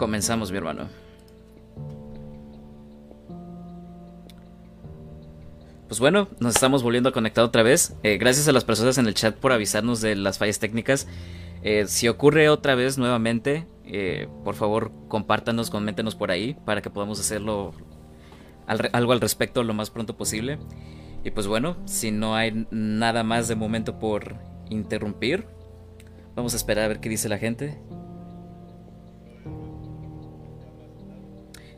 Comenzamos, mi hermano. Pues bueno, nos estamos volviendo a conectar otra vez. Eh, gracias a las personas en el chat por avisarnos de las fallas técnicas. Eh, si ocurre otra vez nuevamente, eh, por favor compártanos, coméntenos por ahí para que podamos hacerlo algo al respecto lo más pronto posible. Y pues bueno, si no hay nada más de momento por interrumpir, vamos a esperar a ver qué dice la gente.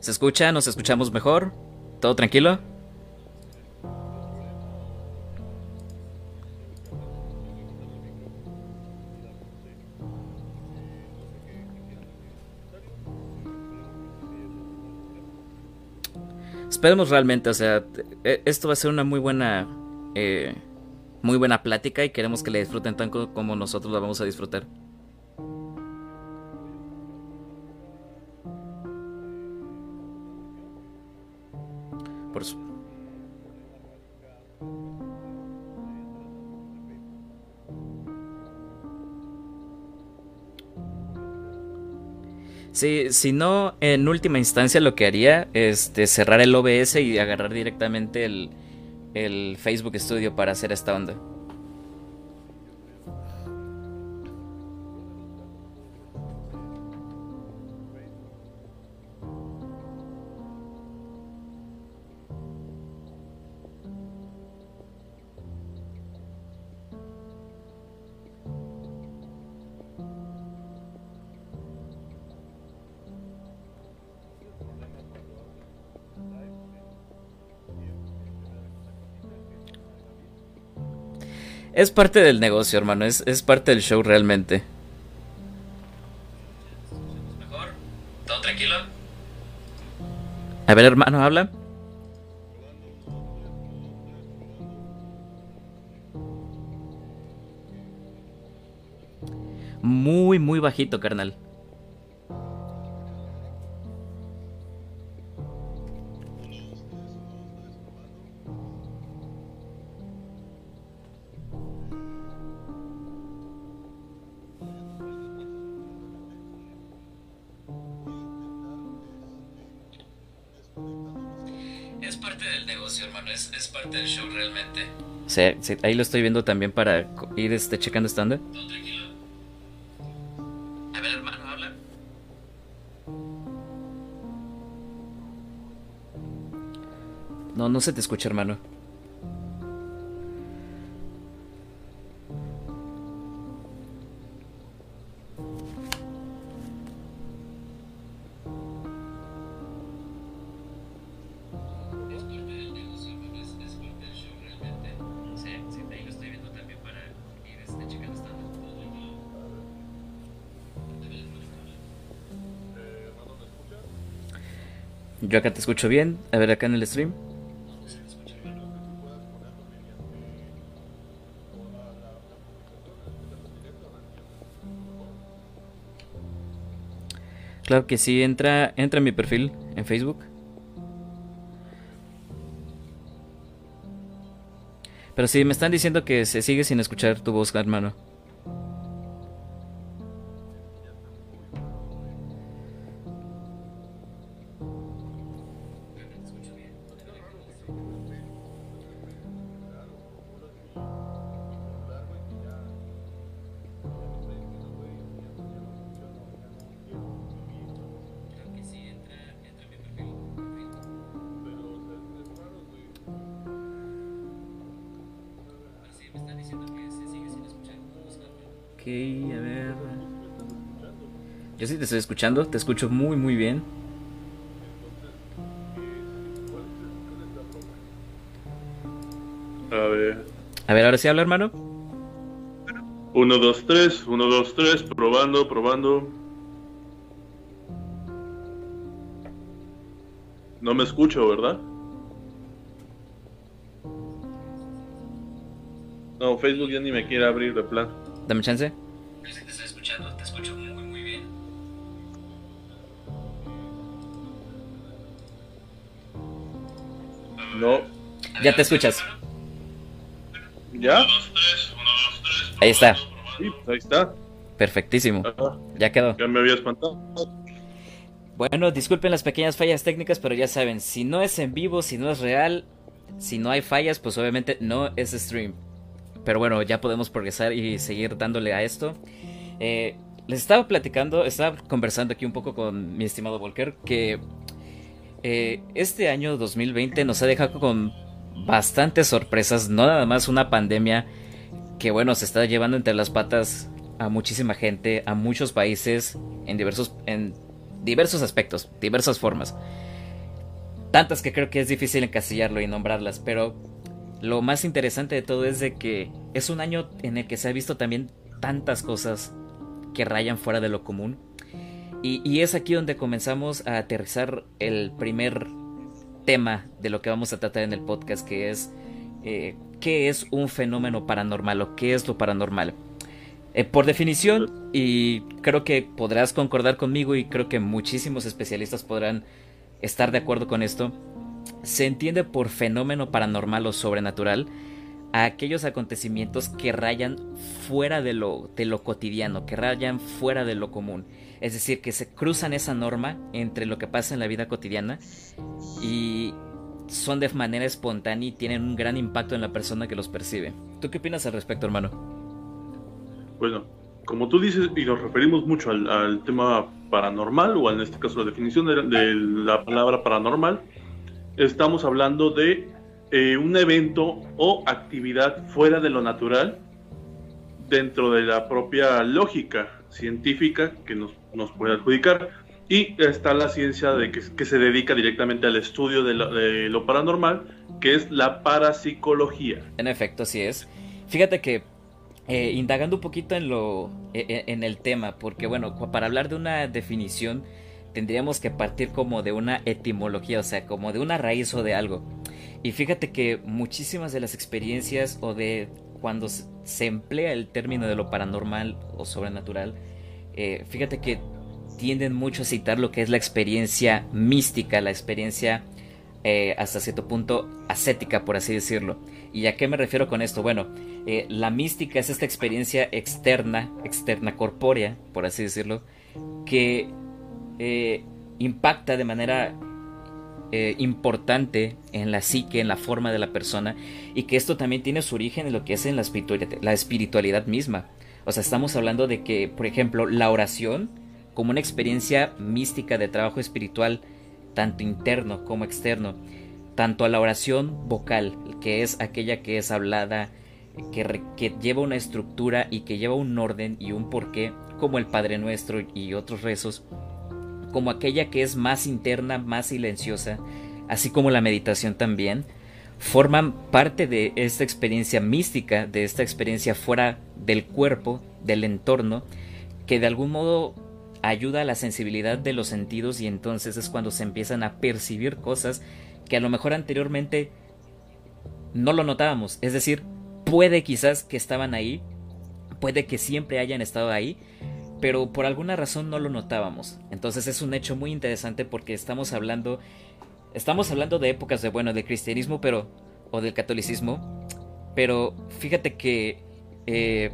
¿Se escucha? ¿Nos escuchamos mejor? ¿Todo tranquilo? esperemos realmente, o sea, e, esto va a ser una muy buena, eh, muy buena plática y queremos que la disfruten tanto como nosotros la vamos a disfrutar. Sí, si no, en última instancia lo que haría es cerrar el OBS y agarrar directamente el Facebook Studio para hacer esta onda. Es parte del negocio, hermano. Es, es parte del show realmente. ¿Mejor? ¿Todo tranquilo? A ver, hermano, habla. Muy, muy bajito, carnal. Sí, ahí lo estoy viendo también para ir este, checando estándar. A ver, hermano, habla. No, no se te escucha, hermano. Yo acá te escucho bien. A ver, acá en el stream. Claro que sí, entra, entra en mi perfil en Facebook. Pero sí, me están diciendo que se sigue sin escuchar tu voz, hermano. Te estoy escuchando, te escucho muy muy bien. A ver. A ver, ahora sí habla, hermano. 1, 2, 3, 1, 2, 3, probando, probando. No me escucho, ¿verdad? No, Facebook ya ni me quiere abrir de plan. Dame chance. No. Ya te escuchas. ¿Ya? Ahí está. Sí, ahí está. Perfectísimo. Ya quedó. Ya me había espantado. Bueno, disculpen las pequeñas fallas técnicas, pero ya saben, si no es en vivo, si no es real, si no hay fallas, pues obviamente no es stream. Pero bueno, ya podemos progresar y seguir dándole a esto. Eh, les estaba platicando, estaba conversando aquí un poco con mi estimado Volker, que eh, este año 2020 nos ha dejado con bastantes sorpresas, no nada más una pandemia que bueno, se está llevando entre las patas a muchísima gente, a muchos países, en diversos, en diversos aspectos, diversas formas. Tantas que creo que es difícil encasillarlo y nombrarlas, pero lo más interesante de todo es de que es un año en el que se ha visto también tantas cosas que rayan fuera de lo común. Y, es aquí donde comenzamos a aterrizar el primer tema de lo que vamos a tratar en el podcast, que es eh, qué es un fenómeno paranormal o qué es lo paranormal. Eh, por definición, y creo que podrás concordar conmigo y creo que muchísimos especialistas podrán estar de acuerdo con esto, se entiende por fenómeno paranormal o sobrenatural a aquellos acontecimientos que rayan fuera de lo, de lo cotidiano, que rayan fuera de lo común. Es decir, que se cruzan esa norma entre lo que pasa en la vida cotidiana y son de manera espontánea y tienen un gran impacto en la persona que los percibe. ¿Tú qué opinas al respecto, hermano? Bueno, como tú dices, y nos referimos mucho al, tema paranormal, o en este caso la definición de, la palabra paranormal, estamos hablando de eh, un evento o actividad fuera de lo natural dentro de la propia lógica científica que nos, puede adjudicar. Y está la ciencia de que, se dedica directamente al estudio de lo paranormal, que es la parapsicología. En efecto, así es. Fíjate que eh, indagando un poquito en lo e, e, en el tema, porque bueno, para hablar de una definición tendríamos que partir como de una etimología, o sea, como de una raíz o de algo. Y fíjate que muchísimas de las experiencias o de cuando se emplea el término de lo paranormal o sobrenatural, eh, fíjate que tienden mucho a citar lo que es la experiencia mística, la experiencia eh, hasta cierto punto ascética, por así decirlo. ¿Y a qué me refiero con esto? Bueno, eh, la mística es esta experiencia externa, externa corpórea, por así decirlo, que eh, impacta de manera importante en la psique, en la forma de la persona, y que esto también tiene su origen en lo que es en la espiritualidad, la espiritualidad misma. O sea, estamos hablando de que, por ejemplo, la oración, como una experiencia mística de trabajo espiritual, tanto interno como externo, tanto a la oración vocal, que es aquella que es hablada, que, que, lleva una estructura y que lleva un orden y un porqué, como el Padre Nuestro y otros rezos, como aquella que es más interna, más silenciosa, así como la meditación también, forman parte de esta experiencia mística, de esta experiencia fuera del cuerpo, del entorno, que de algún modo ayuda a la sensibilidad de los sentidos y entonces es cuando se empiezan a percibir cosas que a lo mejor anteriormente no lo notábamos. Es decir, puede quizás que estaban ahí, puede que siempre hayan estado ahí, pero por alguna razón no lo notábamos. Entonces es un hecho muy interesante porque estamos hablando estamos hablando de épocas de bueno, del cristianismo, pero o del catolicismo, pero fíjate que eh,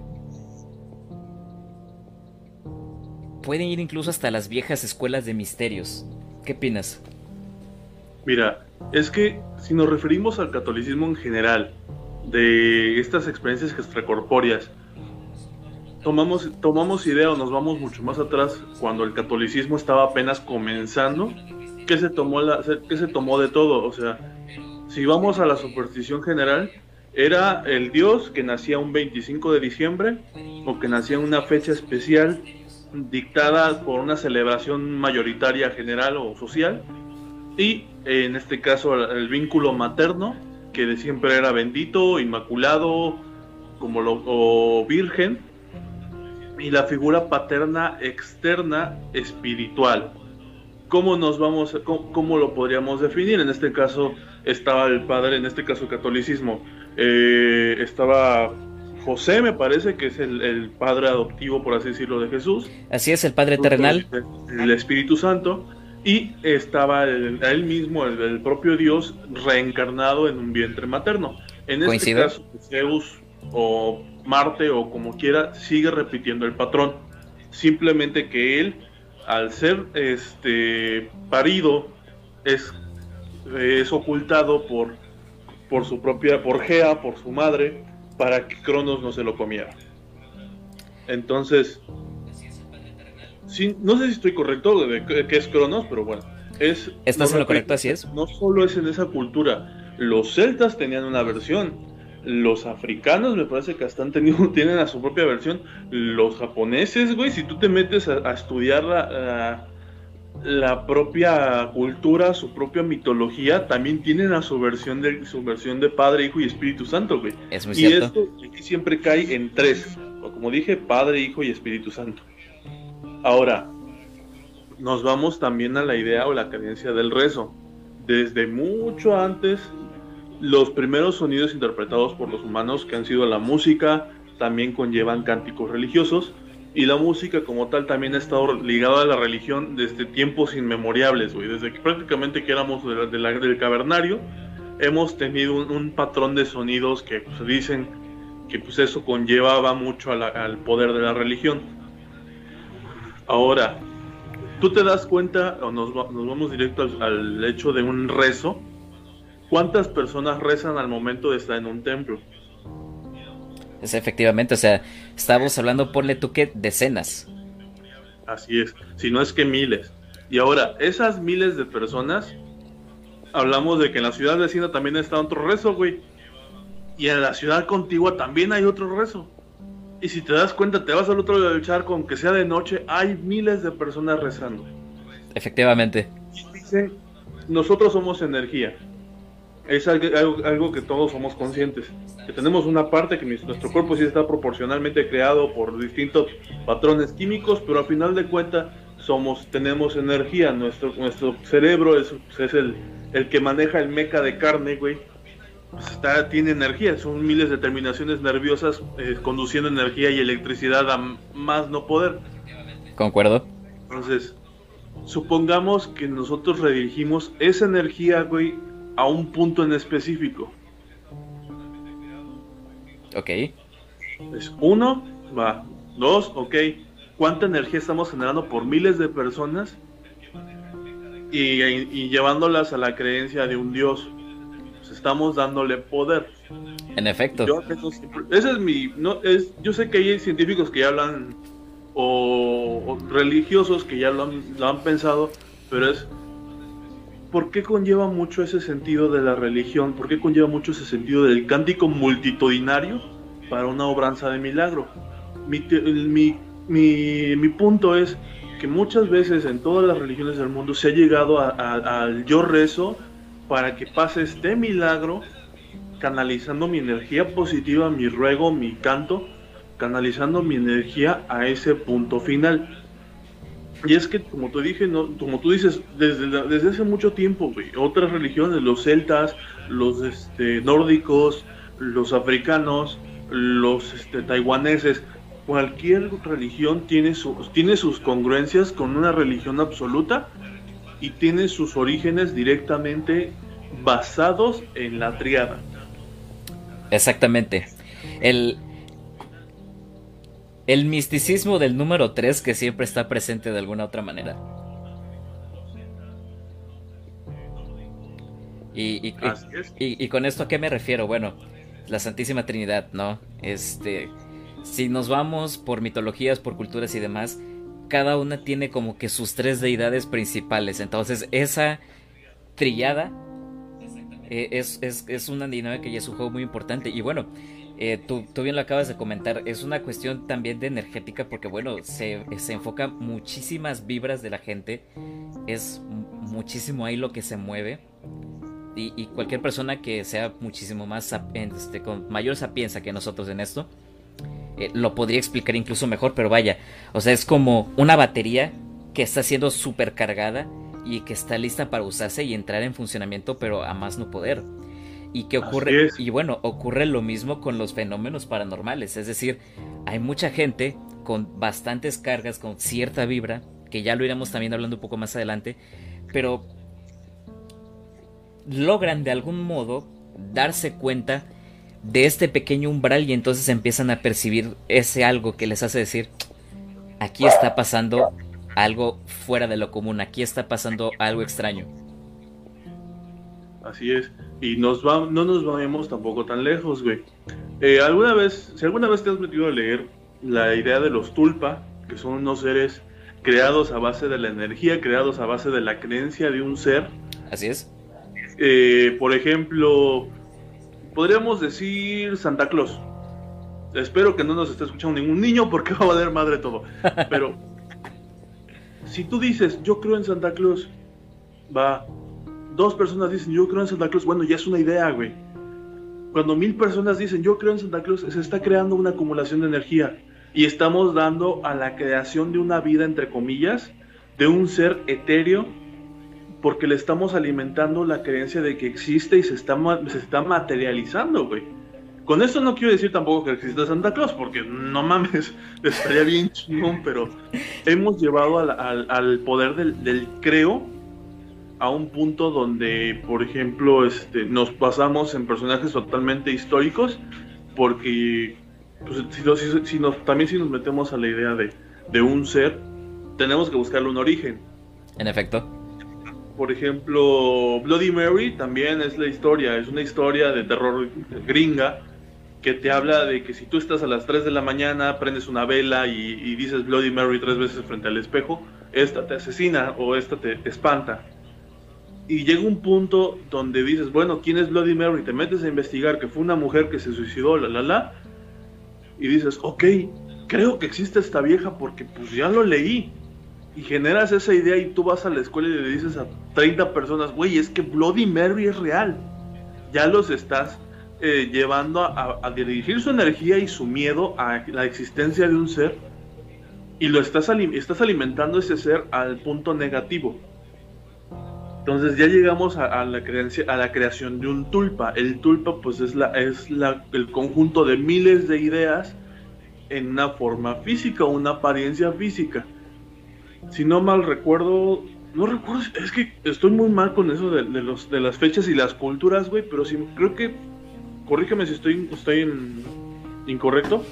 pueden ir incluso hasta las viejas escuelas de misterios. ¿Qué opinas? Mira, es que si nos referimos al catolicismo en general, de estas experiencias extracorpóreas, tomamos, tomamos idea o nos vamos mucho más atrás cuando el catolicismo estaba apenas comenzando, ¿qué se tomó, la, qué se tomó de todo? O sea, si vamos a la superstición general, era el dios que nacía un 25 de diciembre o que nacía en una fecha especial dictada por una celebración mayoritaria general o social y en este caso el vínculo materno que de siempre era bendito, inmaculado, como lo, o virgen y la figura paterna externa espiritual. ¿Cómo nos vamos, cómo, lo podríamos definir? En este caso estaba el padre, en este caso el catolicismo, eh, estaba José me parece que es el, padre adoptivo, por así decirlo, de Jesús. Así es, el Padre terrenal. El, Espíritu Santo. Y estaba él mismo, el, propio Dios, reencarnado en un vientre materno. En este caso, Zeus o Marte o como quiera, sigue repitiendo el patrón. Simplemente que él al ser este parido es, es ocultado por, por su propia, por Gea, por su madre, para que Cronos no se lo comiera. Entonces, no sé si estoy correcto de qué es Cronos, pero bueno, es... ¿Estás en lo correcto? Así es. No solo es en esa cultura, los celtas tenían una versión, los africanos me parece que hasta han tenido, tienen a su propia versión, los japoneses, güey, si tú te metes a, estudiar la, la, propia cultura, su propia mitología, también tienen a su versión de su versión de Padre, Hijo y Espíritu Santo, güey. Es muy y esto aquí siempre cae en tres, como dije, Padre, Hijo y Espíritu Santo. Ahora, nos vamos también a la idea o la creencia del rezo. Desde mucho antes, los primeros sonidos interpretados por los humanos, que han sido la música, también conllevan cánticos religiosos, y la música como tal también ha estado ligada a la religión desde tiempos inmemoriales, Desde que prácticamente que éramos del cavernario, hemos tenido un, patrón de sonidos que pues, dicen que pues eso conllevaba mucho al poder de la religión. Ahora, tú te das cuenta, o nos, vamos directo al, hecho de un rezo, ¿cuántas personas rezan al momento de estar en un templo? Es efectivamente, o sea, estamos hablando, ponle tú que decenas. Así es, si no es que miles. Y ahora, esas miles de personas, hablamos de que en la ciudad vecina también está otro rezo, güey. Y en la ciudad contigua también hay otro rezo. Y si te das cuenta, te vas al otro lado del charco, aunque sea de noche, hay miles de personas rezando. Efectivamente. Dicen, nosotros somos energía. Es algo, que todos somos conscientes. Que tenemos una parte que nuestro cuerpo sí está proporcionalmente creado por distintos patrones químicos, pero al final de cuentas somos, tenemos energía. Nuestro, nuestro cerebro es, es el, el que maneja el meca de carne, güey pues está, tiene energía, son miles de terminaciones nerviosas eh, conduciendo energía y electricidad a más no poder. Concuerdo. Entonces, supongamos que nosotros redirigimos esa energía, güey, a un punto en específico. Ok. Es uno, va. Dos, ok. ¿Cuánta energía estamos generando por miles de personas? y llevándolas a la creencia de un Dios estamos dándole poder. En efecto. Yo, ese es mi, no, es, yo sé que hay científicos que ya hablan o, religiosos que ya lo han, lo han pensado, pero es ¿por qué conlleva mucho ese sentido de la religión? ¿Por qué conlleva mucho ese sentido del cántico multitudinario para una obranza de milagro? Mi, mi, mi, mi punto es que muchas veces en todas las religiones del mundo se ha llegado al yo rezo para que pase este milagro, canalizando mi energía positiva, mi ruego, mi canto, canalizando mi energía a ese punto final. Y es que, como te dije, no, como tú dices, desde, desde hace mucho tiempo, otras religiones, los celtas, los este, nórdicos, los africanos, los este, taiwaneses, cualquier religión tiene, tiene sus congruencias con una religión absoluta y tiene sus orígenes directamente basados en la triada. Exactamente. El, el misticismo del número 3 que siempre está presente de alguna otra manera. Y, y, con esto a qué me refiero? Bueno, la Santísima Trinidad, ¿no? Este, si nos vamos por mitologías, por culturas y demás, cada una tiene como que sus tres deidades principales. Entonces, esa trillada eh, es, es, una dinámica y es un juego muy importante. Y bueno, eh, tú, bien lo acabas de comentar, es una cuestión también de energética porque bueno, se, se enfoca muchísimas vibras de la gente, es muchísimo ahí lo que se mueve. Y, cualquier persona que sea muchísimo más este, con mayor sapienza que nosotros en esto, eh, lo podría explicar incluso mejor, pero vaya, o sea, es como una batería que está siendo súper cargada y que está lista para usarse y entrar en funcionamiento, pero a más no poder. Y que ocurre, y bueno, ocurre lo mismo con los fenómenos paranormales, es decir, hay mucha gente con bastantes cargas, con cierta vibra, que ya lo iremos también hablando un poco más adelante, pero logran de algún modo darse cuenta de este pequeño umbral y entonces empiezan a percibir ese algo que les hace decir, aquí está pasando algo fuera de lo común, aquí está pasando algo extraño. Así es. Y nos va, no nos vamos tampoco tan lejos, güey. Eh, ¿alguna vez, si alguna vez te has metido a leer la idea de los tulpa, que son unos seres creados a base de la energía, creados a base de la creencia de un ser. Así es. Eh, por ejemplo, podríamos decir Santa Claus. Espero que no nos esté escuchando ningún niño porque va a valer madre todo. Pero si tú dices, yo creo en Santa Claus, va, dos personas dicen, yo creo en Santa Claus, bueno, ya es una idea, güey. Cuando mil personas dicen, yo creo en Santa Claus, se está creando una acumulación de energía y estamos dando a la creación de una vida, entre comillas, de un ser etéreo, porque le estamos alimentando la creencia de que existe y se está, se está materializando, güey. Con esto no quiero decir tampoco que exista Santa Claus, porque no mames, estaría bien chingón, pero hemos llevado al, poder del, creo a un punto donde, por ejemplo, este, nos pasamos en personajes totalmente históricos, porque pues, si, también si nos metemos a la idea de, un ser, tenemos que buscarle un origen. En efecto. Por ejemplo, Bloody Mary también es la historia, es una historia de terror gringa que te habla de que si tú estás a las 3 de la mañana, prendes una vela y, dices Bloody Mary tres veces frente al espejo, esta te asesina o esta te, espanta. Y llega un punto donde dices, bueno, ¿quién es Bloody Mary? Te metes a investigar que fue una mujer que se suicidó, la, la, la, y dices, ok, creo que existe esta vieja porque pues ya lo leí. Y generas esa idea y tú vas a la escuela y le dices a 30 personas, güey, es que Bloody Mary es real. Ya los estás eh, llevando a, dirigir su energía y su miedo a la existencia de un ser y lo estás, estás alimentando ese ser al punto negativo. Entonces ya llegamos a, la creencia, a la creación de un tulpa. El tulpa pues es, la, es la, el conjunto de miles de ideas en una forma física, una apariencia física. Si no mal recuerdo, no recuerdo, es que estoy muy mal con eso de, los, de las fechas y las culturas, güey, pero sí, creo que, corrígeme si estoy, estoy incorrecto,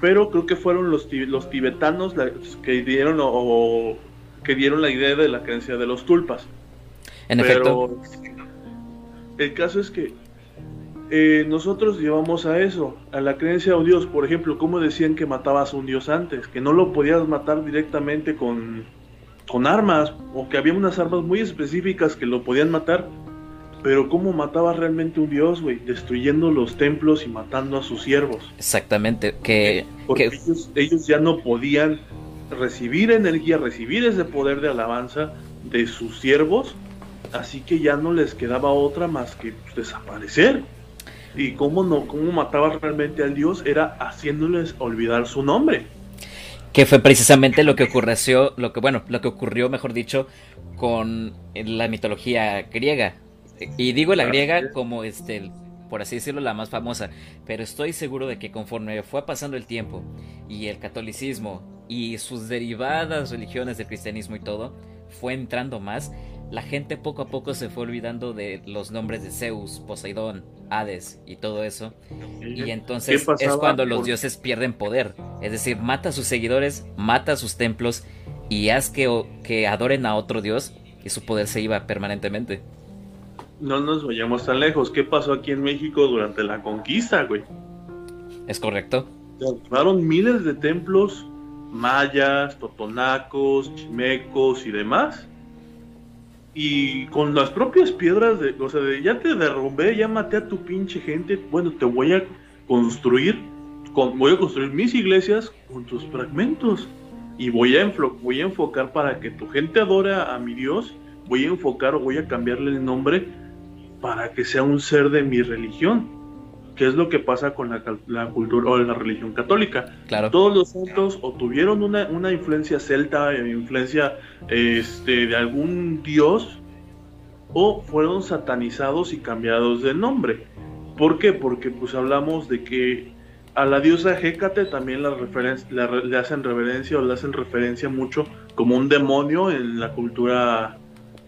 pero creo que fueron los, los tibetanos que dieron o que dieron la idea de la creencia de los tulpas. En efecto. El caso es que eh, nosotros llevamos a eso, a la creencia a un Dios. Por ejemplo, como decían que matabas a un Dios antes? Que no lo podías matar directamente con, con armas, o que había unas armas muy específicas que lo podían matar. Pero ¿cómo mataba realmente un dios, güey? Destruyendo los templos y matando a sus siervos. Exactamente, que... Porque Ellos, ellos, ya no podían recibir energía, recibir ese poder de alabanza de sus siervos así que ya no les quedaba otra más que pues, desaparecer. Y cómo no, cómo mataba realmente al dios era haciéndoles olvidar su nombre. Que fue precisamente lo que ocurrió, lo que bueno, lo que ocurrió, mejor dicho, con la mitología griega. Y digo la griega como este, por así decirlo, la más famosa. Pero estoy seguro de que conforme fue pasando el tiempo y el catolicismo y sus derivadas religiones del cristianismo y todo, fue entrando más, la gente poco a poco se fue olvidando de los nombres de Zeus, Poseidón, Hades y todo eso. Y entonces es cuando los dioses pierden poder. Es decir, mata a sus seguidores, mata a sus templos y haz que, que adoren a otro dios y su poder se iba permanentemente. No nos vayamos tan lejos. ¿Qué pasó aquí en México durante la conquista, güey? Es correcto. Se miles de templos mayas, totonacos, chimecos y demás y con las propias piedras de, o sea, de, ya te derrumbé, ya maté a tu pinche gente, bueno, te voy a construir, con, voy a construir mis iglesias con tus fragmentos y voy a, voy a enfocar para que tu gente adore a, mi Dios, voy a enfocar o voy a cambiarle el nombre para que sea un ser de mi religión. Que es lo que pasa con la, la cultura o la religión católica? Claro. Todos los santos o tuvieron una, una influencia celta, influencia este, de algún dios, o fueron satanizados y cambiados de nombre. ¿Por qué? Porque pues hablamos de que a la diosa Hécate también la le hacen reverencia o le hacen referencia mucho como un demonio en la cultura,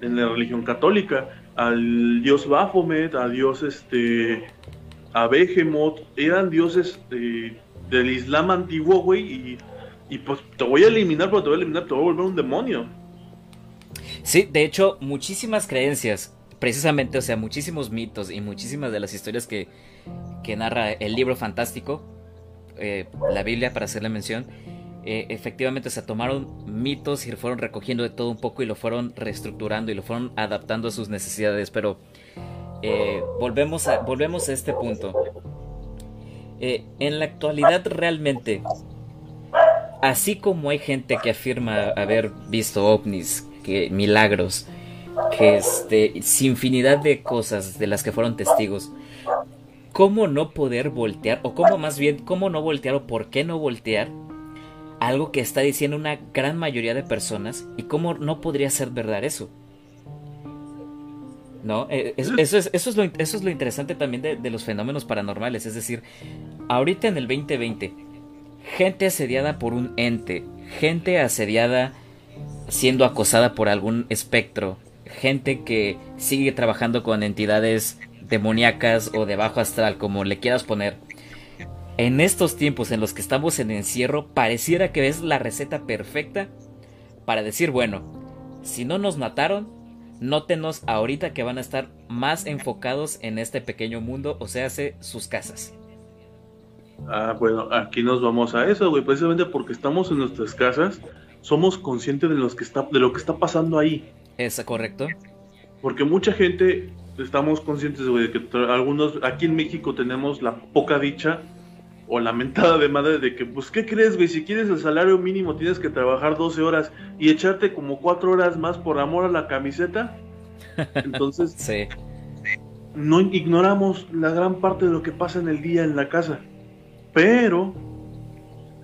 en la religión católica. Al dios Baphomet, a dios este a Behemoth, eran dioses del Islam antiguo, güey, y, y pues te voy a eliminar, pero te voy a eliminar, te voy a volver un demonio. Sí, de hecho, muchísimas creencias, precisamente, o sea, muchísimos mitos y muchísimas de las historias que, que narra el libro fantástico, eh, la Biblia, para hacerle mención, eh, efectivamente se tomaron mitos y fueron recogiendo de todo un poco y lo fueron reestructurando y lo fueron adaptando a sus necesidades. Pero eh, volvemos, a, volvemos a este punto. en la actualidad realmente, así como hay gente que afirma haber visto ovnis, que milagros, que este, infinidad de cosas de las que fueron testigos, ¿cómo no poder voltear? O cómo más bien, ¿cómo no voltear o por qué no voltear? Algo que está diciendo una gran mayoría de personas y cómo no podría ser verdad eso. ¿No? Eh, eso, es, eso, es, lo, eso es lo interesante también de, de los fenómenos paranormales. Es decir, ahorita en el 2020, gente asediada por un ente, gente asediada siendo acosada por algún espectro, gente que sigue trabajando con entidades demoníacas o de bajo astral, como le quieras poner. En estos tiempos en los que estamos en encierro, pareciera que es la receta perfecta para decir, bueno, si no nos mataron, nótenos ahorita que van a estar más enfocados en este pequeño mundo, o sea, hace sus casas. Ah, bueno, aquí nos vamos a eso, güey, precisamente porque estamos en nuestras casas, somos conscientes de, los que está, de lo que está pasando ahí. ¿Es correcto? Porque mucha gente estamos conscientes, güey, de que algunos, aquí en México tenemos la poca dicha o la mentada de madre de que, pues, ¿qué crees, güey? Si quieres el salario mínimo tienes que trabajar 12 horas y echarte como 4 horas más por amor a la camiseta. Entonces, sí. no ignoramos la gran parte de lo que pasa en el día en la casa. Pero,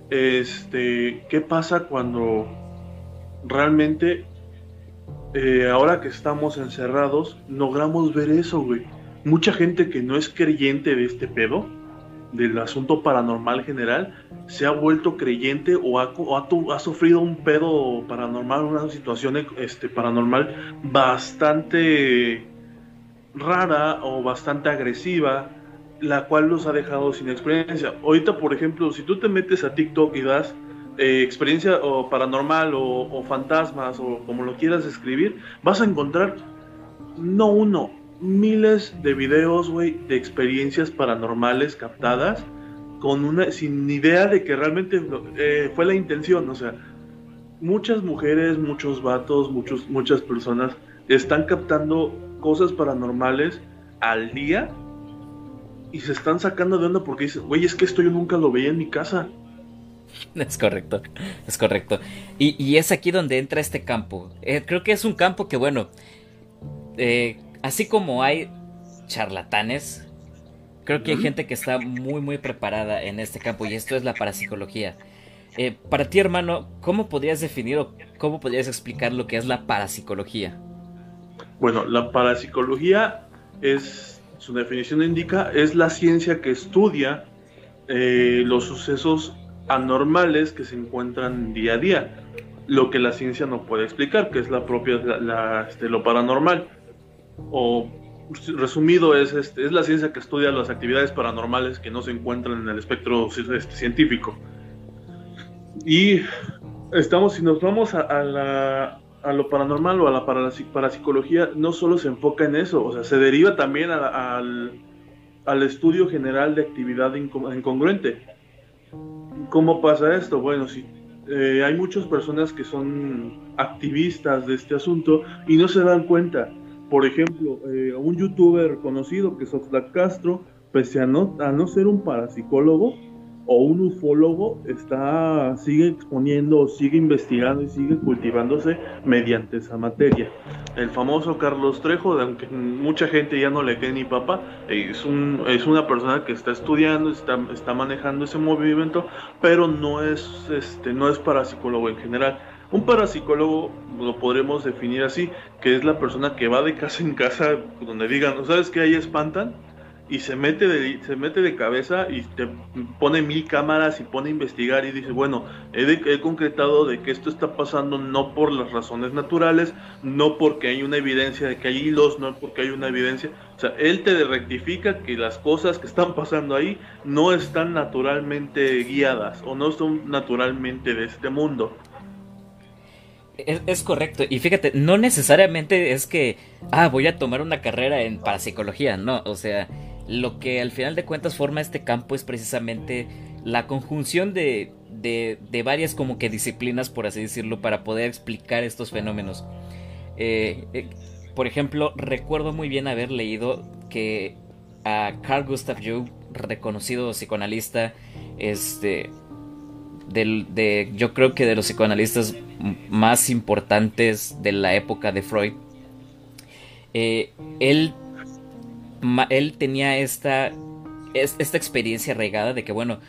este, ¿qué pasa cuando realmente, eh, ahora que estamos encerrados, logramos ver eso, güey? Mucha gente que no es creyente de este pedo, del asunto paranormal general, se ha vuelto creyente o ha, ha, sufrido un pedo paranormal, una situación este, paranormal bastante rara o bastante agresiva la cual los ha dejado sin experiencia. Ahorita, por ejemplo, si tú te metes a TikTok y das eh, experiencia o paranormal o, fantasmas o como lo quieras escribir, vas a encontrar no uno, miles de videos, güey, de experiencias paranormales captadas con una sin idea de que realmente eh, fue la intención, o sea, muchas mujeres, muchos vatos, muchos muchas personas están captando cosas paranormales al día y se están sacando de onda porque dicen, güey, es que esto yo nunca lo veía en mi casa. Es correcto, es correcto. Y, es aquí donde entra este campo. Eh, creo que es un campo que, bueno, eh, así como hay charlatanes, creo que hay gente que está muy, muy preparada en este campo y esto es la parapsicología. Eh, para ti, hermano, ¿cómo podrías definir o cómo podrías explicar lo que es la parapsicología? Bueno, la parapsicología es su definición indica, es la ciencia que estudia eh, los sucesos anormales que se encuentran día a día, lo que la ciencia no puede explicar, que es la propia, la, este, lo paranormal. O resumido, es, este, es la ciencia que estudia las actividades paranormales que no se encuentran en el espectro este, científico. Y estamos, si nos vamos a la, a lo paranormal o a la parapsicología no solo se enfoca en eso, o sea, se deriva también al, al, estudio general de actividad incongruente. ¿Cómo pasa esto? Bueno, si eh, hay muchas personas que son activistas de este asunto y no se dan cuenta. Por ejemplo, eh, un youtuber conocido que es Oxlack Castro, pese a no, ser un parapsicólogo, o un ufólogo está, sigue exponiendo, sigue investigando y sigue cultivándose mediante esa materia. El famoso Carlos Trejo, aunque mucha gente ya no le cree ni papá, es una persona que está estudiando, está, está manejando ese movimiento, pero no es, este, no es parapsicólogo en general. Un parapsicólogo lo podremos definir así, que es la persona que va de casa en casa donde digan, ¿sabes qué ahí espantan? y se mete de, se mete de cabeza y te pone mil cámaras y pone a investigar y dice, bueno, he, concretado de que esto está pasando no por las razones naturales, no porque hay una evidencia de que hay hilos, no porque hay una evidencia, o sea, él te rectifica que las cosas que están pasando ahí no están naturalmente guiadas o no son naturalmente de este mundo. Es, correcto. Y fíjate, no necesariamente es que, ah, voy a tomar una carrera en parapsicología, no. O sea, lo que al final de cuentas forma este campo es precisamente la conjunción de, de, varias como que disciplinas, por así decirlo, para poder explicar estos fenómenos. Eh, eh, por ejemplo, recuerdo muy bien haber leído que a Carl Gustav Jung, reconocido psicoanalista, este, del, de, yo creo que de los psicoanalistas más importantes de la época de Freud, eh, él él tenía esta, esta experiencia arraigada de que, bueno,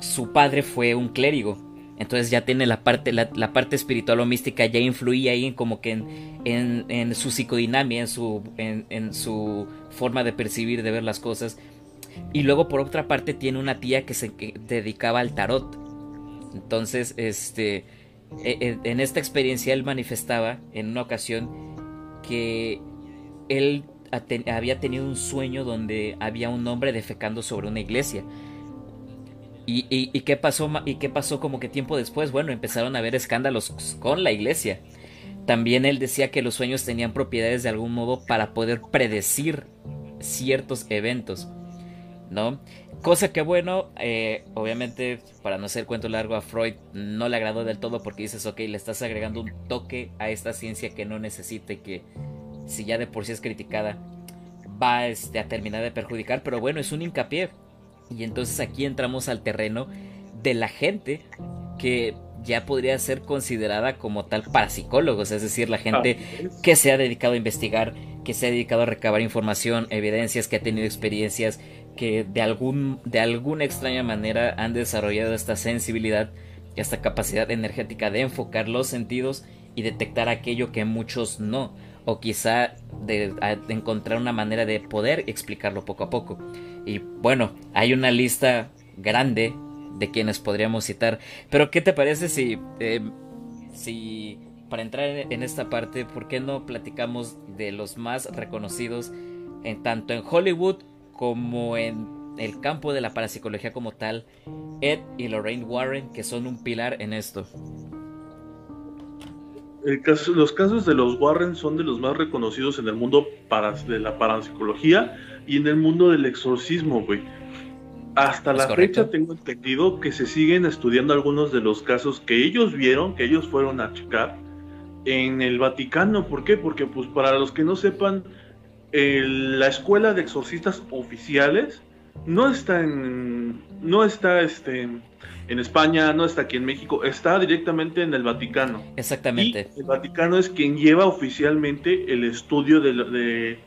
su padre fue un clérigo. Entonces ya tiene la parte, la, parte espiritual o mística, ya influía ahí como que en, en, su psicodinamia, en su, en, su forma de percibir, de ver las cosas. Y luego por otra parte tiene una tía que se dedicaba al tarot. Entonces, este, e, e, en esta experiencia él manifestaba en una ocasión que él había tenido un sueño donde había un hombre defecando sobre una iglesia. Y, y, qué pasó, ¿Y qué pasó como que tiempo después? Bueno, empezaron a haber escándalos con la iglesia. También él decía que los sueños tenían propiedades de algún modo para poder predecir ciertos eventos, ¿no? Cosa que bueno, eh, obviamente, para no hacer cuento largo, a Freud no le agradó del todo porque dices, ok, le estás agregando un toque a esta ciencia que no necesite que si ya de por sí es criticada, va este, a terminar de perjudicar, pero bueno, es un hincapié. Y entonces aquí entramos al terreno de la gente que ya podría ser considerada como tal parapsicólogos, es decir, la gente que se ha dedicado a investigar, que se ha dedicado a recabar información, evidencias, que ha tenido experiencias, que de, algún, de alguna extraña manera han desarrollado esta sensibilidad y esta capacidad energética de enfocar los sentidos y detectar aquello que muchos no o quizá de, encontrar una manera de poder explicarlo poco a poco. Y bueno, hay una lista grande de quienes podríamos citar, pero ¿qué te parece si, em, si para entrar en esta parte, ¿por qué no platicamos de los más reconocidos en tanto en Hollywood como en el campo de la parapsicología como tal, Ed y Lorraine Warren, que son un pilar en esto? los casos de los Warren son de los más reconocidos en el mundo para, de la parapsicología y en el mundo del exorcismo, güey. Hasta la fecha tengo entendido que se siguen estudiando algunos de los casos que ellos vieron, que ellos fueron a checar en el Vaticano. ¿Por qué? Porque, pues, para los que no sepan, la escuela de exorcistas oficiales no está en, no está este, en España, no está aquí en México, está directamente en el Vaticano. Exactamente. el Vaticano es quien lleva oficialmente el estudio de,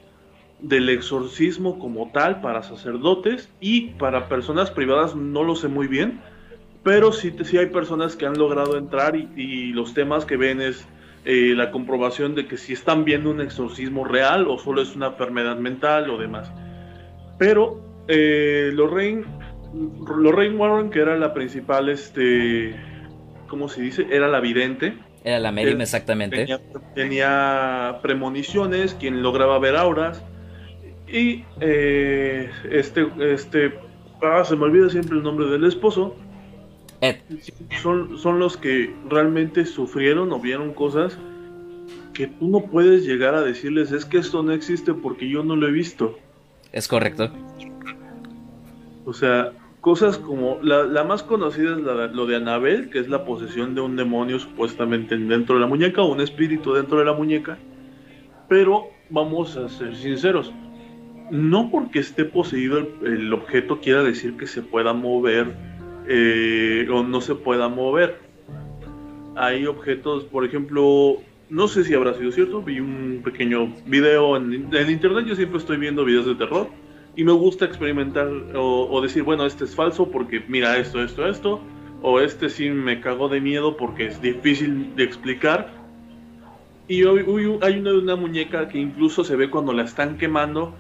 del exorcismo como tal para sacerdotes y para personas privadas no lo sé muy bien, pero sí, sí hay personas que han logrado entrar y, los temas que ven es eh, la comprobación de que si están viendo un exorcismo real o solo es una enfermedad mental o demás. Pero eh, Lorraine Lorraine Warren, que era la principal, este, ¿cómo se dice? Era la vidente. Era la medium, exactamente. Tenía, premoniciones, quien lograba ver auras. Y eh, este, este, ah, se me olvida siempre el nombre del esposo. Ed. Son, son los que realmente sufrieron o vieron cosas que tú no puedes llegar a decirles, es que esto no existe porque yo no lo he visto. Es correcto. O sea, cosas como la, más conocida es lo de Anabel, que es la posesión de un demonio supuestamente dentro de la muñeca o un espíritu dentro de la muñeca. Pero vamos a ser sinceros, no porque esté poseído el, objeto quiera decir que se pueda mover eh, o no se pueda mover. Hay objetos, por ejemplo, no sé si habrá sido cierto, vi un pequeño video en, en internet, yo siempre estoy viendo videos de terror y me gusta experimentar o, decir, bueno, este es falso porque mira esto, esto, esto, o este sí me cagó de miedo porque es difícil de explicar. Y hoy, hay una, una muñeca que incluso se ve cuando la están quemando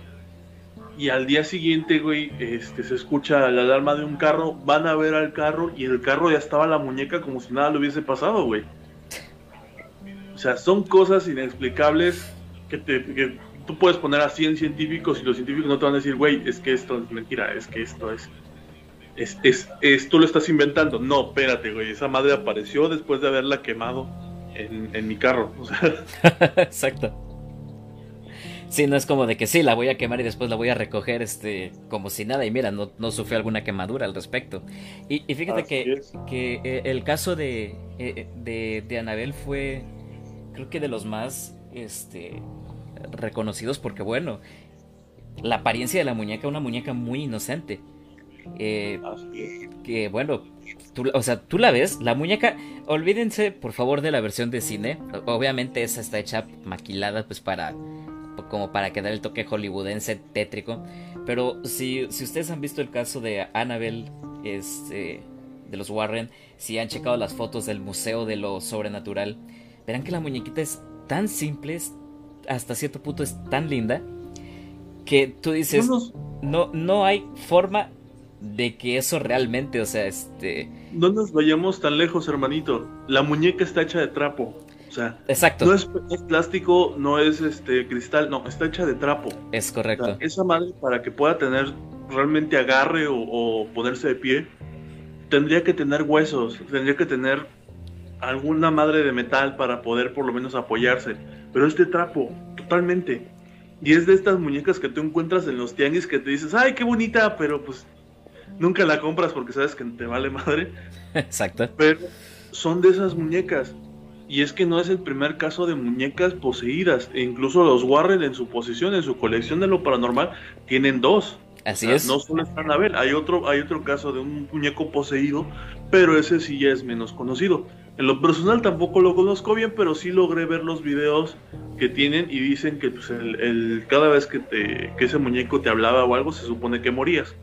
y al día siguiente, güey, este, se escucha la alarma de un carro, van a ver al carro y el carro ya estaba la muñeca como si nada le hubiese pasado, güey. O sea, son cosas inexplicables que, te, tú puedes poner a 100 científicos y los científicos no te van a decir, güey, es que esto es mentira, es que esto es... Es, es, es, tú lo estás inventando. No, espérate, güey. Esa madre apareció después de haberla quemado en, en mi carro. O. Exacto. Sí, no es como de que sí, la voy a quemar y después la voy a recoger este, como si nada. Y mira, no, no sufrió alguna quemadura al respecto. Y, fíjate que, que eh, el caso de, eh, de, de, Anabel fue, creo que de los más este, reconocidos porque, bueno, la apariencia de la muñeca, una muñeca muy inocente. Eh, que bueno, tú, o sea, tú la ves, la muñeca, olvídense por favor de la versión de cine. Obviamente esa está hecha maquilada pues para como para quedar el toque hollywoodense tétrico. Pero si, si ustedes han visto el caso de Annabelle este, de los Warren, si han checado las fotos del Museo de lo Sobrenatural, verán que la muñequita es tan simple, hasta cierto punto es tan linda, que tú dices, no, no hay forma de que eso realmente, o sea, este... No nos vayamos tan lejos, hermanito. La muñeca está hecha de trapo. O sea, Exacto. no es, plástico, no es este cristal, no, está hecha de trapo. Es correcto. esa madre para que pueda tener realmente agarre o, ponerse de pie, tendría que tener huesos, tendría que tener alguna madre de metal para poder por lo menos apoyarse. Pero es de trapo, totalmente. Y es de estas muñecas que tú encuentras en los tianguis que te dices, ay, qué bonita, pero pues nunca la compras porque sabes que te vale madre. Exacto. Pero son de esas muñecas. Y es que no es el primer caso de muñecas poseídas. E incluso los Warren en su posición, en su colección de lo paranormal, tienen dos. Así es. No solo está Anabel, hay otro, hay otro caso de un muñeco poseído, pero ese sí ya es menos conocido. En lo personal tampoco lo conozco bien, pero sí logré ver los videos que tienen y dicen que pues, el, cada vez que, te, que ese muñeco te hablaba o algo, se supone que morías.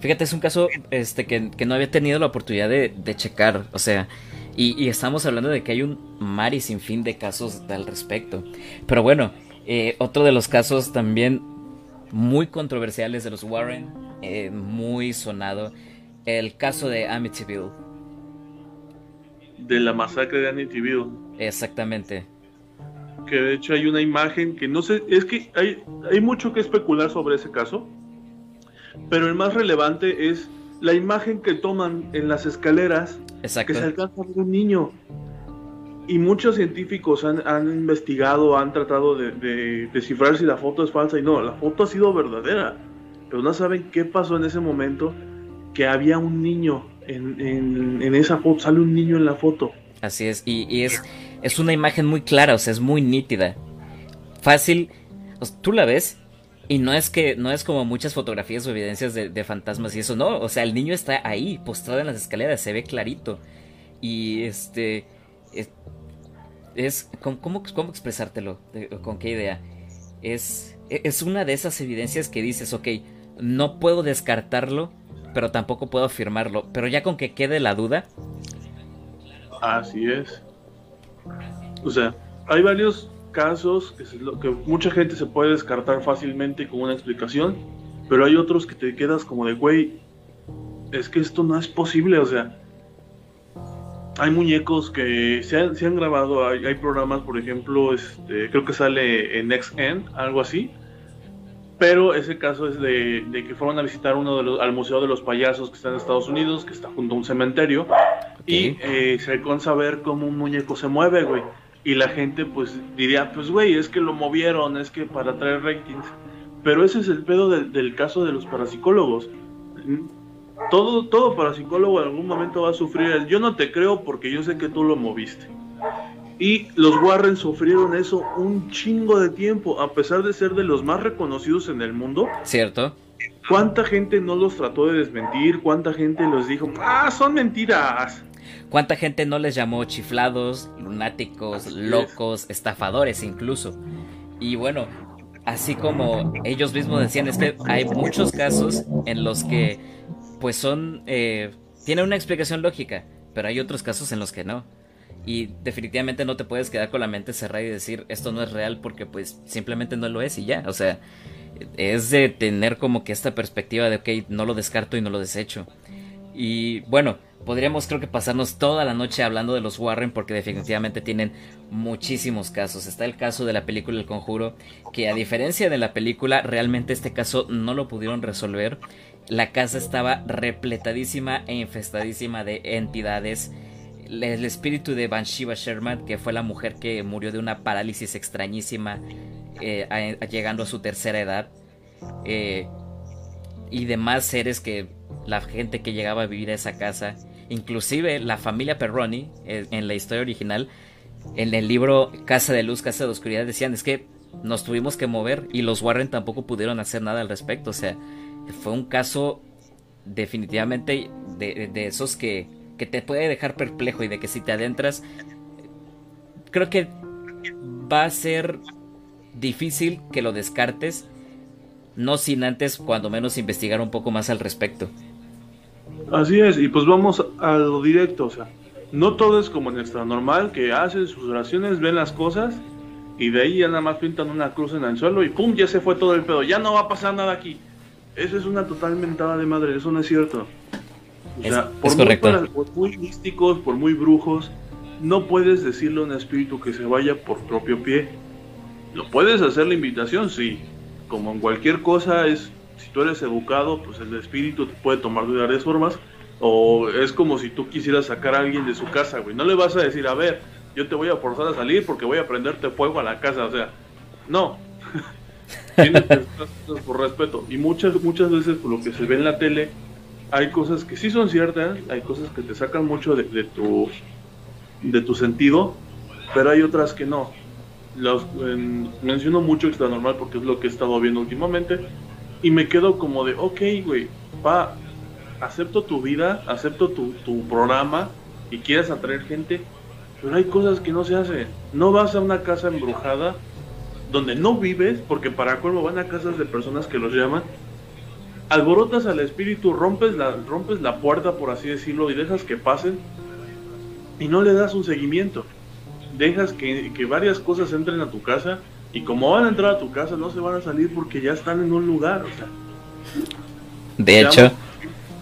Fíjate, es un caso este, que, no había tenido la oportunidad de, de checar. O sea, y, estamos hablando de que hay un mar y sin fin de casos al respecto. Pero bueno, eh, otro de los casos también muy controversiales de los Warren, eh, muy sonado, el caso de Amityville. De la masacre de Amityville. Exactamente. Que de hecho hay una imagen que no sé, es que hay, hay mucho que especular sobre ese caso, pero el más relevante es la imagen que toman en las escaleras que se alcanza a ver un niño. Y muchos científicos han, investigado, han tratado de, descifrar si la foto es falsa y no, la foto ha sido verdadera. Pero no saben qué pasó en ese momento que había un niño en, esa foto, sale un niño en la foto. Así es, y, es, es una imagen muy clara, o sea, es muy nítida. Fácil, tú la ves y no es que, no es como muchas fotografías o evidencias de, fantasmas y eso, no. O sea, el niño está ahí, postrado en las escaleras, se ve clarito. Y este. Es. ¿cómo, ¿cómo, expresártelo? ¿Con qué idea? Es. Es una de esas evidencias que dices, ok, no puedo descartarlo, pero tampoco puedo afirmarlo. Pero ya con que quede la duda. Así es. O sea, hay varios casos que, lo que mucha gente se puede descartar fácilmente con una explicación, pero hay otros que te quedas como de, güey, es que esto no es posible, o sea, hay muñecos que se han, se han grabado, hay, programas, por ejemplo, este, creo que sale en XN, algo así, pero ese caso es de, que fueron a visitar uno de los, al Museo de los Payasos que está en Estados Unidos, que está junto a un cementerio, y eh, se alcanza a ver cómo un muñeco se mueve, güey y la gente pues diría, pues güey, es que lo movieron, es que para traer ratings. Pero ese es el pedo del, caso de los parapsicólogos. Todo, todo parapsicólogo en algún momento va a sufrir el yo no te creo porque yo sé que tú lo moviste. Y los Warren sufrieron eso un chingo de tiempo, a pesar de ser de los más reconocidos en el mundo. Cierto. ¿Cuánta gente no los trató de desmentir? ¿Cuánta gente los dijo, ah, son mentiras? ¿Cuánta gente no les llamó chiflados, lunáticos, locos, estafadores incluso? Y bueno, así como ellos mismos decían, es que hay muchos casos en los que pues son... Eh, tienen una explicación lógica, pero hay otros casos en los que no. Y definitivamente no te puedes quedar con la mente cerrada y decir esto no es real porque pues simplemente no lo es y ya. O sea, es de tener como que esta perspectiva de ok, no lo descarto y no lo desecho. Y bueno, podríamos creo que pasarnos toda la noche hablando de los Warren porque definitivamente tienen muchísimos casos. Está el caso de la película El Conjuro, que a diferencia de la película, realmente este caso no lo pudieron resolver. La casa estaba repletadísima e infestadísima de entidades. El espíritu de Banshiva Sherman, que fue la mujer que murió de una parálisis extrañísima, eh, llegando a su tercera edad. Eh, y demás seres que la gente que llegaba a vivir a esa casa Inclusive la familia Perroni, eh, en la historia original, en el libro Casa de Luz, Casa de Oscuridad, decían es que nos tuvimos que mover y los Warren tampoco pudieron hacer nada al respecto. O sea, fue un caso definitivamente de, esos que, que te puede dejar perplejo y de que si te adentras, creo que va a ser difícil que lo descartes, no sin antes cuando menos investigar un poco más al respecto. Así es, y pues vamos a lo directo, o sea, no todo es como en extra normal, que hacen sus oraciones, ven las cosas y de ahí ya nada más pintan una cruz en el suelo y pum, ya se fue todo el pedo, ya no va a pasar nada aquí. Eso es una total mentada de madre, eso no es cierto. O sea, por, muy, por muy místicos, por muy brujos, no puedes decirle a un espíritu que se vaya por propio pie. Lo puedes hacer la invitación, sí. Como en cualquier cosa es tú eres educado, pues el espíritu te puede tomar de varias formas. O es como si tú quisieras sacar a alguien de su casa, güey. No le vas a decir, a ver, yo te voy a forzar a salir porque voy a prenderte fuego a la casa. O sea, no. Tienes que por respeto. Y muchas, muchas veces, por lo que se ve en la tele, hay cosas que sí son ciertas, hay cosas que te sacan mucho de, tu, de tu sentido, pero hay otras que no. Los, menciono mucho extra normal porque es lo que he estado viendo últimamente y me quedo como de, ok, güey, va, acepto tu vida, acepto tu, tu programa y quieres atraer gente, pero hay cosas que no se hacen. No vas a una casa embrujada donde no vives, porque para cuervo van a casas de personas que los llaman, alborotas al espíritu, rompes la, rompes la puerta, por así decirlo, y dejas que pasen, y no le das un seguimiento. Dejas que, que varias cosas entren a tu casa y como van a entrar a tu casa, no se van a salir porque ya están en un lugar. O sea, de hecho,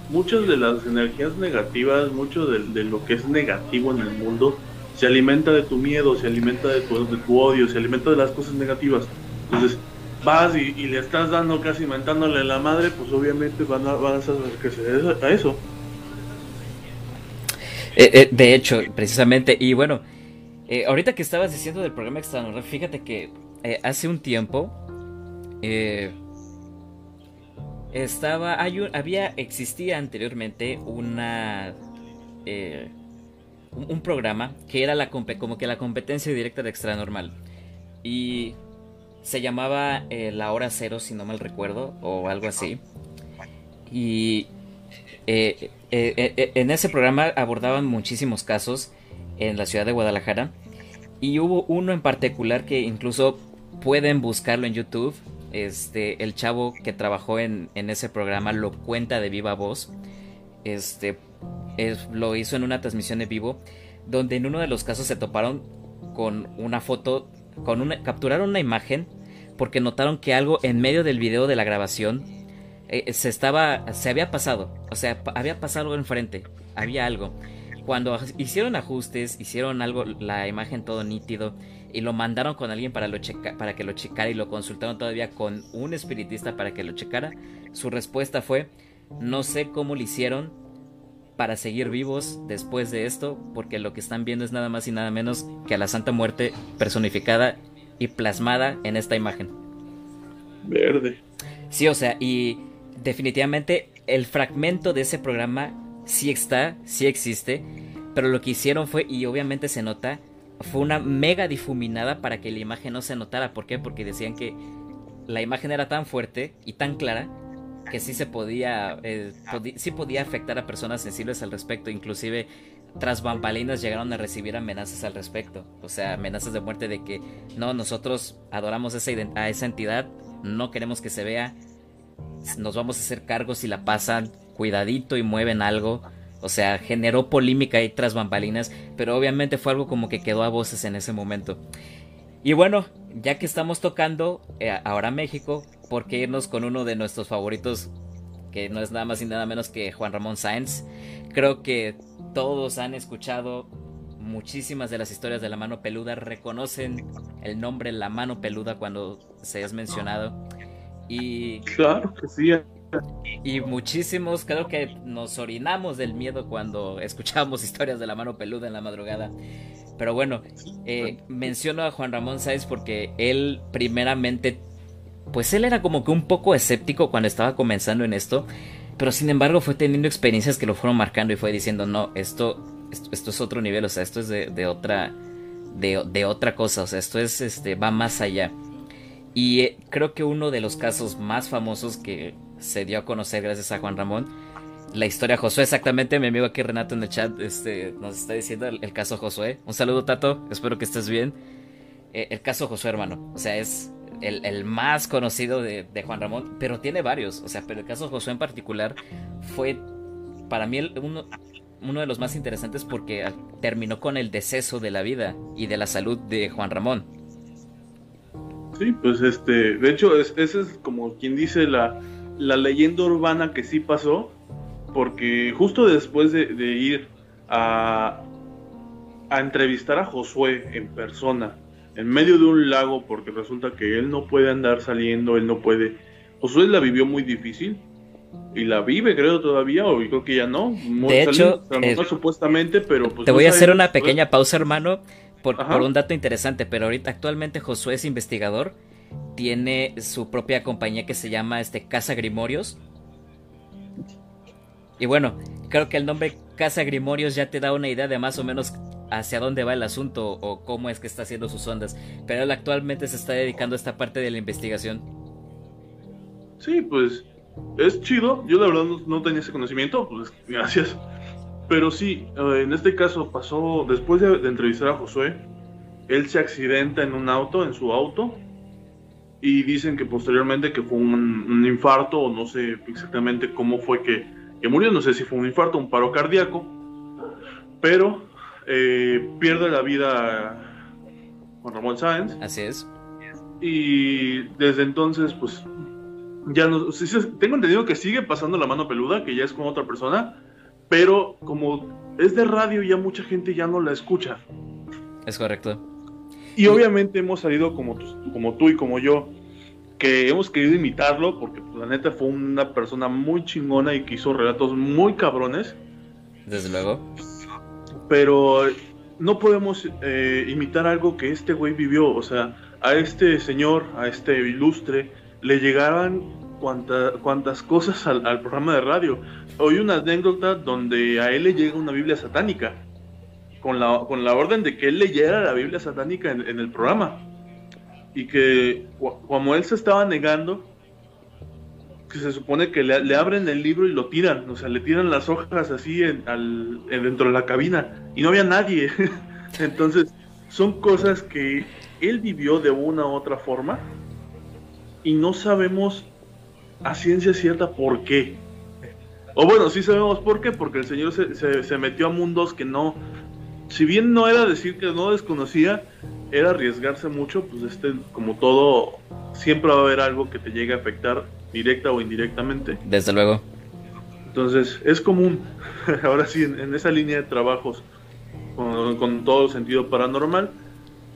muchas de las energías negativas, mucho de, lo que es negativo en el mundo, se alimenta de tu miedo, se alimenta de tu, de tu odio, se alimenta de las cosas negativas. Entonces, vas y, le estás dando casi mentándole la madre, pues obviamente van a, van a se a eso. Eh, eh, de hecho, precisamente, y bueno, eh, ahorita que estabas diciendo del programa externo, fíjate que eh, hace un tiempo eh, estaba había existía anteriormente una eh, un, programa que era la como que la competencia directa de extra normal. Y se llamaba la hora cero si no mal recuerdo o algo así. Y en ese programa abordaban muchísimos casos en la ciudad de Guadalajara. Y hubo uno en particular que incluso pueden buscarlo en YouTube. Este, el chavo que trabajó en, ese programa lo cuenta de viva voz. Este, lo hizo en una transmisión de vivo, donde en uno de los casos se toparon con una foto, con una, capturaron una imagen, porque notaron que algo en medio del video de la grabación eh, se estaba, se había pasado, o sea, había pasado algo enfrente, había algo. Cuando hicieron ajustes, hicieron algo, la imagen todo nítido y lo mandaron con alguien para, lo checa para que lo checara y lo consultaron todavía con un espiritista para que lo checara, su respuesta fue, no sé cómo lo hicieron para seguir vivos después de esto, porque lo que están viendo es nada más y nada menos que a la Santa Muerte personificada y plasmada en esta imagen. Verde. Sí, o sea, y definitivamente el fragmento de ese programa sí está, sí existe, pero lo que hicieron fue, y obviamente se nota, fue una mega difuminada para que la imagen no se notara. ¿Por qué? Porque decían que la imagen era tan fuerte y tan clara que sí se podía, eh, sí podía afectar a personas sensibles al respecto. Inclusive tras bambalinas llegaron a recibir amenazas al respecto. O sea, amenazas de muerte de que no, nosotros adoramos a esa entidad, no queremos que se vea, nos vamos a hacer cargo si la pasan, cuidadito y mueven algo. O sea, generó polémica ahí tras bambalinas, pero obviamente fue algo como que quedó a voces en ese momento. Y bueno, ya que estamos tocando eh, ahora México, ¿por qué irnos con uno de nuestros favoritos? Que no es nada más y nada menos que Juan Ramón Sáenz. Creo que todos han escuchado muchísimas de las historias de la mano peluda, reconocen el nombre La mano peluda cuando se es mencionado. Y. Claro que sí. Y muchísimos, creo que nos orinamos del miedo cuando escuchamos historias de la mano peluda en la madrugada. Pero bueno, eh, menciono a Juan Ramón Sáez porque él primeramente, pues él era como que un poco escéptico cuando estaba comenzando en esto, pero sin embargo fue teniendo experiencias que lo fueron marcando y fue diciendo, no, esto, esto, es otro nivel, o sea, esto es de, otra, de, de, otra cosa, o sea, esto es, este, va más allá. Y eh, creo que uno de los casos más famosos que se dio a conocer gracias a Juan Ramón, la historia Josué, exactamente, mi amigo aquí Renato en el chat este, nos está diciendo el, caso Josué. Un saludo Tato, espero que estés bien. Eh, el caso Josué, hermano, o sea, es el, más conocido de, Juan Ramón, pero tiene varios, o sea, pero el caso Josué en particular fue para mí uno, uno de los más interesantes porque terminó con el deceso de la vida y de la salud de Juan Ramón. Sí, pues este, de hecho, es, ese es como quien dice la, la leyenda urbana que sí pasó, porque justo después de, ir a, a entrevistar a Josué en persona, en medio de un lago, porque resulta que él no puede andar saliendo, él no puede. Josué la vivió muy difícil y la vive, creo todavía, o creo que ya no. De hecho, eh, supuestamente, pero pues, te voy a hacer una pequeña pausa, hermano, por, por, un dato interesante. Pero ahorita actualmente Josué es investigador, tiene su propia compañía que se llama este Casa Grimorios y bueno, creo que el nombre Casa Grimorios ya te da una idea de más o menos hacia dónde va el asunto o cómo es que está haciendo sus ondas. Pero él actualmente se está dedicando a esta parte de la investigación. Sí, pues es chido. Yo la verdad no, tenía ese conocimiento, pues gracias. Pero sí, eh, en este caso pasó, después de, entrevistar a Josué, él se accidenta en un auto, en su auto, y dicen que posteriormente que fue un infarto o no sé exactamente cómo fue que que murió, no sé si fue un infarto, un paro cardíaco, pero eh, pierde la vida Juan Ramón Sáenz. Así es. Y desde entonces, pues, ya no, tengo entendido que sigue pasando la mano peluda, que ya es con otra persona, pero como es de radio, ya mucha gente ya no la escucha. Es correcto. Y, obviamente hemos salido como, como tú y como yo que hemos querido imitarlo porque pues, la neta fue una persona muy chingona y que hizo relatos muy cabrones. Desde luego. Pero no podemos eh, imitar algo que este güey vivió. O sea, a este señor, a este ilustre, le llegaban cuantas cosas al, programa de radio. Hoy una anécdota donde a él le llega una Biblia satánica. Con la, con la orden de que él leyera la Biblia satánica en el programa y que como él se estaba negando, que se supone que le, abren el libro y lo tiran, o sea, le tiran las hojas así dentro de la cabina y no había nadie. Entonces, son cosas que él vivió de una u otra forma y no sabemos a ciencia cierta por qué. O bueno, sí sabemos por qué, porque el Señor se, se metió a mundos que no, si bien no era decir que no desconocía, era arriesgarse mucho, pues este, como todo, siempre va a haber algo que te llegue a afectar directa o indirectamente. Desde luego. Entonces, es común, ahora sí, en, esa línea de trabajos, con, todo sentido paranormal,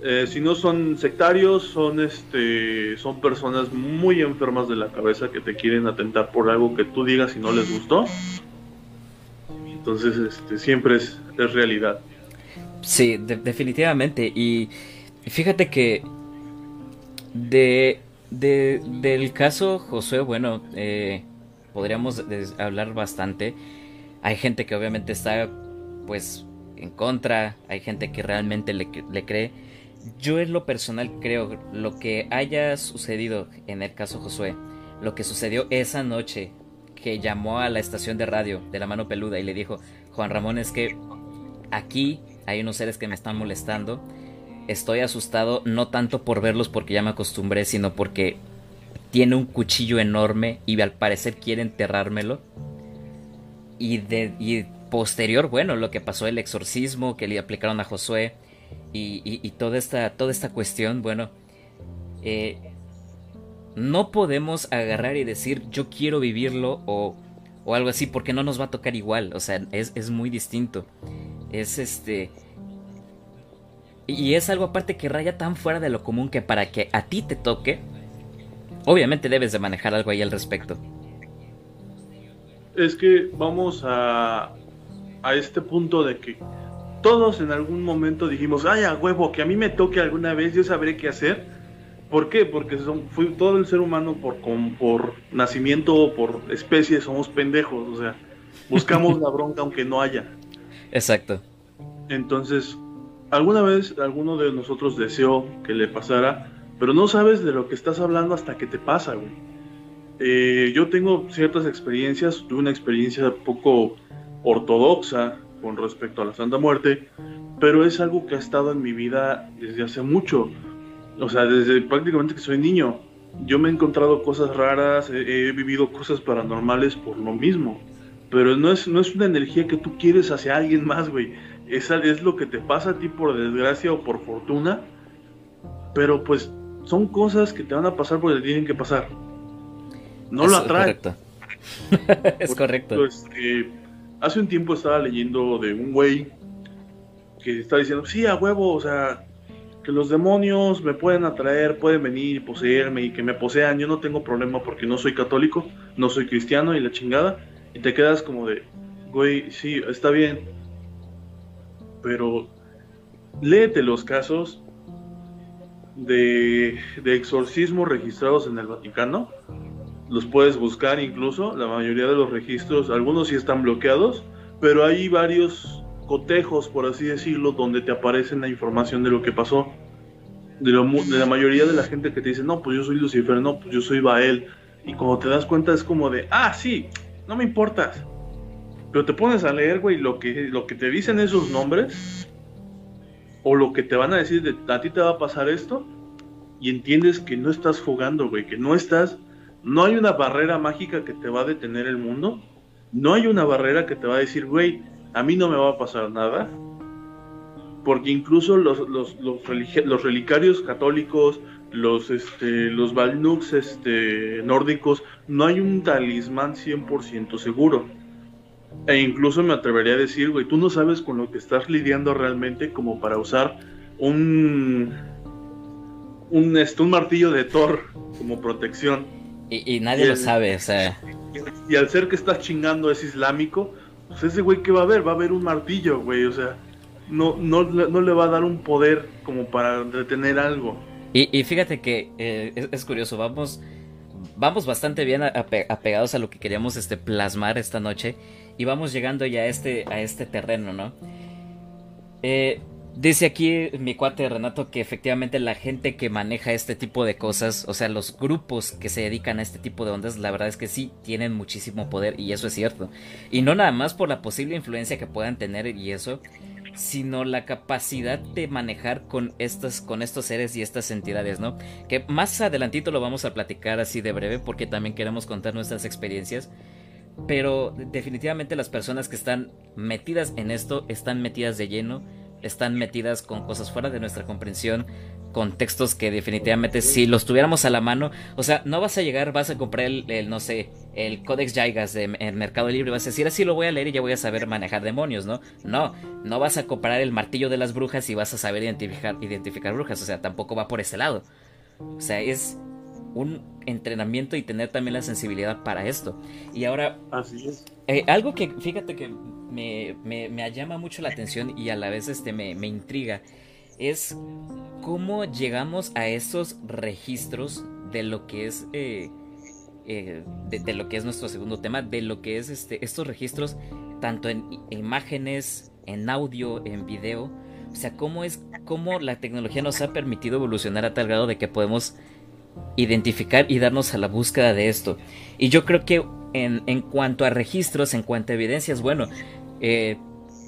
eh, si no son sectarios, son este son personas muy enfermas de la cabeza que te quieren atentar por algo que tú digas y no les gustó. Entonces, este, siempre es, es realidad. Sí, definitivamente. Y Fíjate que de, del caso Josué, bueno, eh, podríamos hablar bastante. Hay gente que obviamente está pues en contra, hay gente que realmente le, le cree. Yo en lo personal creo lo que haya sucedido en el caso Josué, lo que sucedió esa noche que llamó a la estación de radio de la mano peluda y le dijo, Juan Ramón, es que aquí hay unos seres que me están molestando estoy asustado no tanto por verlos porque ya me acostumbré, sino porque tiene un cuchillo enorme y al parecer quiere enterrármelo. Y, posterior, bueno, lo que pasó el exorcismo que le aplicaron a Josué y, toda, esta, toda esta cuestión, bueno, eh, no podemos agarrar y decir yo quiero vivirlo o, algo así porque no nos va a tocar igual, o sea, es muy distinto. Es este... Y es algo aparte que raya tan fuera de lo común que para que a ti te toque, obviamente debes de manejar algo ahí al respecto. Es que vamos a, a este punto de que todos en algún momento dijimos, ay, a huevo, que a mí me toque alguna vez, yo sabré qué hacer. ¿Por qué? Porque son, fue todo el ser humano por, por nacimiento o por especie somos pendejos, o sea, buscamos la bronca aunque no haya. Exacto. Entonces, alguna vez alguno de nosotros deseó que le pasara, pero no sabes de lo que estás hablando hasta que te pasa, güey. Eh, yo tengo ciertas experiencias, tuve una experiencia poco ortodoxa con respecto a la Santa Muerte, pero es algo que ha estado en mi vida desde hace mucho. O sea, desde prácticamente que soy niño. Yo me he encontrado cosas raras, he, he vivido cosas paranormales por lo mismo. Pero no es, no es una energía que tú quieres hacia alguien más, güey. Esa es lo que te pasa a ti por desgracia o por fortuna. Pero pues son cosas que te van a pasar porque te tienen que pasar. No lo atrae. Correcto. es correcto. Eh, hace un tiempo estaba leyendo de un güey que está diciendo, sí, a huevo, o sea, que los demonios me pueden atraer, pueden venir y poseerme y que me posean. Yo no tengo problema porque no soy católico, no soy cristiano y la chingada. Y te quedas como de, güey, sí, está bien. Pero léete los casos de, de exorcismos registrados en el Vaticano. Los puedes buscar incluso, la mayoría de los registros, algunos sí están bloqueados, pero hay varios cotejos, por así decirlo, donde te aparece la información de lo que pasó. De, de, la mayoría de la gente que te dice, no, pues yo soy Lucifer, no, pues yo soy Bael. Y cuando te das cuenta es como de, ah, sí, no me importas. Pero te pones a leer, güey, lo que, lo que te dicen esos nombres, o lo que te van a decir de a ti te va a pasar esto, y entiendes que no estás jugando, güey, que no estás, no hay una barrera mágica que te va a detener el mundo, no hay una barrera que te va a decir, güey, a mí no me va a pasar nada, porque incluso los, los, los, los relicarios católicos, los este los Valnux este nórdicos no hay un talismán 100% seguro. E incluso me atrevería a decir, güey, tú no sabes con lo que estás lidiando realmente como para usar un un, este, un martillo de Thor como protección. Y, nadie lo sabe, o sea. Y, al ser que estás chingando es islámico, pues ese güey que va a ver, va a ver un martillo, güey, o sea, no, no, no le va a dar un poder como para detener algo. Y, fíjate que eh, es, curioso, vamos, vamos bastante bien apegados a lo que queríamos este, plasmar esta noche y vamos llegando ya a este, a este terreno, ¿no? Eh, dice aquí mi cuate Renato que efectivamente la gente que maneja este tipo de cosas, o sea, los grupos que se dedican a este tipo de ondas, la verdad es que sí tienen muchísimo poder y eso es cierto. Y no nada más por la posible influencia que puedan tener y eso, sino la capacidad de manejar con estos, con estos seres y estas entidades, ¿no? Que más adelantito lo vamos a platicar así de breve porque también queremos contar nuestras experiencias. Pero definitivamente las personas que están metidas en esto están metidas de lleno, están metidas con cosas fuera de nuestra comprensión, contextos que definitivamente si los tuviéramos a la mano, o sea, no vas a llegar, vas a comprar el, no sé, el Codex Jaigas de, en Mercado Libre, vas a decir, así lo voy a leer y ya voy a saber manejar demonios, ¿no? No, no vas a comprar el martillo de las brujas y vas a saber identificar, identificar brujas, o sea, tampoco va por ese lado. O sea, es un entrenamiento y tener también la sensibilidad para esto. Y ahora... Así es. Eh, algo que, fíjate que me, me, me, llama mucho la atención y a la vez este, me, me intriga es cómo llegamos a esos registros de lo que es eh, eh, de, lo que es nuestro segundo tema, de lo que es este, estos registros, tanto en imágenes, en audio, en video. O sea, cómo es, cómo la tecnología nos ha permitido evolucionar a tal grado de que podemos identificar y darnos a la búsqueda de esto. Y yo creo que en, en cuanto a registros, en cuanto a evidencias, bueno, eh,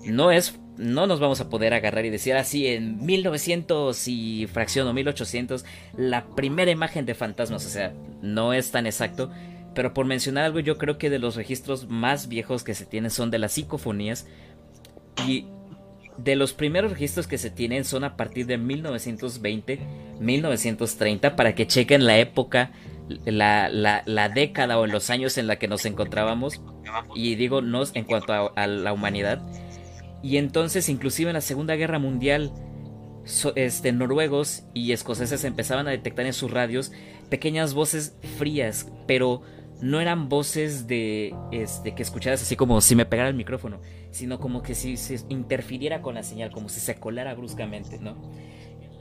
no es no nos vamos a poder agarrar y decir así en 1900 y fracción o 1800 la primera imagen de fantasmas, o sea, no es tan exacto, Pero por mencionar algo, yo creo que de los registros más viejos que se tienen son de las psicofonías. Y de los primeros registros que se tienen son a partir de 1920, 1930, para que chequen la época, la, la, década o los años en la que nos encontrábamos. Y digo, nos en cuanto a, la humanidad. Y entonces, inclusive en la Segunda Guerra Mundial, este, noruegos y escoceses empezaban a detectar en sus radios pequeñas voces frías, pero no eran voces de este que escucharas así como si me pegara el micrófono, sino como que si se interfiriera con la señal, como si se colara bruscamente, ¿no?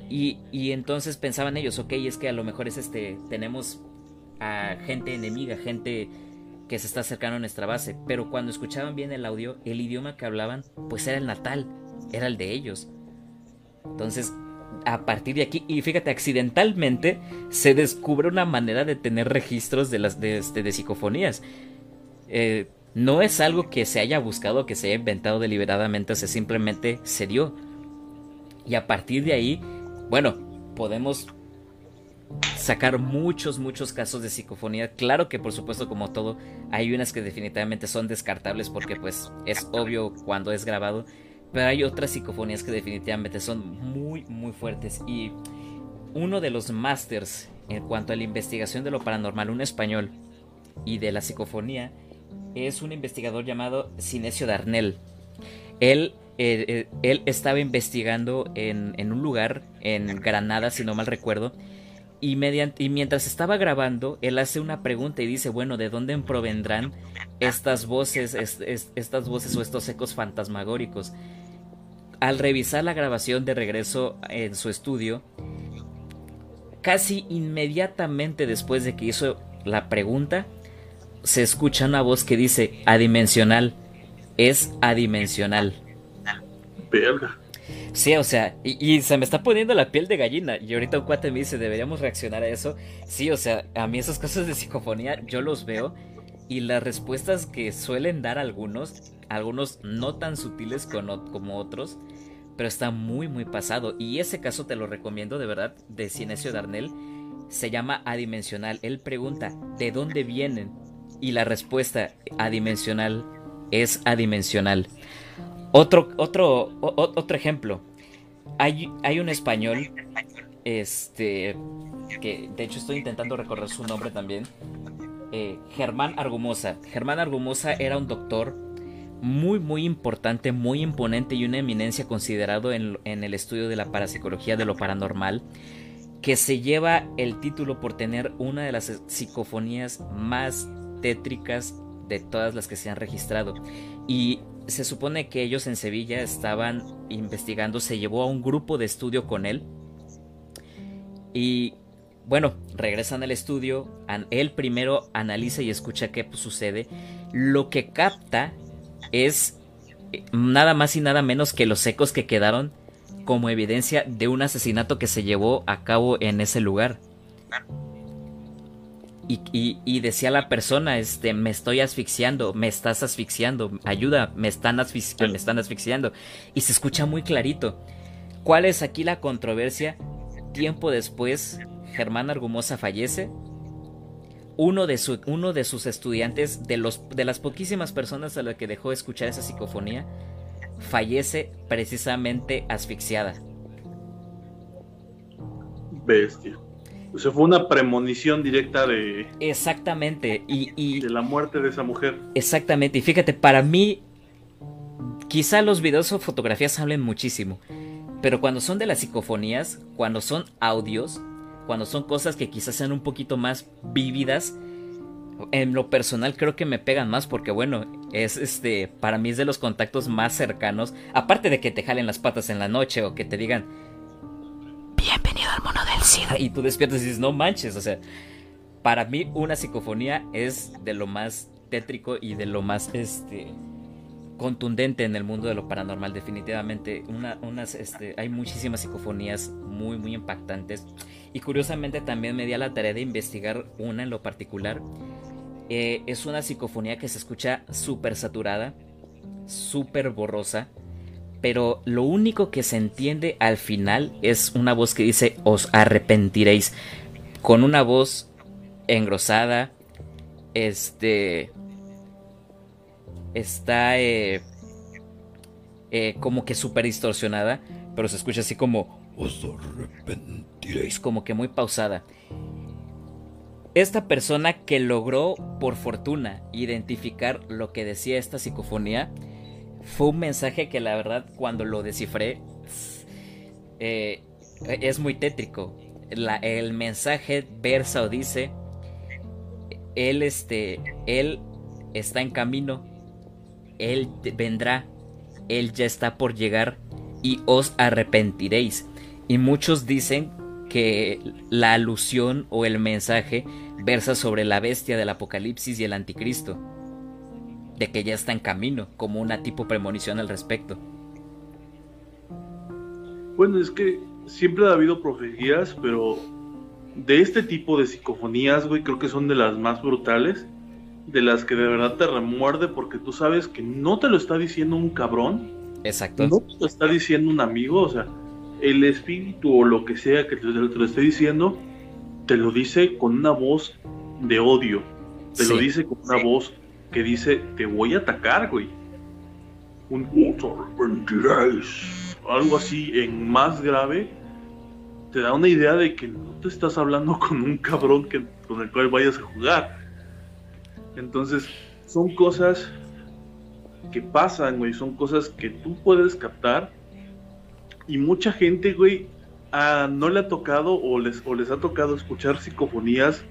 Y, y entonces pensaban ellos, ok, es que a lo mejor es este, tenemos a gente enemiga, gente que se está acercando a nuestra base, pero cuando escuchaban bien el audio, el idioma que hablaban, pues era el natal, era el de ellos. Entonces, a partir de aquí, y fíjate, accidentalmente se descubre una manera de tener registros de las de, este, psicofonías. Eh, no es algo que se haya buscado, que se haya inventado deliberadamente, o sea, simplemente se dio. Y a partir de ahí, bueno, podemos sacar muchos, muchos casos de psicofonía. Claro que por supuesto como todo, hay unas que definitivamente son descartables porque pues es obvio cuando es grabado. Pero hay otras psicofonías que definitivamente son muy, muy fuertes. Y uno de los masters en cuanto a la investigación de lo paranormal, un español, y de la psicofonía, es un investigador llamado Sinesio Darnell. Él, eh, eh, él estaba investigando en, en, un lugar, en Granada, si no mal recuerdo, y, mientras estaba grabando, él hace una pregunta y dice, bueno, ¿de dónde provendrán estas voces, estas voces o estos ecos fantasmagóricos? al revisar la grabación de regreso en su estudio, casi inmediatamente después de que hizo la pregunta, se escucha una voz que dice adimensional. Es adimensional. Sí, o sea, y, se me está poniendo la piel de gallina. Y ahorita un cuate me dice, ¿deberíamos reaccionar a eso? Sí, o sea, a mí esos casos de psicofonía yo los veo. Y las respuestas que suelen dar algunos, algunos no tan sutiles como otros, pero está muy muy pasado. Y ese caso te lo recomiendo de verdad, de Cinesio Darnell, se llama adimensional. Él pregunta, ¿de dónde vienen? Y la respuesta adimensional es adimensional. Otro, otro, otro ejemplo. Hay, hay un español, este, que de hecho estoy intentando recordar su nombre también. Eh, Germán Argumosa. Germán Argumosa era un doctor muy muy importante, muy imponente y una eminencia considerado en, el estudio de la parapsicología de lo paranormal, que se lleva el título por tener una de las psicofonías más tétricas de todas las que se han registrado. Y se supone que ellos en Sevilla estaban investigando, se llevó a un grupo de estudio con él. Y bueno, regresan al estudio, él primero analiza y escucha qué sucede. Lo que capta es eh, nada más y nada menos que los ecos que quedaron como evidencia de un asesinato que se llevó a cabo en ese lugar. Y, decía la persona, este, me estoy asfixiando, me estás asfixiando, ayuda, me están, asfixiando, me están asfixiando. Y se escucha muy clarito. ¿Cuál es aquí la controversia? Tiempo después, Germán Argumosa fallece uno de, su, uno de sus estudiantes, de, los, de las poquísimas personas a las que dejó escuchar esa psicofonía, fallece precisamente asfixiada. Bestia. O sea, fue una premonición directa de. Exactamente. Y, de la muerte de esa mujer. Exactamente. Y fíjate, para mí. Quizá los videos o fotografías hablen muchísimo. Pero cuando son de las psicofonías, cuando son audios, cuando son cosas que quizás sean un poquito más vívidas, en lo personal creo que me pegan más porque bueno, es este, para mí es de los contactos más cercanos, aparte de que te jalen las patas en la noche o que te digan, bienvenido al mono del SIDA, y tú despiertas y dices, no manches, o sea, para mí una psicofonía es de lo más tétrico y de lo más, este, contundente en el mundo de lo paranormal, definitivamente. Una, unas, este, hay muchísimas psicofonías muy, muy impactantes. Y curiosamente también me di a la tarea de investigar una en lo particular. Eh, es una psicofonía que se escucha súper saturada, súper borrosa. Pero lo único que se entiende al final es una voz que dice os arrepentiréis. Con una voz engrosada, este está eh, eh, como que súper distorsionada, pero se escucha así como os arrepentiréis, como que muy pausada. Esta persona que logró, por fortuna, identificar lo que decía esta psicofonía, fue un mensaje que la verdad cuando lo descifré eh, es muy tétrico. el mensaje versa o dice, él, este, él está en camino, él vendrá, él ya está por llegar y os arrepentiréis. Y muchos dicen que la alusión o el mensaje versa sobre la bestia del Apocalipsis y el Anticristo, de que ya está en camino, como una tipo premonición al respecto. Bueno, es que siempre ha habido profecías, pero de este tipo de psicofonías, güey, creo que son de las más brutales, de las que de verdad te remuerde porque tú sabes que no te lo está diciendo un cabrón. Exacto. No te lo está diciendo un amigo, o sea, el espíritu o lo que sea que te, lo esté diciendo, te lo dice con una voz de odio. Te lo dice con una voz que dice, te voy a atacar, güey. Un algo así en más grave, te da una idea de que no te estás hablando con un cabrón que, con el cual vayas a jugar. Entonces, son cosas que pasan, güey, son cosas que tú puedes captar y mucha gente, güey, no le ha tocado o les, o les ha tocado escuchar psicofonías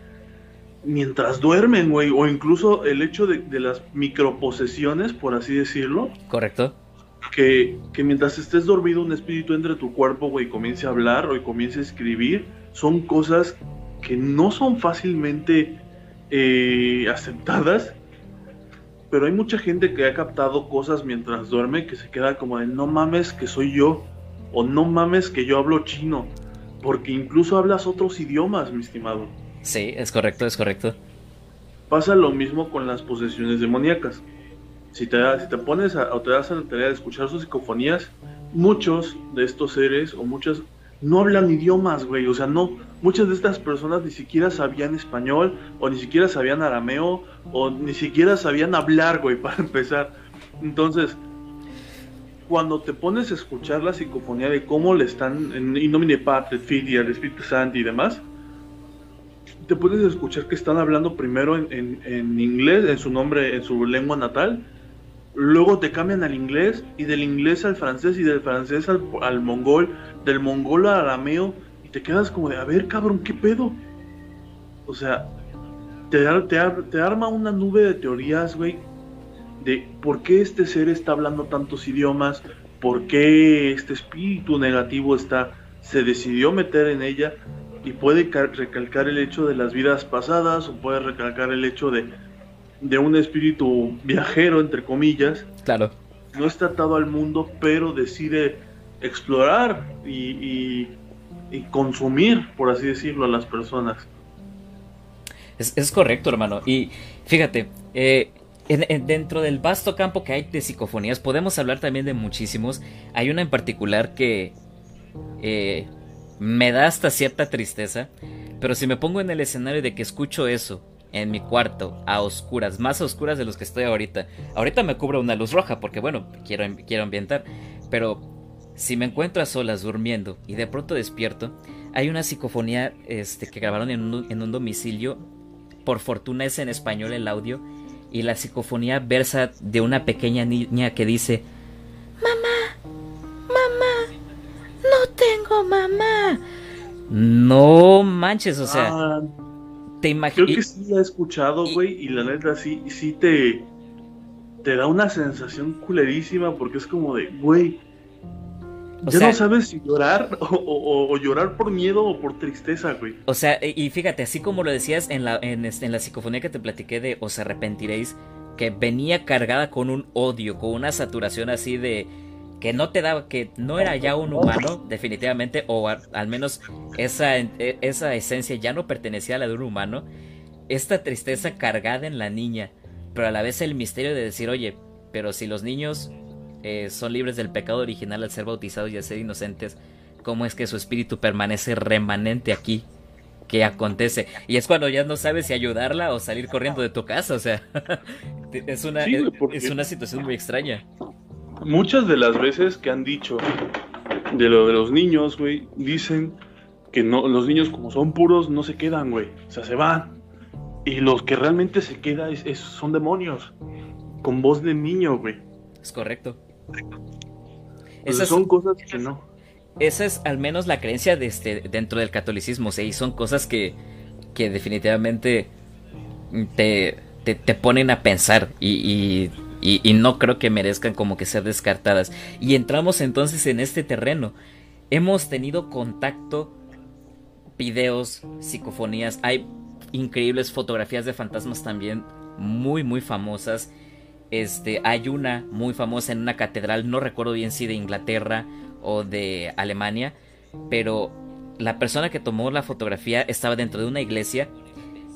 mientras duermen, güey, o incluso el hecho de, de, las microposesiones, por así decirlo. Correcto. Que, que mientras estés dormido un espíritu entre tu cuerpo, güey, comience a hablar o comience a escribir, son cosas que no son fácilmente eh, aceptadas, pero hay mucha gente que ha captado cosas mientras duerme que se queda como de no mames que soy yo o no mames que yo hablo chino, porque incluso hablas otros idiomas, mi estimado. Sí, es correcto, es correcto. Pasa lo mismo con las posesiones demoníacas. Si te, si te pones a, o te das a la tarea de escuchar sus psicofonías, muchos de estos seres o muchas no hablan idiomas, güey. O sea, no, muchas de estas personas ni siquiera sabían español, o ni siquiera sabían arameo, o ni siquiera sabían hablar, güey, para empezar. Entonces, cuando te pones a escuchar la psicofonía de cómo le están en Innomine Patri, Fili, al Espíritu Santo y demás, te puedes escuchar que están hablando primero en, en, inglés, en su nombre, en su lengua natal, luego te cambian al inglés y del inglés al francés y del francés al, al mongol, del mongol al arameo y te quedas como de, a ver cabrón, ¿qué pedo? O sea, te, te, te arma una nube de teorías, güey, de por qué este ser está hablando tantos idiomas, por qué este espíritu negativo está, se decidió meter en ella y puede recalcar el hecho de las vidas pasadas o puede recalcar el hecho de, de un espíritu viajero, entre comillas. Claro. No está atado al mundo, pero decide explorar y, y, consumir, por así decirlo, a las personas. Es, es correcto, hermano. Y fíjate, eh, dentro del vasto campo que hay de psicofonías, podemos hablar también de muchísimos. Hay una en particular que eh, me da hasta cierta tristeza, pero si me pongo en el escenario de que escucho eso en mi cuarto, a oscuras, más oscuras de los que estoy ahorita, ahorita me cubro una luz roja porque bueno, quiero, quiero ambientar, pero si me encuentro a solas durmiendo y de pronto despierto, hay una psicofonía este, que grabaron en un, en un domicilio, por fortuna es en español el audio, y la psicofonía versa de una pequeña niña que dice, mamá, no tengo mamá. No manches, o sea, ah, te imaginas... Creo que sí la he escuchado, güey, y, la neta sí, sí te, te da una sensación culerísima porque es como de, güey, ya no sabes si llorar o, llorar por miedo o por tristeza, güey. O sea, y fíjate, así como lo decías en la, en, este, en la psicofonía que te platiqué de Os arrepentiréis, que venía cargada con un odio, con una saturación así de que no te daba, que no era ya un humano, definitivamente, o al menos esa, e, esa esencia ya no pertenecía a la de un humano. Esta tristeza cargada en la niña, pero a la vez el misterio de decir, oye, pero si los niños eh, son libres del pecado original al ser bautizados y al ser inocentes, ¿cómo es que su espíritu permanece remanente aquí? qué acontece. Y es cuando ya no sabes si ayudarla o salir corriendo de tu casa, o sea, es una, es, una situación muy extraña. Muchas de las veces que han dicho de lo de los niños, güey, dicen que no, los niños como son puros no se quedan, güey, o sea, se van. Y los que realmente se quedan es, son demonios, con voz de niño, güey. Es correcto. Esas son cosas que no esa es al menos la creencia de este, dentro del catolicismo, y son cosas que, que definitivamente te, te, ponen a pensar y, y, no creo que merezcan como que ser descartadas. Y entramos entonces en este terreno. Hemos tenido contacto, videos, psicofonías, hay increíbles fotografías de fantasmas también muy muy famosas. Este, hay una muy famosa en una catedral, no recuerdo bien si de Inglaterra o de Alemania, pero la persona que tomó la fotografía estaba dentro de una iglesia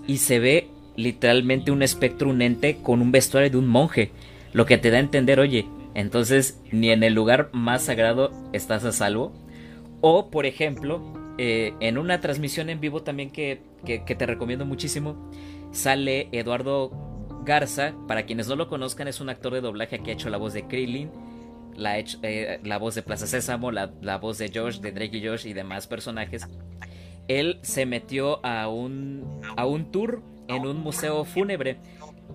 y se ve literalmente un espectro, un ente con un vestuario de un monje, lo que te da a entender, oye, entonces ni en el lugar más sagrado estás a salvo. O, por ejemplo, eh, en una transmisión en vivo también que, que, te recomiendo muchísimo, sale Eduardo Garza, para quienes no lo conozcan, es un actor de doblaje que ha hecho la voz de Krillin, la, eh, la voz de Plaza Sésamo, la, voz de Josh, de Drake y Josh y demás personajes, él se metió a un, a un tour en un museo fúnebre.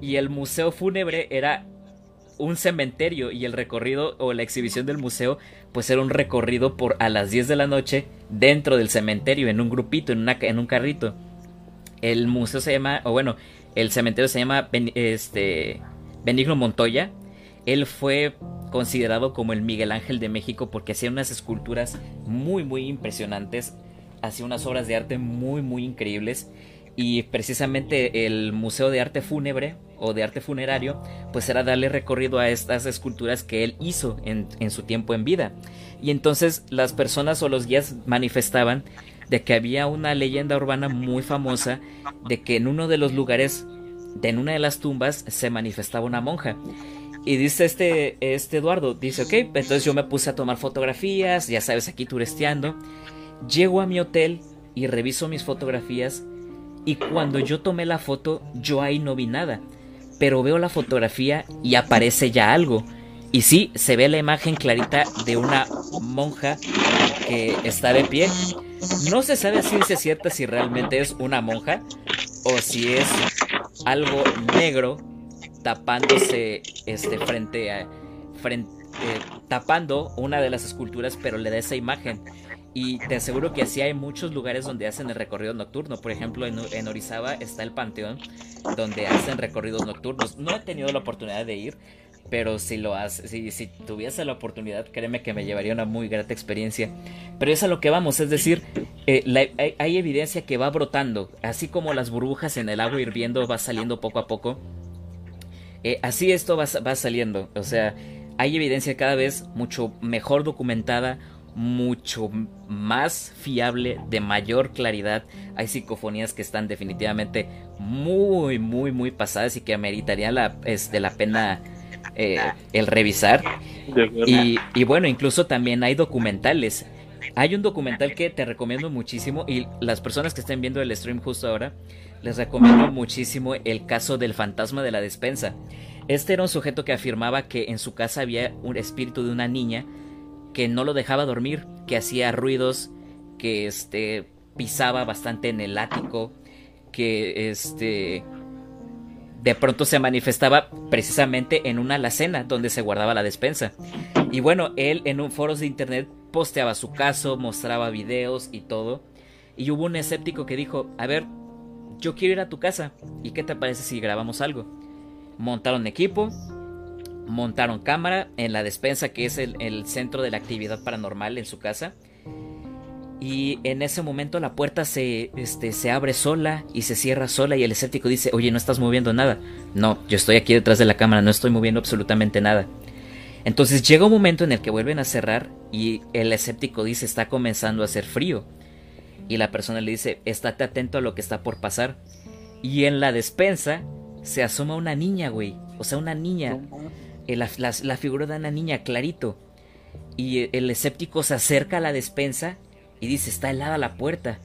Y el museo fúnebre era un cementerio y el recorrido o la exhibición del museo pues era un recorrido por a las 10 de la noche dentro del cementerio en un grupito, en, una, en un carrito. El museo se llama, o bueno, el cementerio se llama este, Benigno Montoya. Él fue considerado como el Miguel Ángel de México porque hacía unas esculturas muy muy impresionantes, hacía unas obras de arte muy muy increíbles y precisamente el Museo de Arte Fúnebre o de Arte Funerario pues era darle recorrido a estas esculturas que él hizo en, en su tiempo en vida y entonces las personas o los guías manifestaban de que había una leyenda urbana muy famosa de que en uno de los lugares de en una de las tumbas se manifestaba una monja y dice este, este Eduardo, dice, ok, entonces yo me puse a tomar fotografías, ya sabes, aquí turisteando. Llego a mi hotel y reviso mis fotografías y cuando yo tomé la foto, yo ahí no vi nada. Pero veo la fotografía y aparece ya algo. Y sí, se ve la imagen clarita de una monja que está de pie. No se sabe si ciencia cierta si realmente es una monja o si es algo negro tapándose este frente a frente, eh, tapando una de las esculturas, pero le da esa imagen. Y te aseguro que así hay muchos lugares donde hacen el recorrido nocturno. Por ejemplo, en, Orizaba está el Panteón, donde hacen recorridos nocturnos. No he tenido la oportunidad de ir, pero si lo hace, si, tuviese la oportunidad, créeme que me llevaría una muy grata experiencia. Pero es a lo que vamos, es decir, eh, hay, evidencia que va brotando, así como las burbujas en el agua hirviendo va saliendo poco a poco. Eh, así esto va, saliendo. O sea, hay evidencia cada vez mucho mejor documentada, mucho más fiable, de mayor claridad. Hay psicofonías que están definitivamente muy, muy, muy pasadas y que ameritarían la, este, la pena eh, el revisar. Y, y, bueno, incluso también hay documentales. Hay un documental que te recomiendo muchísimo y las personas que estén viendo el stream justo ahora les recomiendo muchísimo el caso del fantasma de la despensa. Este era un sujeto que afirmaba que en su casa había un espíritu de una niña que no lo dejaba dormir, que hacía ruidos, que este pisaba bastante en el ático, que este de pronto se manifestaba precisamente en una alacena donde se guardaba la despensa. Y bueno, él en un foro de internet posteaba su caso, mostraba videos y todo. Y hubo un escéptico que dijo, a ver, yo quiero ir a tu casa. ¿Y qué te parece si grabamos algo? Montaron equipo, montaron cámara en la despensa que es el, centro de la actividad paranormal en su casa. Y en ese momento la puerta se, este, se abre sola y se cierra sola y el escéptico dice, oye, no estás moviendo nada. No, yo estoy aquí detrás de la cámara, no estoy moviendo absolutamente nada. Entonces llega un momento en el que vuelven a cerrar y el escéptico dice, está comenzando a hacer frío y la persona le dice, estate atento a lo que está por pasar. Y en la despensa se asoma una niña, güey. O sea, una niña. Eh, la, figura de una niña, clarito. Y el escéptico se acerca a la despensa y dice, está helada la puerta.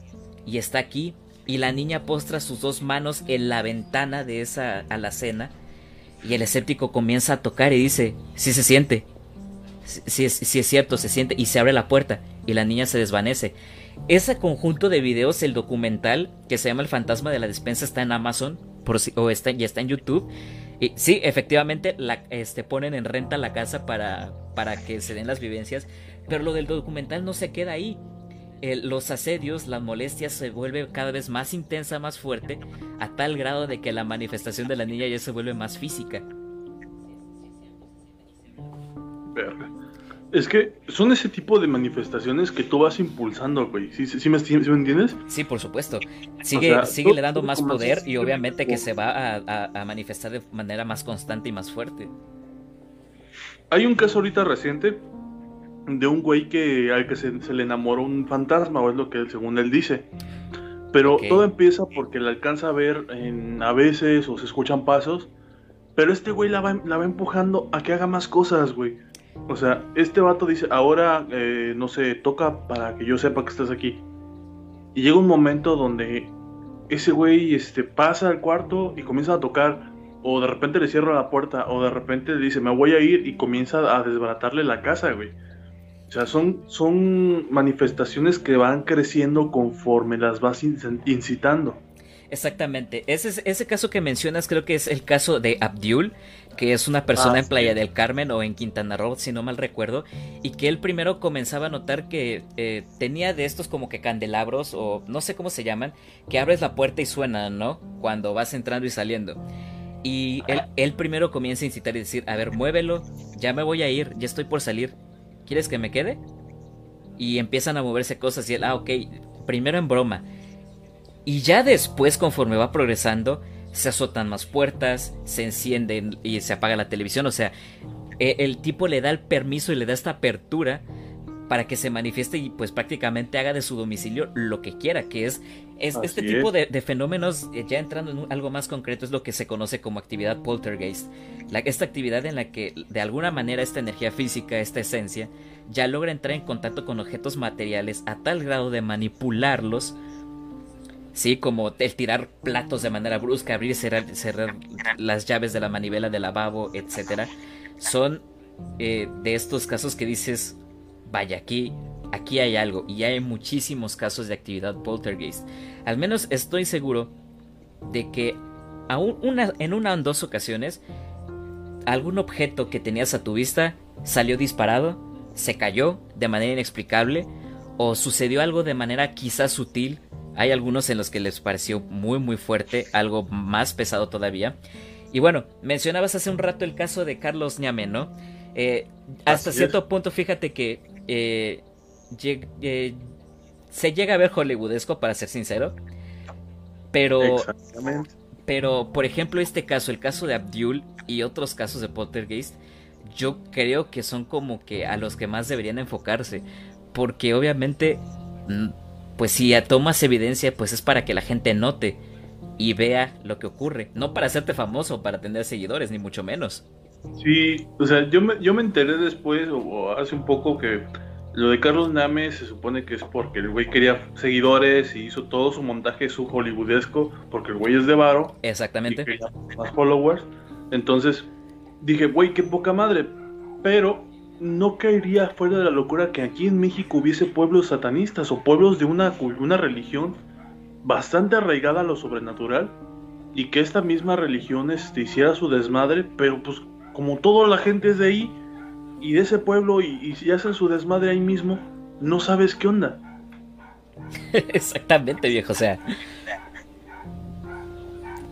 Y está aquí. y la niña postra sus dos manos en la ventana de esa alacena y el escéptico comienza a tocar y dice, sí se siente, sí, es, es cierto, se siente y se abre la puerta y la niña se desvanece. Ese conjunto de videos, el documental que se llama El fantasma de la despensa está en Amazon por si, o está, ya está en YouTube. Y sí, efectivamente, la, este, ponen en renta la casa para, para que se den las vivencias, pero lo del documental no se queda ahí. los asedios, las molestias se vuelve cada vez más intensa, más fuerte, a tal grado de que la manifestación de la niña ya se vuelve más física. Es que son ese tipo de manifestaciones que tú vas impulsando, güey. ¿Sí, me, entiendes? Sí, por supuesto. Sigue, sigue le dando más poder y obviamente que se va a, manifestar de manera más constante y más fuerte. Hay un caso ahorita reciente de un güey que al que se, le enamoró un fantasma, o es lo que según él dice. Pero todo empieza porque le alcanza a ver en, a veces o se escuchan pasos. Pero este güey la va, la va empujando a que haga más cosas, güey. O sea, este vato dice, ahora, eh, no sé, toca para que yo sepa que estás aquí. Y llega un momento donde ese güey este, pasa al cuarto y comienza a tocar. O de repente le cierra la puerta. O de repente le dice, me voy a ir. Y comienza a desbaratarle la casa, güey. O sea, son, son manifestaciones que van creciendo conforme las vas incitando. Exactamente. Ese, ese caso que mencionas creo que es el caso de Abdul, que es una persona ah, en Playa del Carmen o en Quintana Roo, si no mal recuerdo, y que él primero comenzaba a notar que eh, tenía de estos como que candelabros o no sé cómo se llaman, que abres la puerta y suenan, ¿no? Cuando vas entrando y saliendo. Y él, él primero comienza a incitar y decir, a ver, muévelo, ya me voy a ir, ya estoy por salir, ¿quieres que me quede? Y empiezan a moverse cosas y él, ah, ok, primero en broma y ya después, conforme va progresando, se azotan más puertas, se encienden y se apaga la televisión. O sea, e, el tipo le da el permiso y le da esta apertura para que se manifieste y pues prácticamente haga de su domicilio lo que quiera, que es, este tipo de, fenómenos, eh, ya entrando en algo más concreto, es lo que se conoce como actividad poltergeist. esta actividad en la que de alguna manera esta energía física, esta esencia, ya logra entrar en contacto con objetos materiales a tal grado de manipularlos Sí, como el tirar platos de manera brusca, abrir y cerrar, las llaves de la manivela del lavabo, etc. Son eh, de estos casos que dices, vaya, aquí, aquí hay algo. Y hay muchísimos casos de actividad poltergeist. Al menos estoy seguro de que una, en una o dos ocasiones, algún objeto que tenías a tu vista salió disparado, se cayó de manera inexplicable, o sucedió algo de manera quizás sutil hay algunos en los que les pareció muy muy fuerte, algo más pesado todavía. Y bueno, mencionabas hace un rato el caso de Carlos Ñame, ¿no? Eh, hasta cierto punto, fíjate que eh, eh, se llega a ver hollywoodesco, para ser sincero. Pero, pero, por ejemplo, este caso, el caso de Abdul y otros casos de Poltergeist, yo creo que son como que a los que más deberían enfocarse. Porque obviamente mm, pues si tomas evidencia, pues es para que la gente note y vea lo que ocurre, no para hacerte famoso, para tener seguidores, ni mucho menos. Sí, o sea, yo me, yo me enteré después, o, hace un poco, que lo de Carlos Name se supone que es porque el güey quería seguidores y hizo todo su montaje su hollywoodesco, porque el güey es de varo. Exactamente. más followers. Entonces dije, güey, qué poca madre. Pero no caería fuera de la locura que aquí en México hubiese pueblos satanistas o pueblos de una, una religión bastante arraigada a lo sobrenatural y que esta misma religión este, hiciera su desmadre, pero pues como toda la gente es de ahí y de ese pueblo y, si hacen su desmadre ahí mismo, no sabes qué onda. Exactamente, viejo, o sea,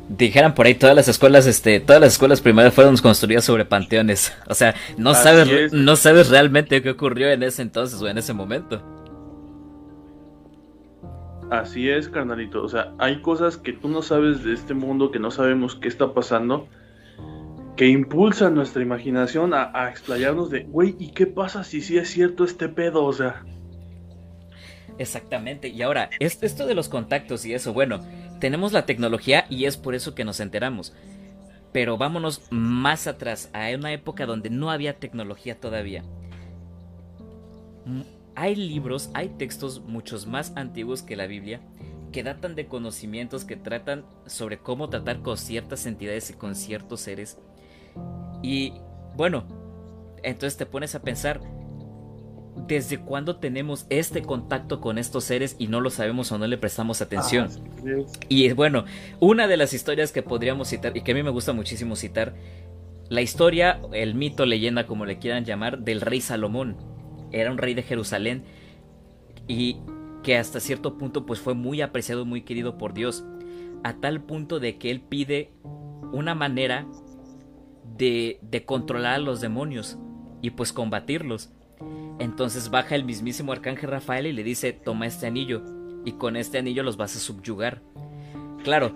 dijeran por ahí todas las escuelas, este, todas las escuelas primarias fueron construidas sobre panteones. O sea, no sabes, no sabes realmente qué ocurrió en ese entonces o en ese momento. Así es, carnalito. O sea, hay cosas que tú no sabes de este mundo, que no sabemos qué está pasando, que impulsan nuestra imaginación a, a explayarnos de, güey, ¿y qué pasa si sí es cierto este pedo? O sea. Exactamente. Y ahora, esto de los contactos y eso, bueno, tenemos la tecnología y es por eso que nos enteramos. Pero vámonos más atrás, a una época donde no había tecnología todavía. Hay libros, hay textos muchos más antiguos que la Biblia que datan de conocimientos que tratan sobre cómo tratar con ciertas entidades y con ciertos seres. Y bueno, entonces te pones a pensar, ¿desde cuándo tenemos este contacto con estos seres y no lo sabemos o no le prestamos atención? Y bueno, una de las historias que podríamos citar y que a mí me gusta muchísimo citar, la historia, el mito, leyenda, como le quieran llamar, del rey Salomón. Era un rey de Jerusalén y que hasta cierto punto pues fue muy apreciado, muy querido por Dios, a tal punto de que él pide una manera de, de controlar a los demonios y pues combatirlos. Entonces baja el mismísimo arcángel Rafael y le dice, toma este anillo, y con este anillo los vas a subyugar. Claro,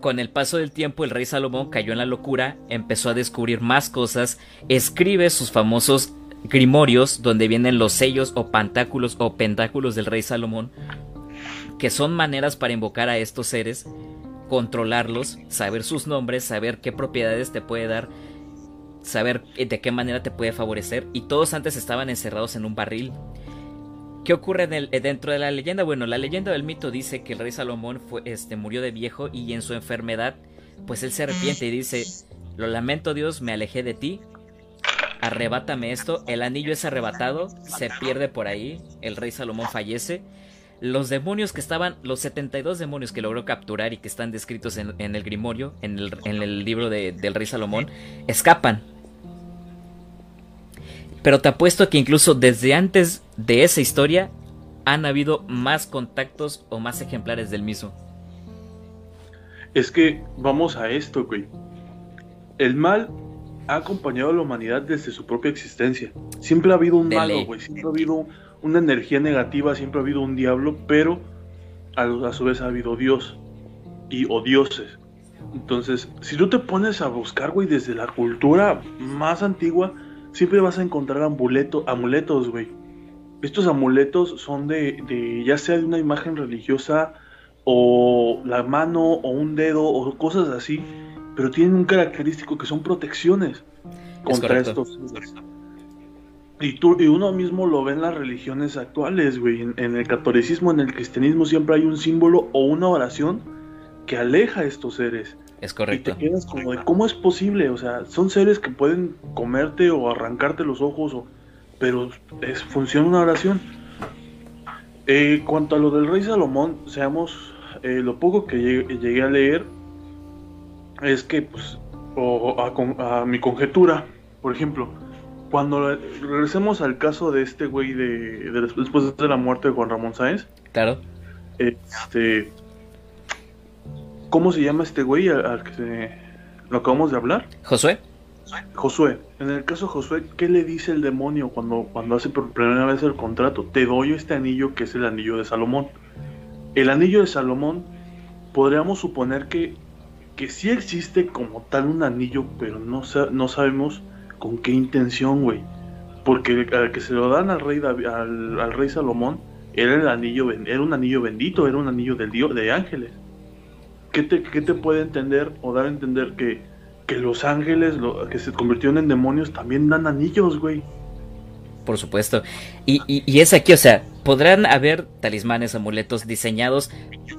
con el paso del tiempo el rey Salomón cayó en la locura, empezó a descubrir más cosas, escribe sus famosos grimorios donde vienen los sellos o pantáculos o pentáculos del rey Salomón, que son maneras para invocar a estos seres, controlarlos, saber sus nombres, saber qué propiedades te puede dar, saber de qué manera te puede favorecer, y todos antes estaban encerrados en un barril. ¿Qué ocurre dentro de la leyenda? Bueno, la leyenda del mito dice que el rey Salomón este, murió de viejo y en su enfermedad, pues él se arrepiente y dice, lo lamento Dios, me alejé de ti, arrebátame esto, el anillo es arrebatado, se pierde por ahí, el rey Salomón fallece, los demonios que estaban, los 72 demonios que logró capturar y que están descritos en, el Grimorio, en el, libro del rey Salomón, escapan. Pero te apuesto que incluso desde antes de esa historia han habido más contactos o más ejemplares del mismo. Es que vamos a esto, güey. El mal ha acompañado a la humanidad desde su propia existencia. Siempre ha habido un malo, güey. Siempre ha habido una energía negativa, siempre ha habido un diablo, pero a, su vez ha habido Dios y o dioses. Entonces, si tú te pones a buscar, güey, desde la cultura más antigua, siempre vas a encontrar amuleto, amuletos, güey. Estos amuletos son de, de, ya sea de una imagen religiosa o la mano o un dedo o cosas así pero tienen un característico que son protecciones contra estos y, tú, y uno mismo lo ve en las religiones actuales, güey. En, el catolicismo, en el cristianismo, siempre hay un símbolo o una oración que aleja a estos seres. Es correcto. Y te quedas como de, ¿cómo es posible? O sea, son seres que pueden comerte o arrancarte los ojos, o, pero es, funciona una oración. Eh, cuanto a lo del rey Salomón, seamos, eh, lo poco que llegué a leer, es que, pues, o a, mi conjetura, por ejemplo, cuando regresemos al caso de este güey de, después de la muerte de Juan Ramón Sáenz. Claro. Este. ¿Cómo se llama este güey al, que se, lo acabamos de hablar? Josué. Josué. En el caso de Josué, ¿qué le dice el demonio cuando, cuando hace por primera vez el contrato? Te doy este anillo que es el anillo de Salomón. El anillo de Salomón, podríamos suponer que que sí existe como tal un anillo, pero no, no sabemos con qué intención, güey. Porque al que se lo dan al rey al, rey Salomón, era el anillo, era un anillo bendito, era un anillo del dios de ángeles. ¿Qué te, te puede entender o dar a entender que, que los ángeles que se convirtieron en demonios también dan anillos, güey? Por supuesto. Y, y, y es aquí, o sea, podrán haber talismanes, amuletos diseñados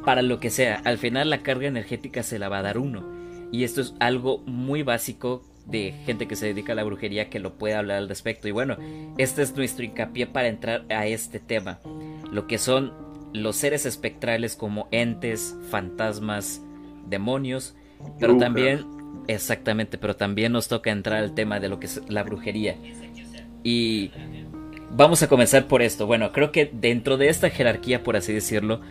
para lo que sea. Al final la carga energética se la va a dar uno. Y esto es algo muy básico de gente que se dedica a la brujería que lo puede hablar al respecto. Y bueno, este es nuestro hincapié para entrar a este tema. Lo que son los seres espectrales como entes, fantasmas, demonios. Pero también, exactamente, pero también nos toca entrar al tema de lo que es la brujería. Y vamos a comenzar por esto. Bueno, creo que dentro de esta jerarquía, por así decirlo,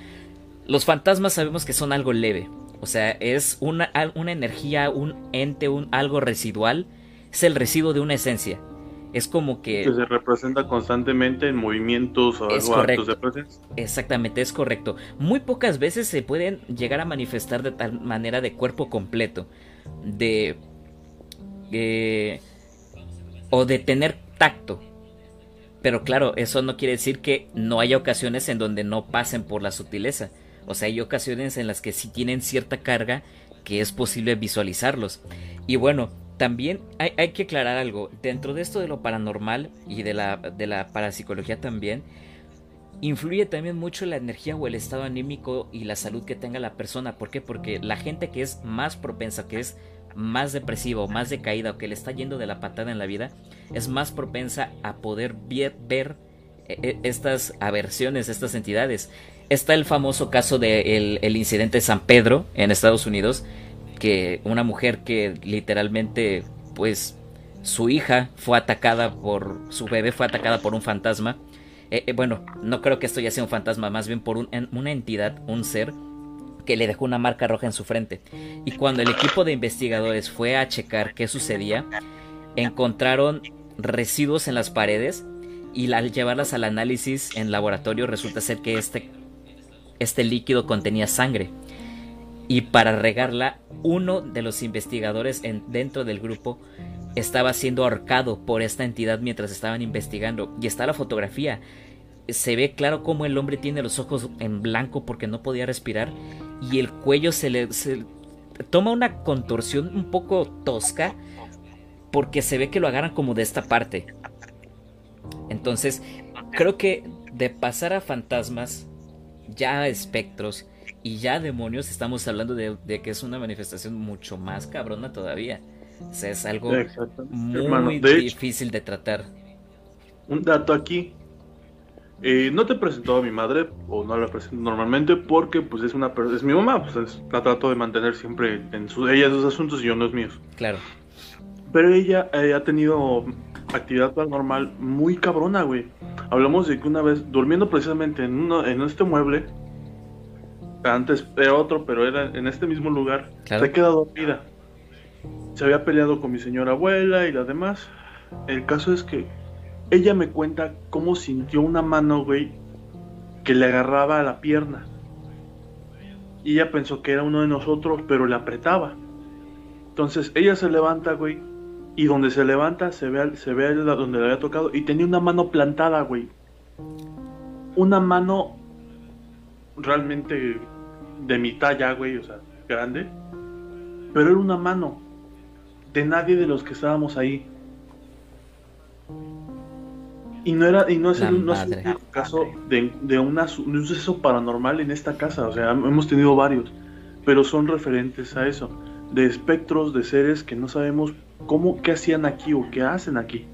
los fantasmas sabemos que son algo leve. O sea, es una, una energía, un ente, un algo residual. Es el residuo de una esencia. Es como que... Que se representa constantemente en movimientos o es actos de presencia. Exactamente, es correcto. Muy pocas veces se pueden llegar a manifestar de tal manera de cuerpo completo. De... Eh, o de tener tacto. Pero claro, eso no quiere decir que no haya ocasiones en donde no pasen por la sutileza. O sea, hay ocasiones en las que sí tienen cierta carga que es posible visualizarlos. Y bueno, también hay, que aclarar algo. Dentro de esto de lo paranormal y de la, de la parapsicología también, influye también mucho la energía o el estado anímico y la salud que tenga la persona. ¿Por qué? Porque la gente que es más propensa, que es más depresiva o más decaída o que le está yendo de la patada en la vida, es más propensa a poder ver, eh, eh, estas aversiones, estas entidades. Está el famoso caso del el incidente de San Pedro en Estados Unidos, que una mujer que literalmente, pues, su hija fue atacada por, su bebé fue atacada por un fantasma eh, eh, bueno, no creo que esto ya sea un fantasma, más bien por una entidad, un ser que le dejó una marca roja en su frente. Y cuando el equipo de investigadores fue a checar qué sucedía, encontraron residuos en las paredes y al llevarlas al análisis en laboratorio resulta ser que este, este líquido contenía sangre. Y para regarla, uno de los investigadores en, dentro del grupo estaba siendo ahorcado por esta entidad mientras estaban investigando. Y está la fotografía. Se ve claro cómo el hombre tiene los ojos en blanco porque no podía respirar. Y el cuello se le toma una contorsión un poco tosca. Porque se ve que lo agarran como de esta parte. Entonces, creo que de pasar a fantasmas, ya espectros y ya demonios, estamos hablando de que es una manifestación mucho más cabrona todavía. O sea, es algo muy difícil de tratar. Un dato aquí. Eh, no te presentó a mi madre, o no la presento normalmente, porque pues es una es mi mamá, pues la trato de mantener siempre en su, ella sus asuntos y yo no los míos. Claro. Pero ella eh, ha tenido actividad paranormal muy cabrona, güey. Hablamos de que una vez, durmiendo precisamente en, uno, en este mueble, antes era otro, pero era en este mismo lugar, se queda dormida se había peleado con mi señora abuela y las demás. El caso es que ella me cuenta cómo sintió una mano, güey, que le agarraba a la pierna. Y ella pensó que era uno de nosotros, pero le apretaba. Entonces ella se levanta, güey, y donde se levanta se ve, se ve donde le había tocado y tenía una mano plantada, güey. Una mano realmente de mi talla, güey, o sea, grande. Pero era una mano de nadie de los que estábamos ahí. Y no era y no es, el, caso de, de, una, un suceso paranormal en esta casa, o sea, hemos tenido varios, pero son referentes a eso, de espectros, de seres que no sabemos cómo, qué hacían aquí o qué hacen aquí.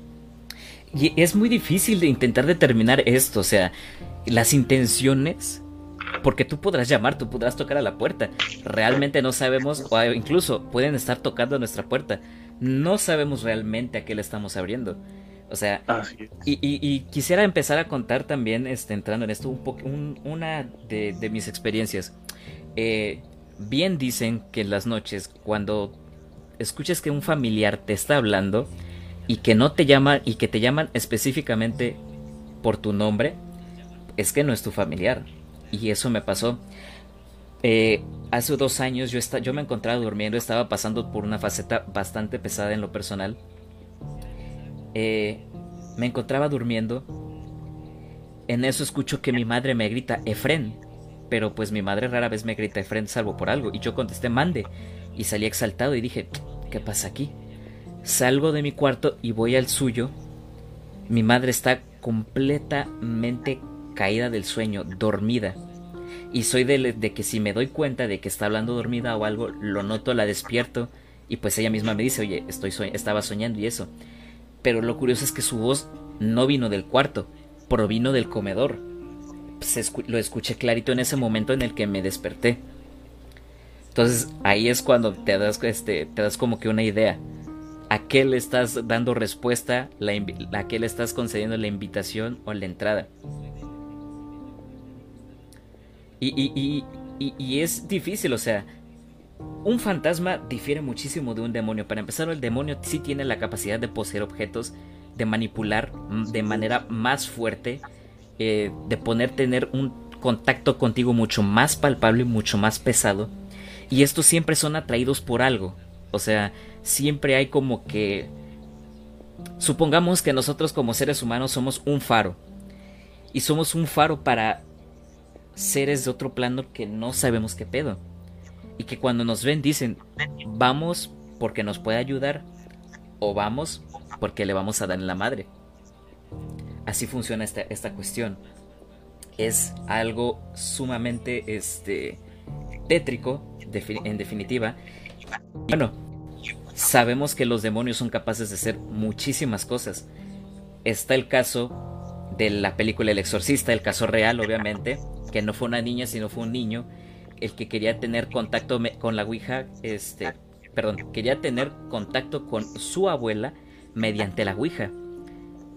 Y es muy difícil de intentar determinar esto, o sea, las intenciones porque tú podrás llamar, tú podrás tocar a la puerta. Realmente no sabemos, o incluso pueden estar tocando a nuestra puerta. No sabemos realmente a qué le estamos abriendo. O sea, y, quisiera empezar a contar también, este, entrando en esto, un una de, mis experiencias. Eh, bien dicen que en las noches, cuando escuches que un familiar te está hablando y que no te llaman y que te llaman específicamente por tu nombre, es que no es tu familiar y eso me pasó. Eh, hace dos años yo, yo me encontraba durmiendo, estaba pasando por una faceta bastante pesada en lo personal. Eh, me encontraba durmiendo. En eso escucho que mi madre me grita, Efren. Pero pues mi madre rara vez me grita Efren salvo por algo. Y yo contesté, mande. Y salí exaltado y dije, ¿qué pasa aquí? Salgo de mi cuarto y voy al suyo. Mi madre está completamente caída del sueño, dormida. Y soy de, que si me doy cuenta de que está hablando dormida o algo, lo noto, la despierto y pues ella misma me dice, oye, estoy estaba soñando y eso. Pero lo curioso es que su voz no vino del cuarto, provino del comedor. Lo escuché clarito en ese momento en el que me desperté. Entonces ahí es cuando te das, este, te das como que una idea. ¿A qué le estás dando respuesta? ¿A qué le estás concediendo la invitación o la entrada? Y, es difícil, o sea, un fantasma difiere muchísimo de un demonio. Para empezar, el demonio sí tiene la capacidad de poseer objetos, de manipular de manera más fuerte, eh, de poner tener un contacto contigo mucho más palpable mucho más pesado. Y estos siempre son atraídos por algo. O sea, siempre hay como que... Supongamos que nosotros como seres humanos somos un faro. Y somos un faro para seres de otro plano que no sabemos qué pedo. Y que cuando nos ven dicen, vamos porque nos puede ayudar o vamos porque le vamos a dar en la madre. Así funciona esta, esta cuestión. es algo sumamente este, tétrico, en definitiva. Bueno, sabemos que los demonios son capaces de hacer muchísimas cosas. Está el caso de la película El Exorcista, el caso real, obviamente, que no fue una niña, sino fue un niño, el que quería tener contacto con la Ouija, este, perdón, quería tener contacto con su abuela mediante la Ouija,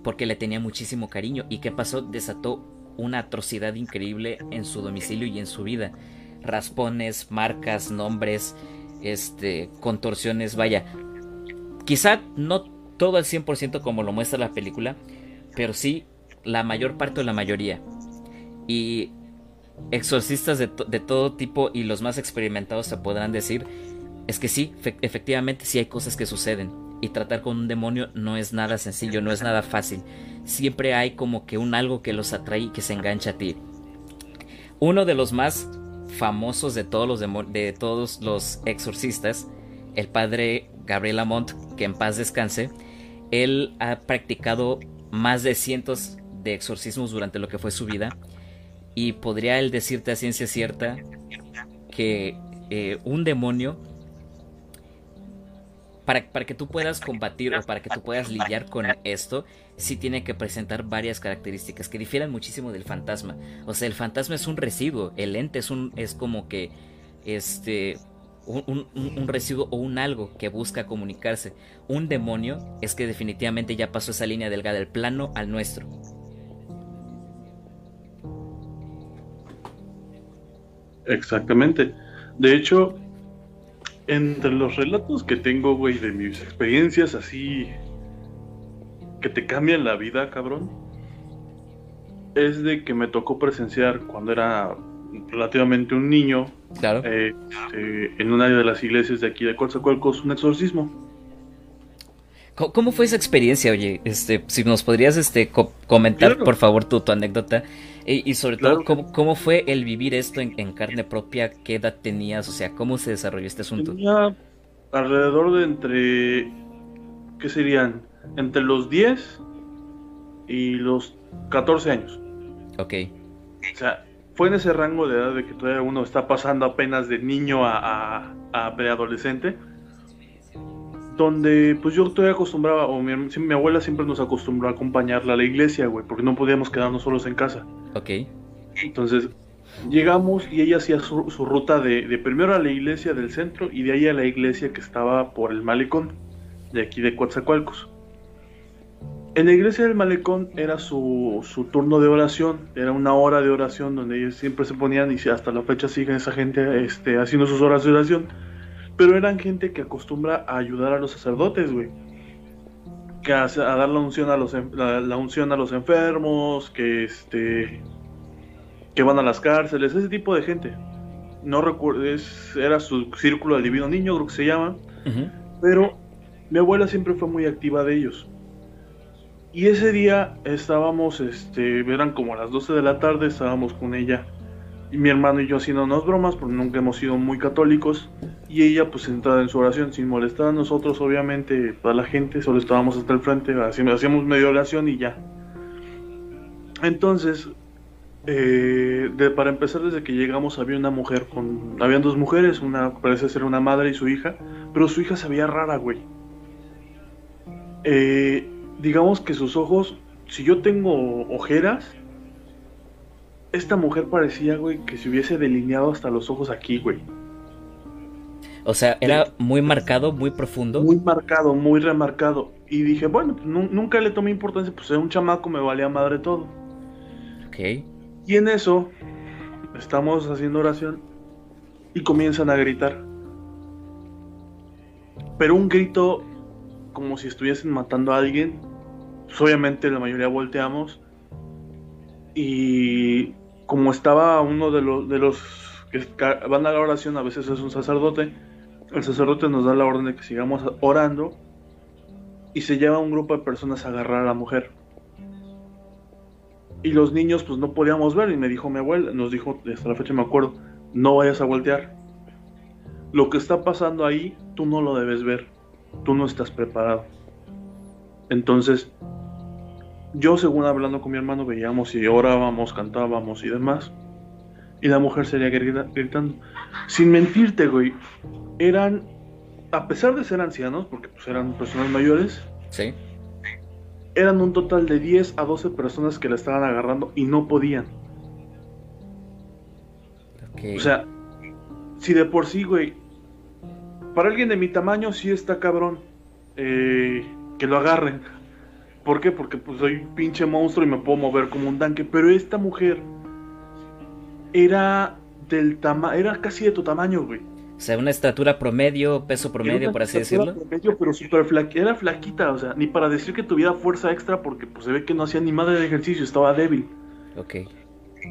porque le tenía muchísimo cariño. ¿Y qué pasó? Desató una atrocidad increíble en su domicilio y en su vida. Raspones, marcas, nombres, este, contorsiones, vaya. Quizá no todo al 100% como lo muestra la película, pero sí la mayor parte o la mayoría. Y exorcistas de, de todo tipo y los más experimentados se podrán decir, es que sí, efectivamente sí hay cosas que suceden. Y tratar con un demonio no es nada sencillo, no es nada fácil. Siempre hay como que un algo que los atrae y que se engancha a ti. Uno de los más famosos de todos los, de todos los exorcistas, el padre Gabriel Lamont, que en paz descanse, él ha practicado más de cientos de exorcismos durante lo que fue su vida y podría él decirte a ciencia cierta que eh, un demonio para, para, que tú puedas combatir o para que tú puedas lidiar con esto, sí tiene que presentar varias características que difieran muchísimo del fantasma. O sea, el fantasma es un residuo, el ente es un es como que este un, un, residuo o un algo que busca comunicarse. Un demonio es que definitivamente ya pasó esa línea delgada del plano al nuestro. Exactamente. De hecho, entre los relatos que tengo, güey, de mis experiencias así que te cambian la vida, cabrón, es de que me tocó presenciar cuando era relativamente un niño, claro. Eh, este, en una de las iglesias de aquí de Coatzacoalcos, un exorcismo. ¿Cómo fue esa experiencia, oye? Este, si nos podrías este, comentar, por favor, tu, tu anécdota. Y, sobre todo, ¿cómo, fue el vivir esto en, carne propia? ¿Qué edad tenías? O sea, ¿cómo se desarrolló este asunto? Tenía alrededor de entre, ¿qué serían? Entre los 10 y los 14 años. Ok. O sea, fue en ese rango de edad de que todavía uno está pasando apenas de niño a, a preadolescente donde pues yo estoy acostumbraba, o mi, mi, abuela siempre nos acostumbró a acompañarla a la iglesia, güey, porque no podíamos quedarnos solos en casa. Ok. Entonces, llegamos y ella hacía su, ruta de, primero a la iglesia del centro y de ahí a la iglesia que estaba por el malecón, de aquí de Coatzacoalcos. En la iglesia del malecón era su, su, turno de oración, era una hora de oración donde ellos siempre se ponían y hasta la fecha siguen esa gente este, haciendo sus horas de oración pero eran gente que acostumbra a ayudar a los sacerdotes, güey. Que a, dar la unción a los la, unción a los enfermos, que este que van a las cárceles, ese tipo de gente. No recuerdo, era su círculo del divino niño, creo que se llama. Pero mi abuela siempre fue muy activa de ellos. Y ese día estábamos, este, eran como a las 12 de la tarde, estábamos con ella y mi hermano y yo haciéndonos bromas, porque nunca hemos sido muy católicos, y ella pues sentada en su oración, sin molestar a nosotros, obviamente, toda la gente, solo estábamos hasta el frente, hacíamos medio oración y ya. Entonces, eh, para empezar, desde que llegamos había una mujer con... Habían dos mujeres, una parece ser una madre y su hija, pero su hija se veía rara, güey. Eh, digamos que sus ojos, si yo tengo ojeras, esta mujer parecía, güey, que se hubiese delineado hasta los ojos aquí, güey. O sea, era muy marcado, muy profundo. Muy marcado, muy remarcado. Y dije, bueno, nunca le tomé importancia, pues era un chamaco, me valía madre todo. Ok. Y en eso, estamos haciendo oración y comienzan a gritar. Pero un grito como si estuviesen matando a alguien. Pues obviamente la mayoría volteamos y como estaba uno de los, que van a la oración, a veces es un sacerdote, el sacerdote nos da la orden de que sigamos orando y se lleva un grupo de personas a agarrar a la mujer. Y los niños pues no podíamos ver y me dijo mi abuela, nos dijo, hasta la fecha me acuerdo, no vayas a voltear. Lo que está pasando ahí, tú no lo debes ver, tú no estás preparado. Entonces, yo según hablando con mi hermano veíamos y orábamos, cantábamos y demás. Y la mujer sería gritando. Sin mentirte, güey, eran, a pesar de ser ancianos, porque pues eran personas mayores, sí. eran un total de 10 a 12 personas que la estaban agarrando y no podían. O sea, si de por sí, güey, para alguien de mi tamaño sí está cabrón eh, que lo agarren. ¿Por qué? Porque pues soy un pinche monstruo y me puedo mover como un tanque. Pero esta mujer era del tamaño, era casi de tu tamaño, güey. O sea, una estatura promedio, peso promedio, por así decirlo. Promedio, pero flaquita, era flaquita, o sea, ni para decir que tuviera fuerza extra porque pues se ve que no hacía ni madre de ejercicio, estaba débil. Ok.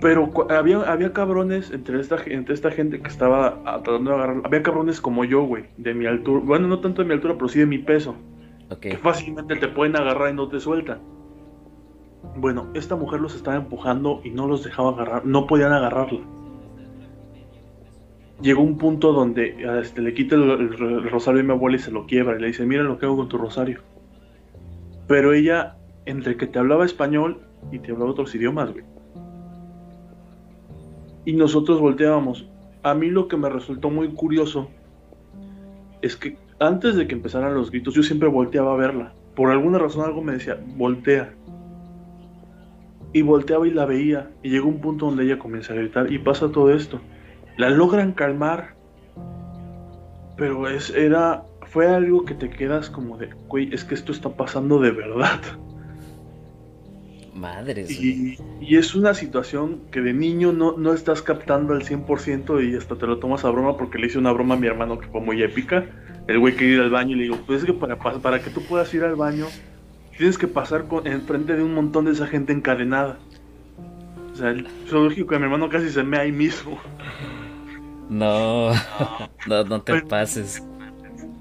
Pero había, había cabrones entre esta, entre esta gente que estaba tratando de agarrar. Había cabrones como yo, güey, de mi altura. Bueno, no tanto de mi altura, pero sí de mi peso. Que fácilmente te pueden agarrar y no te sueltan. Bueno, esta mujer los estaba empujando y no los dejaba agarrar. No podían agarrarla. Llegó un punto donde este, le quita el, rosario a mi abuela y se lo quiebra. Y le dice: Mira lo que hago con tu rosario. Pero ella, entre que te hablaba español y te hablaba otros idiomas, güey y nosotros volteábamos. A mí lo que me resultó muy curioso es que antes de que empezaran los gritos, yo siempre volteaba a verla. Por alguna razón algo me decía, voltea. Y volteaba y la veía. Y llegó un punto donde ella comienza a gritar y pasa todo esto. La logran calmar. Pero es, era, fue algo que te quedas como de, güey, es que esto está pasando de verdad. Madres. Y, es una situación que de niño no, no estás captando al 100% y hasta te lo tomas a broma porque le hice una broma a mi hermano que fue muy épica. El güey quería ir al baño y le digo, pues es que para, para que tú puedas ir al baño tienes que pasar con, enfrente de un montón de esa gente encadenada. O sea, el lógico que mi hermano casi se me ahí mismo. No, no, no te pases.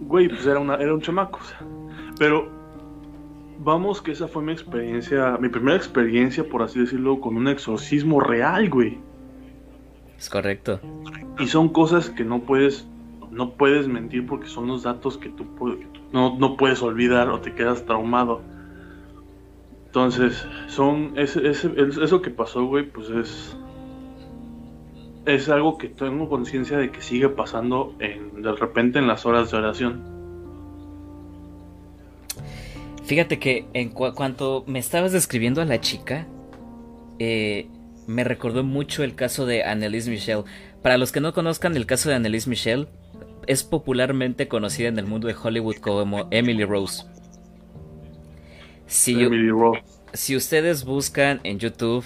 Güey, pues era, una, era un chamaco. O sea, pero vamos que esa fue mi experiencia, mi primera experiencia, por así decirlo, con un exorcismo real, güey. Es correcto. Y son cosas que no puedes, no puedes mentir porque son los datos que tú, no, no, puedes olvidar o te quedas traumado. Entonces, son ese, eso que pasó, güey, pues es es algo que tengo conciencia de que sigue pasando en, de repente en las horas de oración. Fíjate que en cuanto me estabas describiendo a la chica, eh, me recordó mucho el caso de Annelise Michel. Para los que no conozcan el caso de Annelise Michel, es popularmente conocida en el mundo de Hollywood como Emily Rose. Si, Emily Rose. si ustedes buscan en YouTube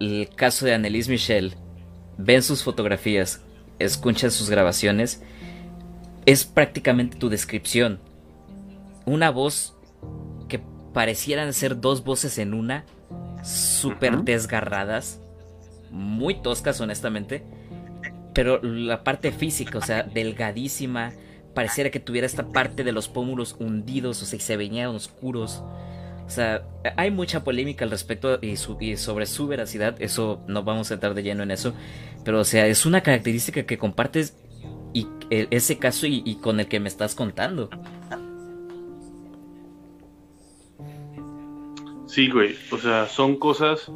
el caso de Annelise Michel, ven sus fotografías, escuchan sus grabaciones, es prácticamente tu descripción. Una voz parecieran ser dos voces en una, súper desgarradas, muy toscas honestamente, pero la parte física, o sea, delgadísima, pareciera que tuviera esta parte de los pómulos hundidos, o sea, y se venían oscuros. O sea, hay mucha polémica al respecto y, sobre su veracidad, eso no vamos a entrar de lleno en eso, pero o sea, es una característica que compartes y ese caso y con el que me estás contando. Sí, güey. O sea, son cosas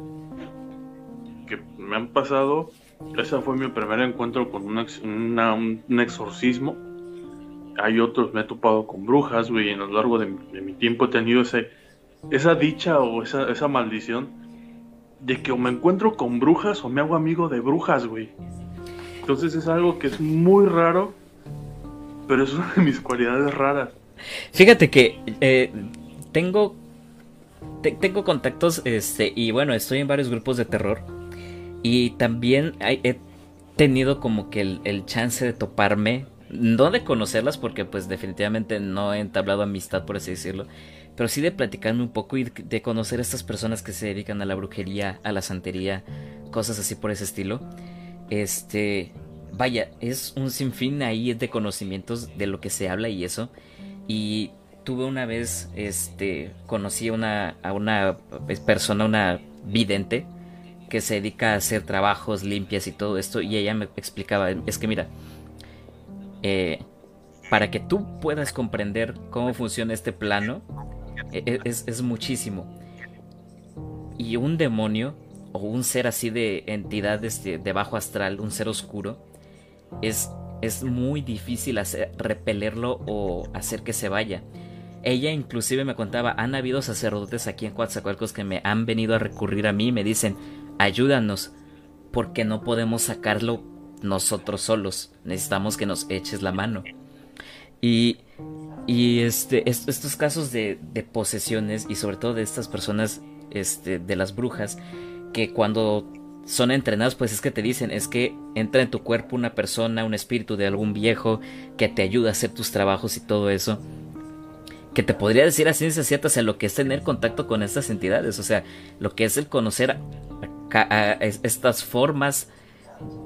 que me han pasado. Ese fue mi primer encuentro con un, exorcismo. Hay otros, me he topado con brujas, güey. Y a lo largo de, mi tiempo he tenido ese, esa dicha o esa, esa maldición de que o me encuentro con brujas o me hago amigo de brujas, güey. Entonces es algo que es muy raro, pero es una de mis cualidades raras. Fíjate que eh, tengo tengo contactos, este, y bueno, estoy en varios grupos de terror. Y también he tenido como que el, chance de toparme, no de conocerlas, porque pues definitivamente no he entablado amistad, por así decirlo, pero sí de platicarme un poco y de conocer a estas personas que se dedican a la brujería, a la santería, cosas así por ese estilo. Este, vaya, es un sinfín ahí de conocimientos de lo que se habla y eso. Y tuve una vez, este, conocí a una, a una persona, una vidente, que se dedica a hacer trabajos limpias y todo esto, y ella me explicaba, es que mira, eh, para que tú puedas comprender cómo funciona este plano, e, e, es, es muchísimo. y un demonio o un ser así de entidad este, de bajo astral, un ser oscuro, es, es muy difícil hacer, repelerlo o hacer que se vaya. Ella inclusive me contaba, han habido sacerdotes aquí en Coatzacoalcos que me han venido a recurrir a mí y me dicen, ayúdanos, porque no podemos sacarlo nosotros solos, necesitamos que nos eches la mano. Y, y este, estos casos de, de, posesiones y sobre todo de estas personas, este, de las brujas, que cuando son entrenados, pues es que te dicen, es que entra en tu cuerpo una persona, un espíritu de algún viejo que te ayuda a hacer tus trabajos y todo eso que te podría decir a ciencia cierta, o sea, lo que es tener contacto con estas entidades, o sea, lo que es el conocer estas formas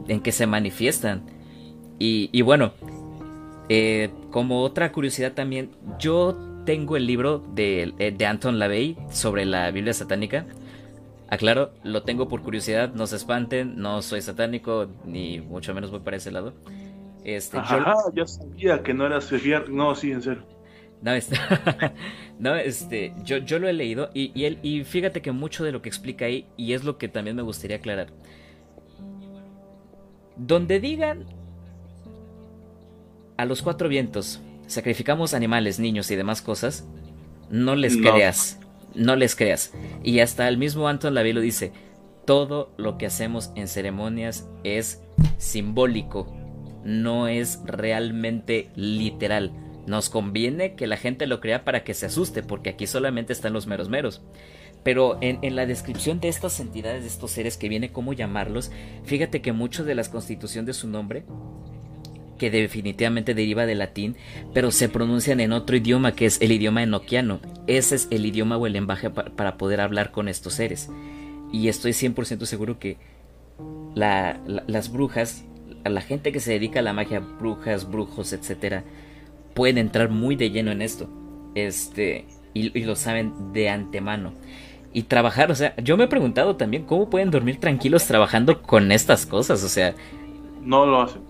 en que se manifiestan. Y, bueno, eh, como otra curiosidad también, yo tengo el libro de, eh, de Anton LaVey sobre la Biblia satánica. Aclaro, lo tengo por curiosidad, no se espanten, no soy satánico, ni mucho menos voy para ese lado. Este, yo... sabía que no eras No, sí, en serio. No, este, no, este yo, yo lo he leído y, y, él, y fíjate que mucho de lo que explica ahí, y es lo que también me gustaría aclarar. Donde digan a los cuatro vientos, sacrificamos animales, niños y demás cosas, no les creas, no les creas. Y hasta el mismo Anton Lavey lo dice, todo lo que hacemos en ceremonias es simbólico, no es realmente literal. Nos conviene que la gente lo crea para que se asuste, porque aquí solamente están los meros meros. Pero en, la descripción de estas entidades, de estos seres que viene cómo llamarlos, fíjate que mucho de la constitución de su nombre, que definitivamente deriva del latín, pero se pronuncian en otro idioma que es el idioma enoquiano. Ese es el idioma o el lenguaje para poder hablar con estos seres. Y estoy 100% seguro que las brujas, la gente que se dedica a la magia, brujas, brujos, etcétera, pueden entrar muy de lleno en esto. Este, y, lo saben de antemano. Y trabajar, o sea, yo me he preguntado también cómo pueden dormir tranquilos trabajando con estas cosas, o sea. No lo hacen.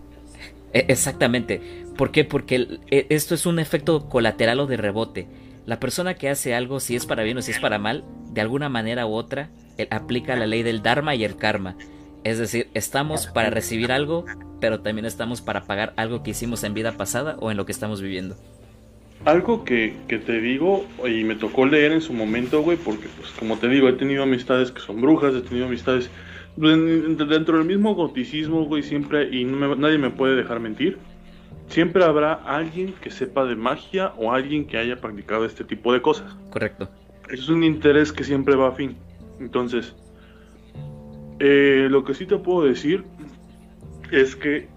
E, exactamente. ¿Por qué? Porque e, esto es un efecto colateral o de rebote. La persona que hace algo, si es para bien o si es para mal, de alguna manera u otra, aplica la ley del Dharma y el Karma. Es decir, estamos para recibir algo, pero también estamos para pagar algo que hicimos en vida pasada o en lo que estamos viviendo. Algo que, te digo, y me tocó leer en su momento, güey, porque pues como te digo, he tenido amistades que son brujas, he tenido amistades dentro del mismo goticismo, güey, siempre, y nadie me puede dejar mentir, siempre habrá alguien que sepa de magia o alguien que haya practicado este tipo de cosas. Correcto. Es un interés que siempre va a fin. Entonces, eh, lo que sí te puedo decir es que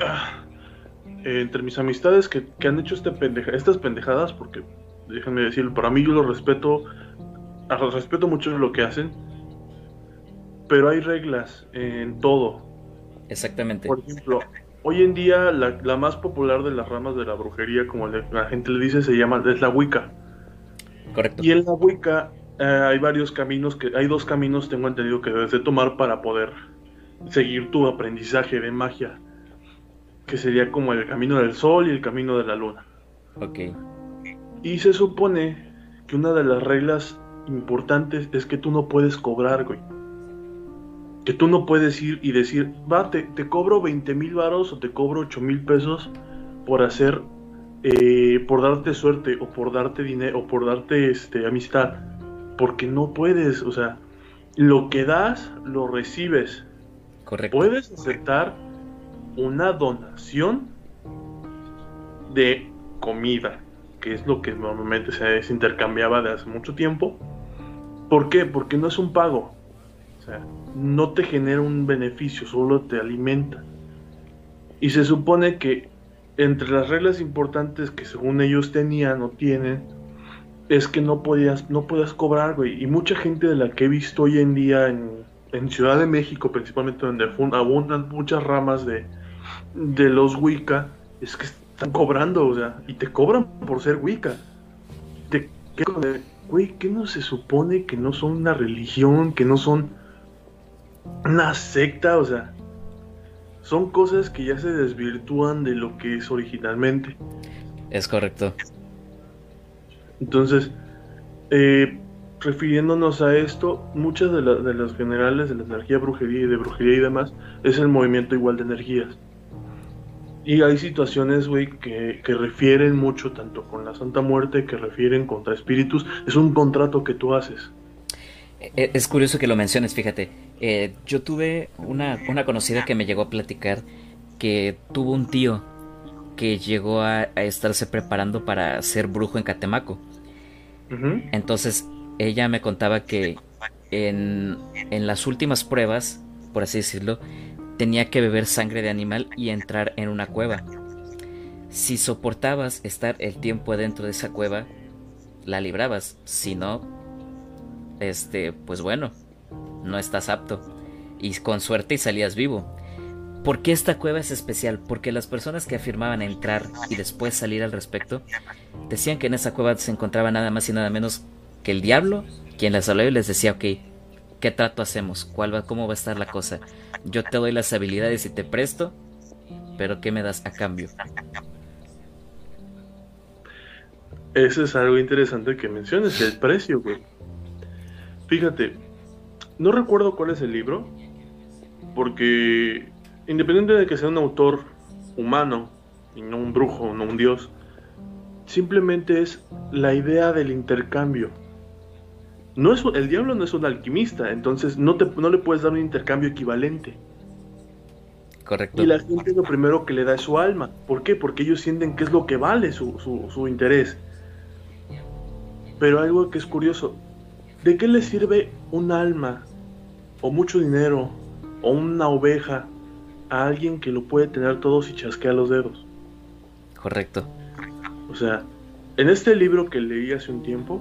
ah, entre mis amistades que, han hecho este estas pendejadas, porque déjenme decirlo, para mí yo lo respeto, respeto mucho lo que hacen, pero hay reglas en todo. Exactamente. Por ejemplo, hoy en día la, más popular de las ramas de la brujería, como la gente le dice, se llama, es la Wicca. Correcto. Y en la Wicca eh, hay varios caminos que hay dos caminos tengo entendido que debes de tomar para poder seguir tu aprendizaje de magia que sería como el camino del sol y el camino de la luna. Ok. Y se supone que una de las reglas importantes es que tú no puedes cobrar güey. Que tú no puedes ir y decir va te, cobro 20 mil varos o te cobro 8 mil pesos por hacer eh, por darte suerte o por darte dinero o por darte este amistad porque no puedes, o sea, lo que das, lo recibes. Correcto. Puedes aceptar una donación de comida, que es lo que normalmente se, intercambiaba de hace mucho tiempo. ¿Por qué? Porque no es un pago. O sea, no te genera un beneficio, solo te alimenta. Y se supone que entre las reglas importantes que según ellos tenían o tienen, es que no podías, no podías cobrar, güey. Y mucha gente de la que he visto hoy en día en, Ciudad de México, principalmente donde abundan muchas ramas de, de los Wicca, es que están cobrando, o sea, y te cobran por ser Wicca. Te, güey, ¿qué no se supone que no son una religión, que no son una secta? O sea, son cosas que ya se desvirtúan de lo que es originalmente. Es correcto. Entonces, eh, refiriéndonos a esto, muchas de, de las generales de la energía brujería y de brujería y demás es el movimiento igual de energías. Y hay situaciones, güey, que, que, refieren mucho tanto con la Santa Muerte, que refieren contra espíritus. Es un contrato que tú haces. E, e, es curioso que lo menciones, fíjate. Eh, yo tuve una, una, conocida que me llegó a platicar que tuvo un tío que llegó a, a estarse preparando para ser brujo en Catemaco. Entonces ella me contaba que en, en las últimas pruebas, por así decirlo, tenía que beber sangre de animal y entrar en una cueva. Si soportabas estar el tiempo dentro de esa cueva, la librabas. Si no, este, pues bueno, no estás apto. Y con suerte y salías vivo. ¿Por qué esta cueva es especial? Porque las personas que afirmaban entrar y después salir al respecto, decían que en esa cueva se encontraba nada más y nada menos que el diablo, quien les hablaba y les decía, ok, ¿qué trato hacemos? ¿Cuál va, ¿Cómo va a estar la cosa? Yo te doy las habilidades y te presto, pero ¿qué me das a cambio? Eso es algo interesante que menciones, el precio, güey. Fíjate, no recuerdo cuál es el libro, porque independiente de que sea un autor humano y no un brujo, no un dios, simplemente es la idea del intercambio. No es, el diablo no es un alquimista, entonces no, te, no le puedes dar un intercambio equivalente. Correcto. Y la gente lo primero que le da es su alma. ¿Por qué? Porque ellos sienten que es lo que vale su, su, interés. Pero algo que es curioso, ¿de qué le sirve un alma o mucho dinero o una oveja a alguien que lo puede tener todo si chasquea los dedos? Correcto. O sea, en este libro que leí hace un tiempo,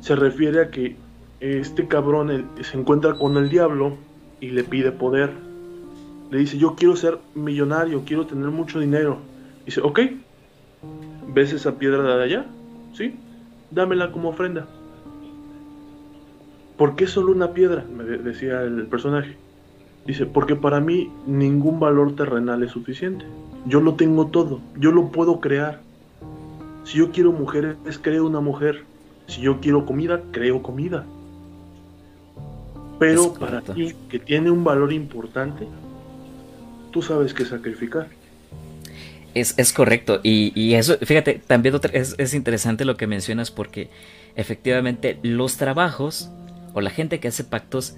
se refiere a que este cabrón se encuentra con el diablo y le pide poder. Le dice, yo quiero ser millonario, quiero tener mucho dinero. Dice, ok, ¿ves esa piedra de allá? Sí, dámela como ofrenda. ¿Por qué solo una piedra? Me decía el personaje. Dice, porque para mí ningún valor terrenal es suficiente. Yo lo tengo todo, yo lo puedo crear. Si yo quiero mujeres, creo una mujer. Si yo quiero comida, creo comida. Pero para ti, que tiene un valor importante, tú sabes qué sacrificar. Es, es correcto. Y, eso, fíjate, también es, es interesante lo que mencionas porque efectivamente los trabajos o la gente que hace pactos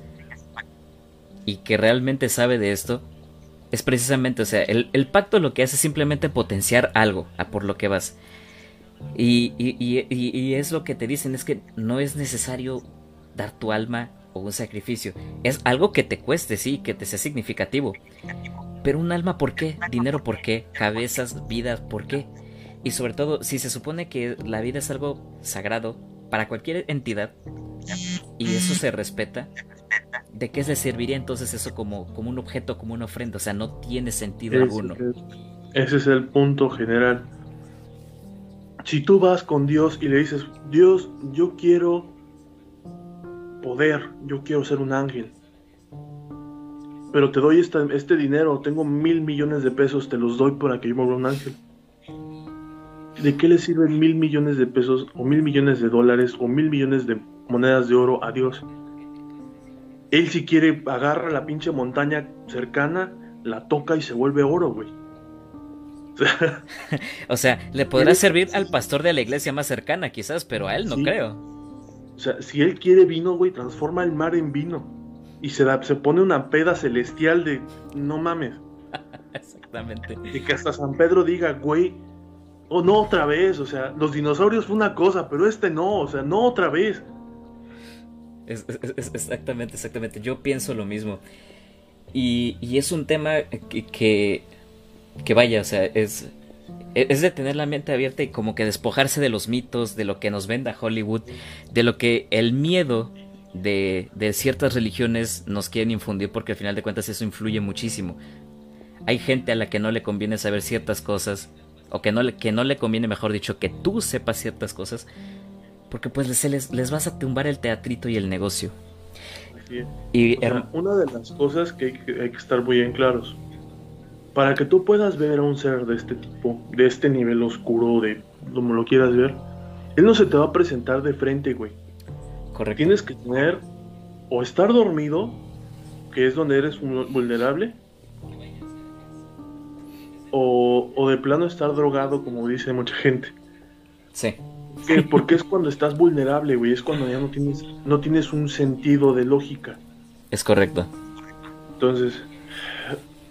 y que realmente sabe de esto, es precisamente, o sea, el, el, pacto lo que hace es simplemente potenciar algo a por lo que vas. Y, y, es lo que te dicen, es que no es necesario dar tu alma o un sacrificio. Es algo que te cueste, sí, que te sea significativo. Pero un alma, ¿por qué? Dinero, ¿por qué? Cabezas, vidas, ¿por qué? Y sobre todo, si se supone que la vida es algo sagrado para cualquier entidad y eso se respeta, ¿de qué se serviría entonces eso como, como un objeto, como una ofrenda? O sea, no tiene sentido alguno. ese es el punto general si tú vas con Dios y le dices, Dios, yo quiero poder, yo quiero ser un ángel, pero te doy este dinero, tengo mil millones de pesos, te los doy para que yo me haga un ángel. ¿De qué le sirven mil millones de pesos o mil millones de dólares o mil millones de monedas de oro a Dios? Él si quiere agarra la pinche montaña cercana, la toca y se vuelve oro, güey. o sea, le podrá servir al pastor de la iglesia más cercana, quizás, pero a él no creo. O sea, si él quiere vino, güey, transforma el mar en vino. Y se, se pone una peda celestial de no mames. Exactamente. Y que hasta San Pedro diga, güey, o oh, no otra vez. O sea, los dinosaurios fue una cosa, pero este no, o sea, no otra vez. exactamente, exactamente. Yo pienso lo mismo. Y, y es un tema que que vaya, o sea, es, es de tener la mente abierta y como que despojarse de los mitos, de lo que nos venda Hollywood, de lo que el miedo de, de ciertas religiones nos quieren infundir, porque al final de cuentas eso influye muchísimo. Hay gente a la que no le conviene saber ciertas cosas, o que no le, que no le conviene, mejor dicho, que tú sepas ciertas cosas, porque pues les, les, vas a tumbar el teatrito y el negocio. Y, una de las cosas que hay, que hay que estar muy bien claros para que tú puedas ver a un ser de este tipo, de este nivel oscuro, de como lo quieras ver, él no se te va a presentar de frente, güey. Correcto. Tienes que tener o estar dormido, que es donde eres vulnerable, o, o de plano estar drogado, como dice mucha gente. Sí. Porque es cuando estás vulnerable, güey. Es cuando ya no tienes, no tienes un sentido de lógica. Es correcto. Entonces,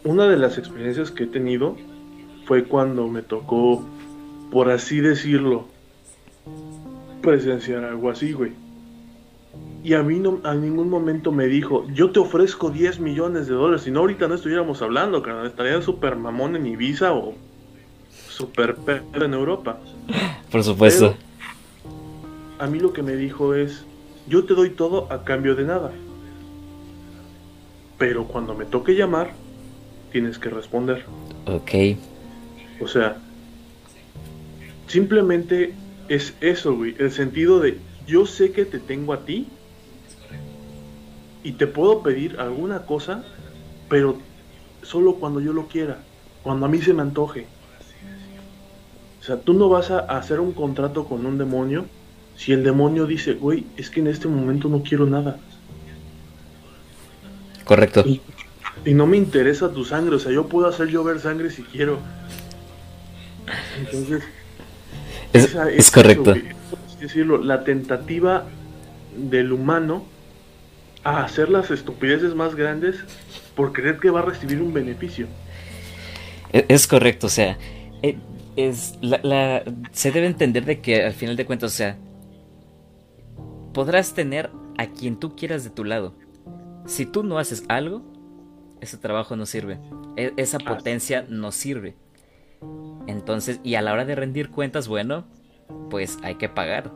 una de las experiencias que he tenido fue cuando me tocó, por así decirlo, presenciar algo así, güey. Y a mí no, a ningún momento me dijo, yo te ofrezco 10 millones de dólares. Si no, ahorita no estuviéramos hablando, carnal. Estaría super mamón en Ibiza o super perro en Europa. Por supuesto. a mí lo que me dijo es, yo te doy todo a cambio de nada. Pero cuando me toque llamar, tienes que responder. Ok. O sea, simplemente es eso, güey. El sentido de, yo sé que te tengo a ti y te puedo pedir alguna cosa, pero solo cuando yo lo quiera, cuando a mí se me antoje. O sea, tú no vas a hacer un contrato con un demonio si el demonio dice, güey, es que en este momento no quiero nada. Correcto. Y, no me interesa tu sangre, o sea, yo puedo hacer llover sangre si quiero. Entonces, es, correcto. es decirlo, la tentativa del humano a hacer las estupideces más grandes por creer que va a recibir un beneficio. E, es, correcto, o sea, eh, la, se debe entender de que al final de cuentas, o sea, podrás tener a quien tú quieras de tu lado. Si tú no haces algo, ese trabajo no sirve. E, esa potencia no sirve. Entonces, y a la hora de rendir cuentas, bueno, pues hay que pagar.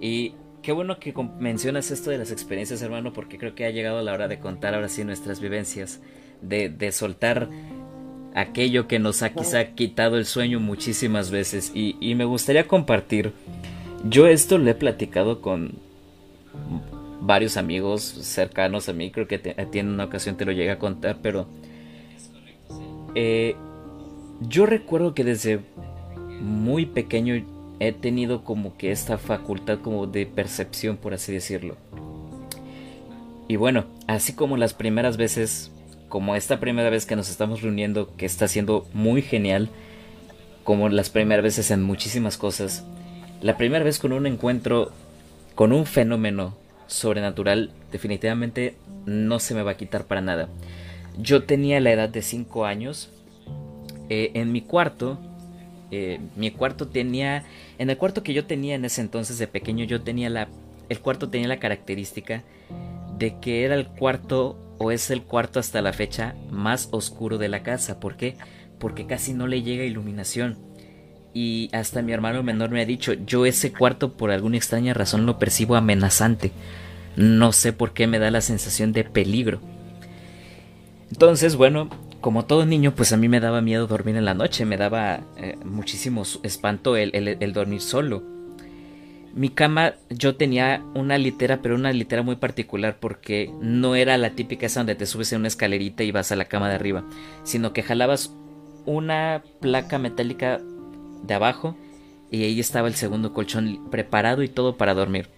Y qué bueno que mencionas esto de las experiencias, hermano, porque creo que ha llegado la hora de contar ahora sí nuestras vivencias, de, de soltar aquello que nos ha quizá quitado el sueño muchísimas veces. Y, me gustaría compartir. Yo esto lo he platicado con varios amigos cercanos a mí. Creo que tiene una ocasión te lo llegué a contar, pero. Eh, yo recuerdo que desde muy pequeño he tenido como que esta facultad como de percepción, por así decirlo. Y bueno, así como las primeras veces como esta primera vez que nos estamos reuniendo, que está siendo muy genial, como las primeras veces en muchísimas cosas, la primera vez con un encuentro con un fenómeno sobrenatural, definitivamente no se me va a quitar para nada. Yo tenía la edad de 5 años. Eh, en mi cuarto, eh, mi cuarto tenía, en el cuarto que yo tenía en ese entonces de pequeño, yo tenía la, el cuarto tenía la característica de que era el cuarto o es el cuarto hasta la fecha más oscuro de la casa. ¿Por qué? Porque casi no le llega iluminación. Y hasta mi hermano menor me ha dicho, yo ese cuarto por alguna extraña razón lo percibo amenazante. No sé por qué me da la sensación de peligro. Entonces, bueno, como todo niño, pues a mí me daba miedo dormir en la noche, me daba eh, muchísimo espanto el dormir solo. Mi cama yo tenía una litera, pero una litera muy particular porque no era la típica esa donde te subes en una escalerita y vas a la cama de arriba, sino que jalabas una placa metálica de abajo y ahí estaba el segundo colchón preparado y todo para dormir.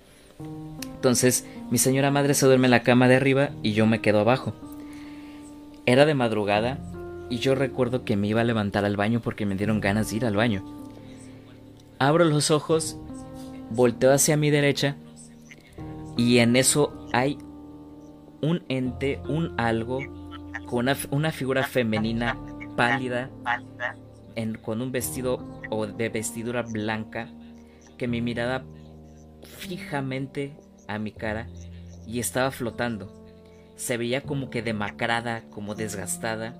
Entonces mi señora madre se duerme en la cama de arriba y yo me quedo abajo. Era de madrugada y yo recuerdo que me iba a levantar al baño porque me dieron ganas de ir al baño. Abro los ojos volteo hacia mi derecha y en eso hay un ente, un algo, con una, figura femenina pálida, con un vestido o de vestidura blanca, que me miraba fijamente a mi cara y estaba flotando. Se veía como que demacrada, como desgastada,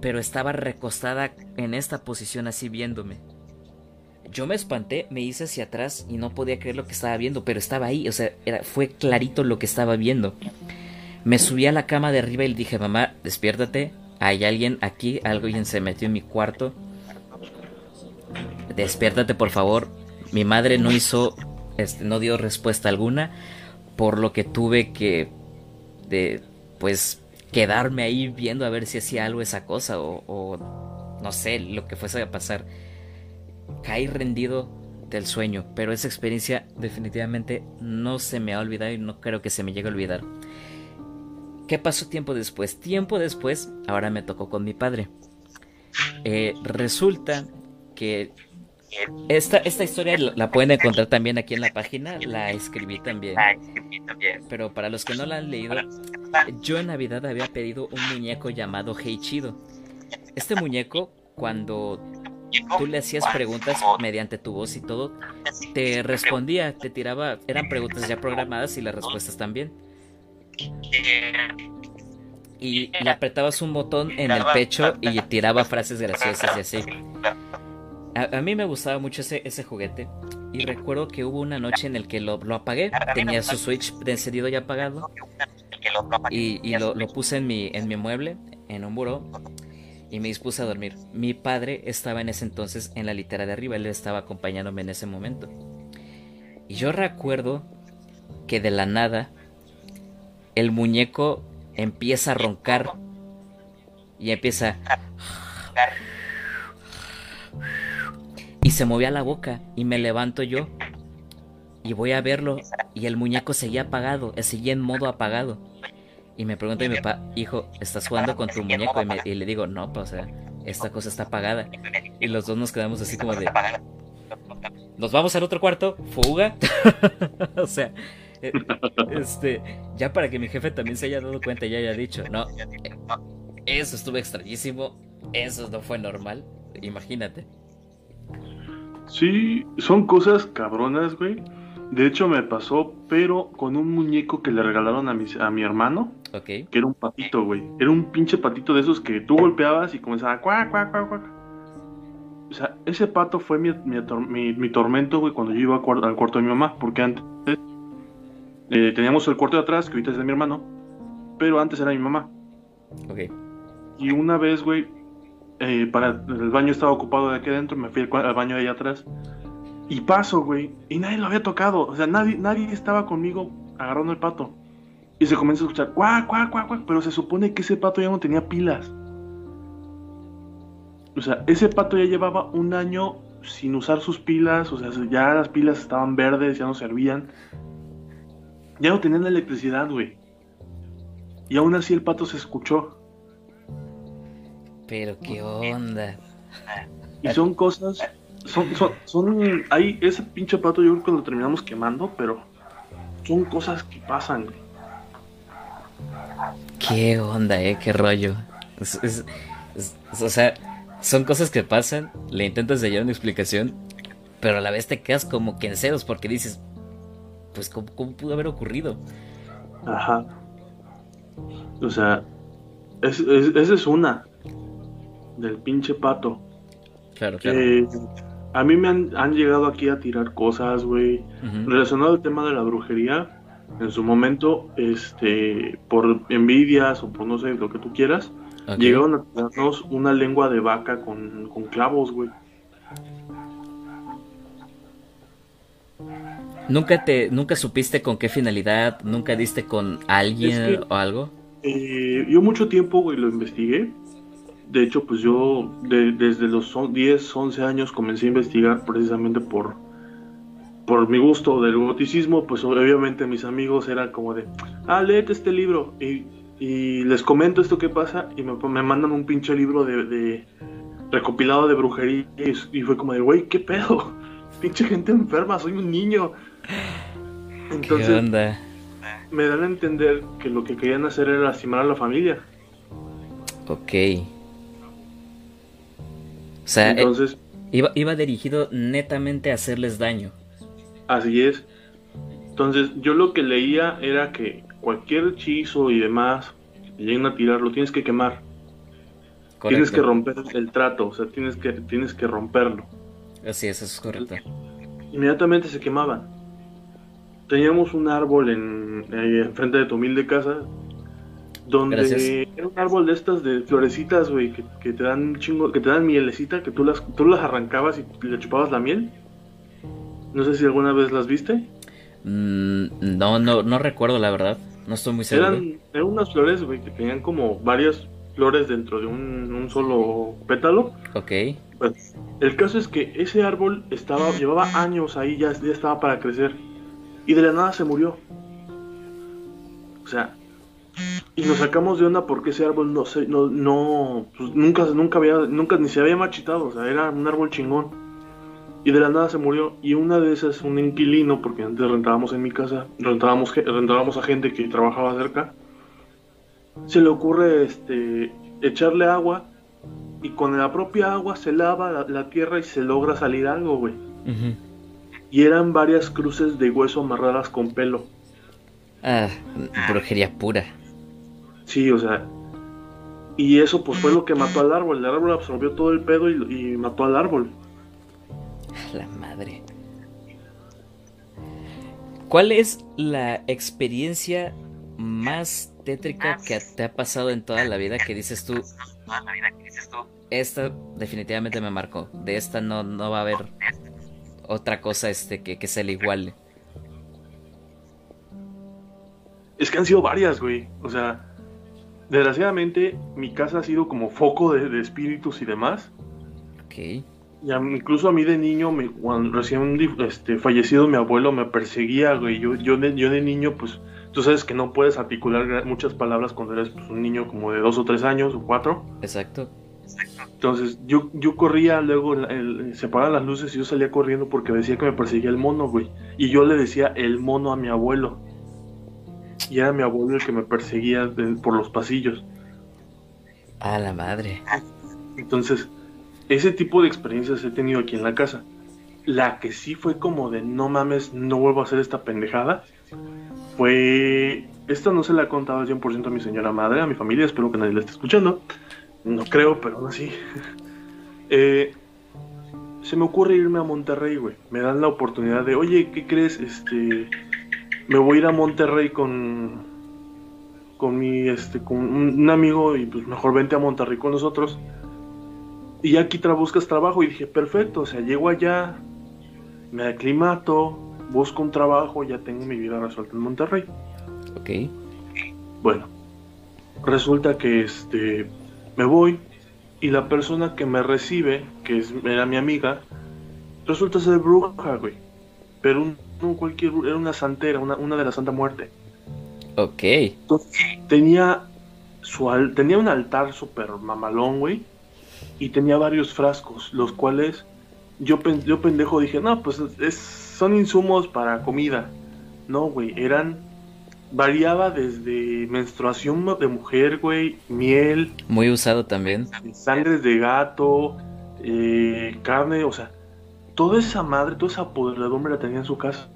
pero estaba recostada en esta posición así viéndome. Yo me espanté, me hice hacia atrás y no podía creer lo que estaba viendo, pero estaba ahí, o sea, era, fue clarito lo que estaba viendo. Me subí a la cama de arriba y le dije, mamá, despiértate, hay alguien aquí, alguien se metió en mi cuarto. Despiértate, por favor. Mi madre no hizo, este, no dio respuesta alguna, por lo que tuve que, de, pues, quedarme ahí viendo a ver si hacía algo esa cosa o, o no sé, lo que fuese a pasar caí rendido del sueño, pero esa experiencia definitivamente no se me ha olvidado y no creo que se me llegue a olvidar. ¿Qué pasó tiempo después? Tiempo después, ahora me tocó con mi padre. Eh, resulta que esta, esta historia la pueden encontrar también aquí en la página, la escribí también. Pero para los que no la han leído, yo en Navidad había pedido un muñeco llamado Heichido. Este muñeco, cuando tú le hacías preguntas mediante tu voz y todo, te respondía, te tiraba, eran preguntas ya programadas y las respuestas también. Y le apretabas un botón en el pecho y tiraba frases graciosas y así. A, mí me gustaba mucho ese, ese juguete. Y recuerdo que hubo una noche en el que lo, lo apagué. Tenía su switch de encendido ya apagado. Y, y lo, lo, puse en mi, en mi mueble, en un buró y me dispuse a dormir. Mi padre estaba en ese entonces en la litera de arriba, él estaba acompañándome en ese momento. Y yo recuerdo que de la nada el muñeco empieza a roncar y empieza y se movía la boca y me levanto yo y voy a verlo y el muñeco seguía apagado, seguía en modo apagado. Y me pregunta mi papá, hijo, ¿estás jugando con tu muñeco? Y, le digo, no, pues, o sea, esta cosa está apagada. Y los dos nos quedamos así como de... Nos vamos al otro cuarto, fuga. o sea, eh, este, ya para que mi jefe también se haya dado cuenta y haya dicho, no, eso estuvo extrañísimo, eso no fue normal, imagínate. Sí, son cosas cabronas, güey. De hecho me pasó, pero con un muñeco que le regalaron a mi, a mi hermano. Que era un patito, güey. Era un pinche patito de esos que tú golpeabas y comenzaba cuac, cuac, cuac, cuac. O sea, ese pato fue mi, mi, tormento, güey, cuando yo iba al cuarto, de mi mamá. Porque antes eh, teníamos el cuarto de atrás, que ahorita es de mi hermano. Pero antes era mi mamá. Ok. Y una vez, güey, eh, para el baño estaba ocupado de aquí adentro, me fui al, baño de allá atrás. Y paso, güey, y nadie lo había tocado. O sea, nadie, nadie estaba conmigo agarrando el pato. Y se comienza a escuchar cuac, cuac, cuac, cuac, pero se supone que ese pato ya no tenía pilas. O sea, ese pato ya llevaba un año sin usar sus pilas, o sea, ya las pilas estaban verdes, ya no servían. Ya no tenían electricidad, güey. Y aún así el pato se escuchó. Pero qué onda. Y son cosas, son, son, son, ahí ese pinche pato yo creo que lo terminamos quemando, pero son cosas que pasan, güey. ¿Qué onda, eh? ¿Qué rollo? o sea, son cosas que pasan, le intentas hallar una explicación, pero a la vez te quedas como que en ceros porque dices, pues, ¿cómo, pudo haber ocurrido? Ajá. O sea, esa es, una del pinche pato. Claro, claro. a mí me han, llegado aquí a tirar cosas, güey, relacionado al tema de la brujería en su momento, este, por envidias o por no sé, lo que tú quieras, llegaron a darnos una lengua de vaca con, clavos, güey. ¿Nunca te, nunca supiste con qué finalidad? ¿Nunca diste con alguien o algo? Eh, yo mucho tiempo, güey, lo investigué. De hecho, pues yo desde los 10, 11 años comencé a investigar precisamente por, por mi gusto del goticismo, pues obviamente mis amigos eran como de, ah, léete este libro y, les comento esto que pasa y me, mandan un pinche libro de, recopilado de brujería y, fue como de, güey, ¿qué pedo? Pinche gente enferma, soy un niño. Entonces, ¿Qué onda? me dan a entender que lo que querían hacer era lastimar a la familia. Ok. O sea, Entonces, iba, iba dirigido netamente a hacerles daño. Así es. Entonces, yo lo que leía era que cualquier hechizo y demás que lleguen a tirar, lo tienes que quemar. Tienes que romper el trato, o sea, tienes que, tienes que romperlo. Así es, eso es correcto. Inmediatamente se quemaban. Teníamos un árbol en, enfrente de tu humilde casa, donde era un árbol de estas de florecitas, güey, que, te dan chingo, que te dan mielecita, que tú las, tú las arrancabas y le chupabas la miel. No sé si alguna vez las viste. Mm, no, no, no recuerdo la verdad. No estoy muy seguro. Eran, eran unas flores, güey, que tenían como varias flores dentro de un, solo pétalo. Ok. el caso es que ese árbol estaba, llevaba años ahí, ya, ya estaba para crecer. Y de la nada se murió. O sea, y nos sacamos de onda porque ese árbol no se, no, no pues nunca, nunca había, nunca ni se había marchitado, o sea, era un árbol chingón. Y de la nada se murió. Y una de esas, un inquilino, porque antes rentábamos en mi casa, rentábamos, rentábamos a gente que trabajaba cerca, se le ocurre este, echarle agua y con la propia agua se lava la, tierra y se logra salir algo, güey. Y eran varias cruces de hueso amarradas con pelo. Ah, brujería pura. Sí, o sea. Y eso pues fue lo que mató al árbol. El árbol absorbió todo el pedo y, mató al árbol. La madre. ¿Cuál es la experiencia más tétrica que te ha pasado en toda la vida que dices tú? Esta definitivamente me marcó. De esta no, no va a haber otra cosa este que, que se le iguale. Es que han sido varias, güey. O sea, desgraciadamente mi casa ha sido como foco de, espíritus y demás. Ok. Y incluso a mí de niño, cuando recién este, fallecido mi abuelo me perseguía, güey. Yo, yo, de, yo de niño, pues, tú sabes que no puedes articular muchas palabras cuando eres pues, un niño como de dos o tres años o cuatro. Exacto. Entonces yo, yo corría, luego se apagaban las luces y yo salía corriendo porque decía que me perseguía el mono, güey. Y yo le decía el mono a mi abuelo y era mi abuelo el que me perseguía por los pasillos. A la madre. Entonces, ese tipo de experiencias he tenido aquí en la casa. La que sí fue como de no mames, no vuelvo a hacer esta pendejada. Fue. Esta no se la he contado al 100% a mi señora madre, a mi familia, espero que nadie la esté escuchando. No creo, pero aún así. Eh, se me ocurre irme a Monterrey, güey. Me dan la oportunidad de, oye, ¿qué crees? Este me voy a ir a Monterrey con con mi este con un amigo y pues mejor vente a Monterrey con nosotros y aquí tra buscas trabajo y dije perfecto o sea llego allá me aclimato busco un trabajo ya tengo mi vida resuelta en Monterrey ok bueno resulta que este me voy y la persona que me recibe que es, era mi amiga resulta ser bruja güey pero un no cualquier, era una santera, una, una de la Santa Muerte. Ok. tenía, su, tenía un altar súper mamalón, güey, y tenía varios frascos, los cuales yo, yo pendejo dije, no, pues es, son insumos para comida. No, güey, eran variaba desde menstruación de mujer, güey, miel. Muy usado también. Sangres de gato, eh, carne, o sea, toda esa madre, toda esa podredumbre la tenía en su casa.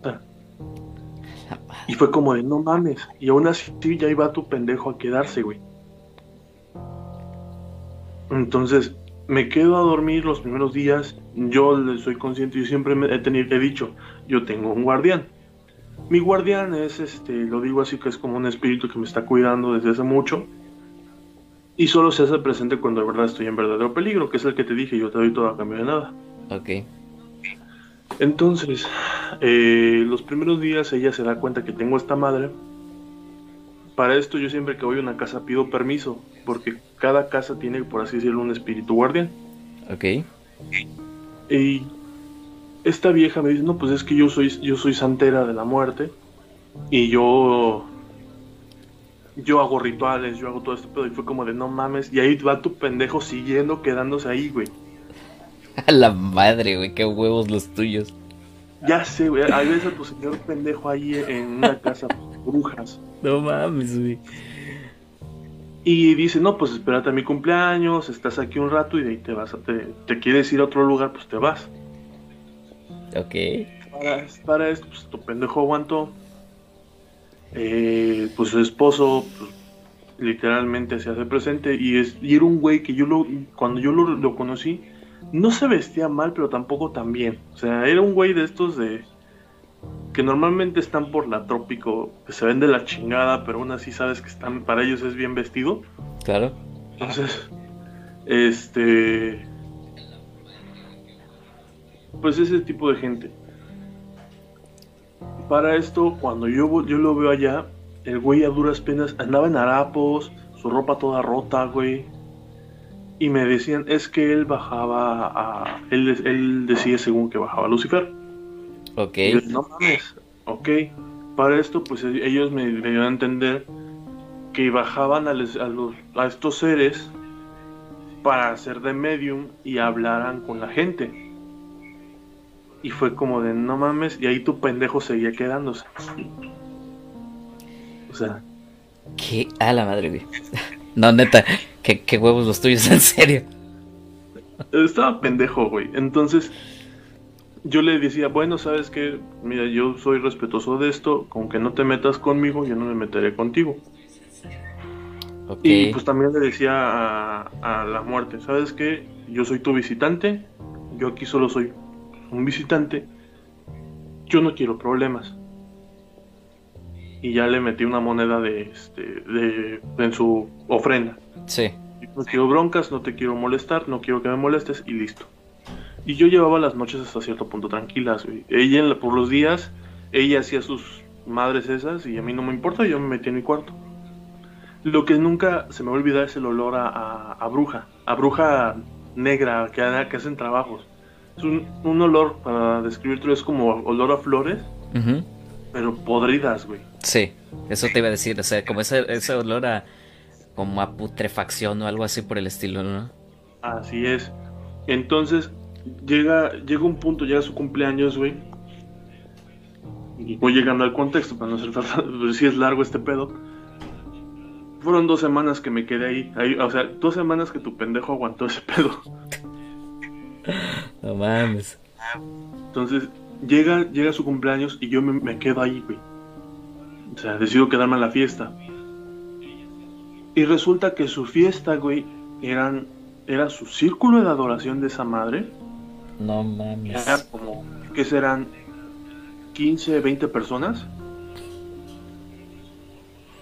Y fue como de, no mames. Y aún así ya iba tu pendejo a quedarse, güey. Entonces, me quedo a dormir los primeros días. Yo soy consciente, y siempre me he, tenido, he dicho, yo tengo un guardián. Mi guardián es, este, lo digo así que es como un espíritu que me está cuidando desde hace mucho. Y solo se hace presente cuando de verdad estoy en verdadero peligro, que es el que te dije, yo te doy todo a cambio de nada. Ok. Entonces, eh, los primeros días ella se da cuenta que tengo esta madre. Para esto yo siempre que voy a una casa pido permiso, porque cada casa tiene, por así decirlo, un espíritu guardián. Ok. Y esta vieja me dice, no, pues es que yo soy, yo soy santera de la muerte y yo yo hago rituales, yo hago todo esto, pero y fue como de no mames, y ahí va tu pendejo siguiendo, quedándose ahí, güey. A la madre, güey, qué huevos los tuyos. Ya sé, güey, hay veces a tu señor pendejo ahí en una casa brujas. No mames, güey. Y dice, no, pues espérate a mi cumpleaños, estás aquí un rato y de ahí te vas, a, te, te quieres ir a otro lugar, pues te vas. Ok. Para, esto, pues tu pendejo aguantó. Eh, pues su esposo, pues, literalmente se hace presente y, es, y era un güey que yo lo, cuando yo lo, lo conocí, no se vestía mal, pero tampoco tan bien. O sea, era un güey de estos de que normalmente están por la trópico, que se ven de la chingada, pero aún así sabes que están para ellos es bien vestido. Claro. Entonces, este pues ese tipo de gente. Para esto, cuando yo, yo lo veo allá, el güey a duras penas andaba en harapos, su ropa toda rota, güey. Y me decían, es que él bajaba a... Él, él decía según que bajaba a Lucifer. Ok. Y yo, no mames, ok. Para esto, pues e- ellos me, me dieron a entender que bajaban a, les- a los, a estos seres para hacer de medium y hablaran con la gente. Y fue como de no mames, y ahí tu pendejo seguía quedándose. O sea, ¿Qué? A la madre, güey. No, neta, ¿qué, qué huevos los tuyos, en serio. estaba pendejo, güey. Entonces, yo le decía, bueno, sabes que, mira, yo soy respetuoso de esto, con que no te metas conmigo, yo no me meteré contigo. Y pues también le decía a, a la muerte, ¿sabes qué? Yo soy tu visitante, yo aquí solo soy un visitante, yo no quiero problemas. Y ya le metí una moneda de, este, de, en su ofrenda. Sí. No quiero broncas, no te quiero molestar, no quiero que me molestes y listo. Y yo llevaba las noches hasta cierto punto tranquilas, güey. Ella en la- por los días, ella hacía sus madres esas y a mí no me importa, yo me metí en mi cuarto. Lo que nunca se me va a olvidar es el olor a, a- a bruja, a bruja negra que, que hacen trabajos. Es un, un olor, para describirlo, es como olor a flores, pero podridas, güey. Sí, eso te iba a decir, o sea, como ese, ese olor a como a putrefacción o algo así por el estilo, ¿no? Así es. Entonces, llega, llega un punto, llega su cumpleaños, güey. Y voy llegando al contexto para no ser tan- si es largo este pedo. Fueron dos semanas que me quedé ahí, ahí. O sea, dos semanas que tu pendejo aguantó ese pedo. No mames. Entonces, llega, llega su cumpleaños y yo me, me quedo ahí, güey. O sea, decido quedarme en la fiesta. Y resulta que su fiesta, güey, eran, era su círculo de adoración de esa madre. No mames. Era como, ¿qué serán? 15, 20 personas.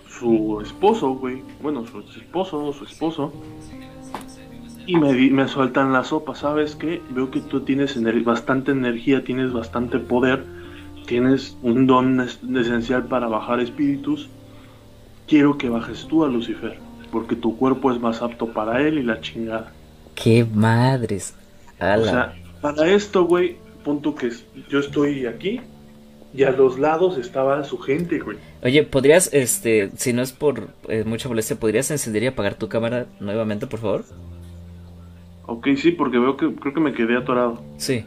Su esposo, güey. Bueno, su esposo, su esposo. Y me, me sueltan la sopa, ¿sabes qué? Veo que tú tienes ener- bastante energía, tienes bastante poder, tienes un don es- esencial para bajar espíritus. Quiero que bajes tú a Lucifer, porque tu cuerpo es más apto para él y la chingada. Qué madres. O sea, para esto, güey, punto que es- yo estoy aquí y a los lados estaba su gente, güey. Oye, ¿podrías, este, si no es por eh, mucha molestia, ¿podrías encender y apagar tu cámara nuevamente, por favor? Ok, sí, porque veo que creo que me quedé atorado. Sí.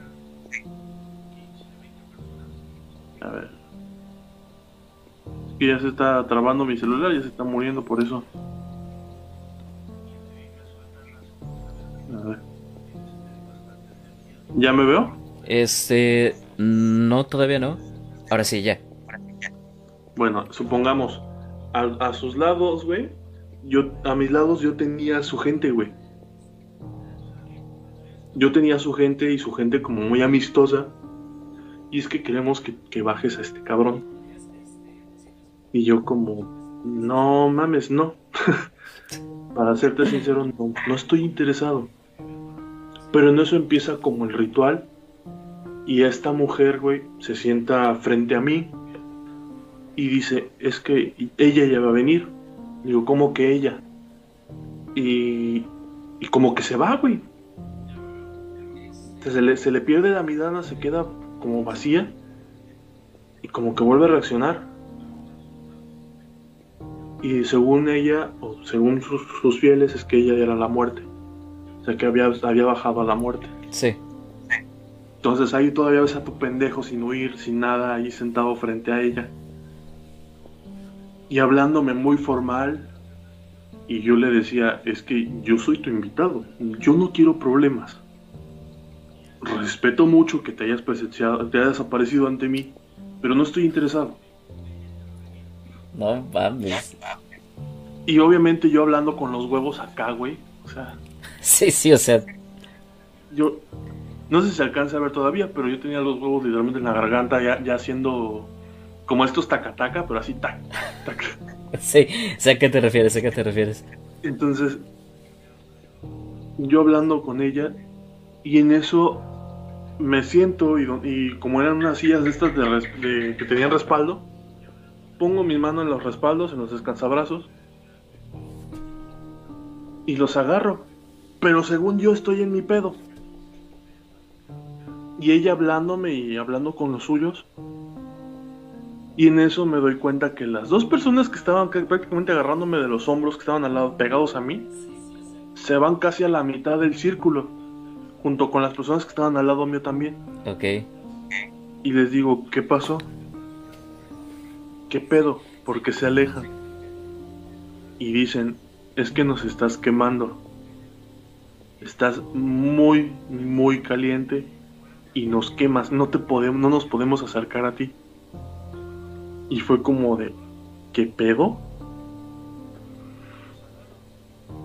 A ver. Y ya se está trabando mi celular, ya se está muriendo por eso. A ver. ¿Ya me veo? Este, no, todavía no. Ahora sí, ya. Bueno, supongamos, a, a sus lados, güey, yo, a mis lados yo tenía su gente, güey. Yo tenía su gente y su gente como muy amistosa. Y es que queremos que, que bajes a este cabrón. Y yo como, no mames, no. Para serte sincero, no, no estoy interesado. Pero en eso empieza como el ritual. Y esta mujer, güey, se sienta frente a mí y dice, es que ella ya va a venir. Digo, ¿cómo que ella? Y, y como que se va, güey. Se le, se le pierde la mirada, se queda como vacía y como que vuelve a reaccionar. Y según ella, o según sus, sus fieles, es que ella era la muerte. O sea, que había, había bajado a la muerte. Sí. Entonces ahí todavía ves a tu pendejo sin huir, sin nada, ahí sentado frente a ella. Y hablándome muy formal. Y yo le decía, es que yo soy tu invitado, yo no quiero problemas. Respeto mucho que te hayas presenciado, te hayas aparecido ante mí, pero no estoy interesado. No mames. Y obviamente yo hablando con los huevos acá, güey. O sea, Sí, sí, o sea, yo no sé si se alcanza a ver todavía, pero yo tenía los huevos literalmente en la garganta ya, ya haciendo como estos tacataca, pero así tac, tac. sí, sé a qué te refieres, sé a qué te refieres. Entonces, yo hablando con ella, y en eso me siento, y, y como eran unas sillas estas de de- que tenían respaldo, pongo mi mano en los respaldos, en los descansabrazos, y los agarro. Pero según yo estoy en mi pedo. Y ella hablándome y hablando con los suyos. Y en eso me doy cuenta que las dos personas que estaban prácticamente agarrándome de los hombros, que estaban al lado, pegados a mí, se van casi a la mitad del círculo, junto con las personas que estaban al lado mío también. Ok. Y les digo, ¿qué pasó? ¿Qué pedo? Porque se alejan. Y dicen, es que nos estás quemando. Estás muy, muy caliente y nos quemas. No te podemos, no nos podemos acercar a ti. Y fue como de, ¿qué pedo?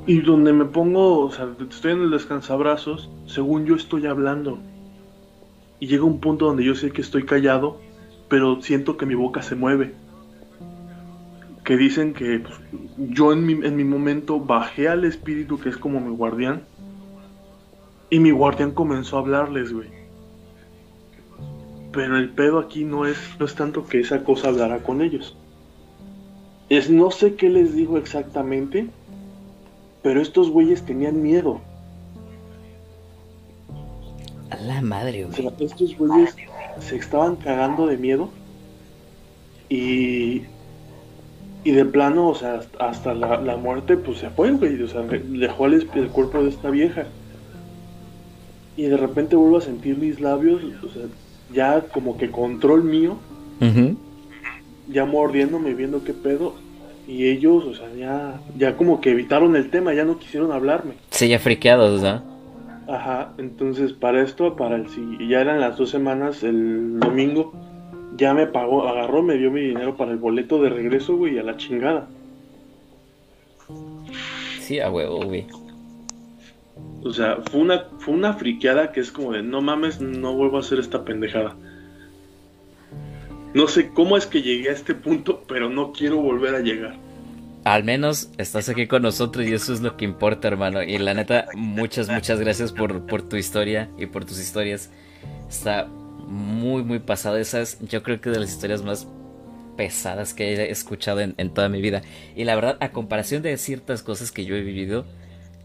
Y donde me pongo, o sea, estoy en el descansabrazos, según yo estoy hablando. Y llega un punto donde yo sé que estoy callado, pero siento que mi boca se mueve. Que dicen que pues, yo en mi, en mi momento bajé al espíritu que es como mi guardián. Y mi guardián comenzó a hablarles, güey. Pero el pedo aquí no es, no es tanto que esa cosa hablara con ellos. Es no sé qué les dijo exactamente, pero estos güeyes tenían miedo. A la madre, güey. O sea, estos güeyes se estaban cagando de miedo. Y. Y de plano, o sea, hasta la, la muerte, pues se fue, güey. O sea, dejó el, el cuerpo de esta vieja. Y de repente vuelvo a sentir mis labios, o sea, ya como que control mío, ya mordiéndome, viendo qué pedo. Y ellos, o sea, ya, ya como que evitaron el tema, ya no quisieron hablarme. Sí, ya friqueados, ¿no? Ajá, entonces para esto, para el si ya eran las dos semanas, el domingo, ya me pagó, agarró, me dio mi dinero para el boleto de regreso, güey, a la chingada. Sí, a huevo, güey. O sea, fue una, fue una friqueada que es como de, no mames, no vuelvo a hacer esta pendejada. No sé cómo es que llegué a este punto, pero no quiero volver a llegar. Al menos estás aquí con nosotros y eso es lo que importa, hermano. Y la neta, muchas, muchas gracias por, por tu historia y por tus historias. Está muy, muy pasada. Esas, yo creo que de las historias más pesadas que he escuchado en, toda mi vida. Y la verdad, a comparación de ciertas cosas que yo he vivido,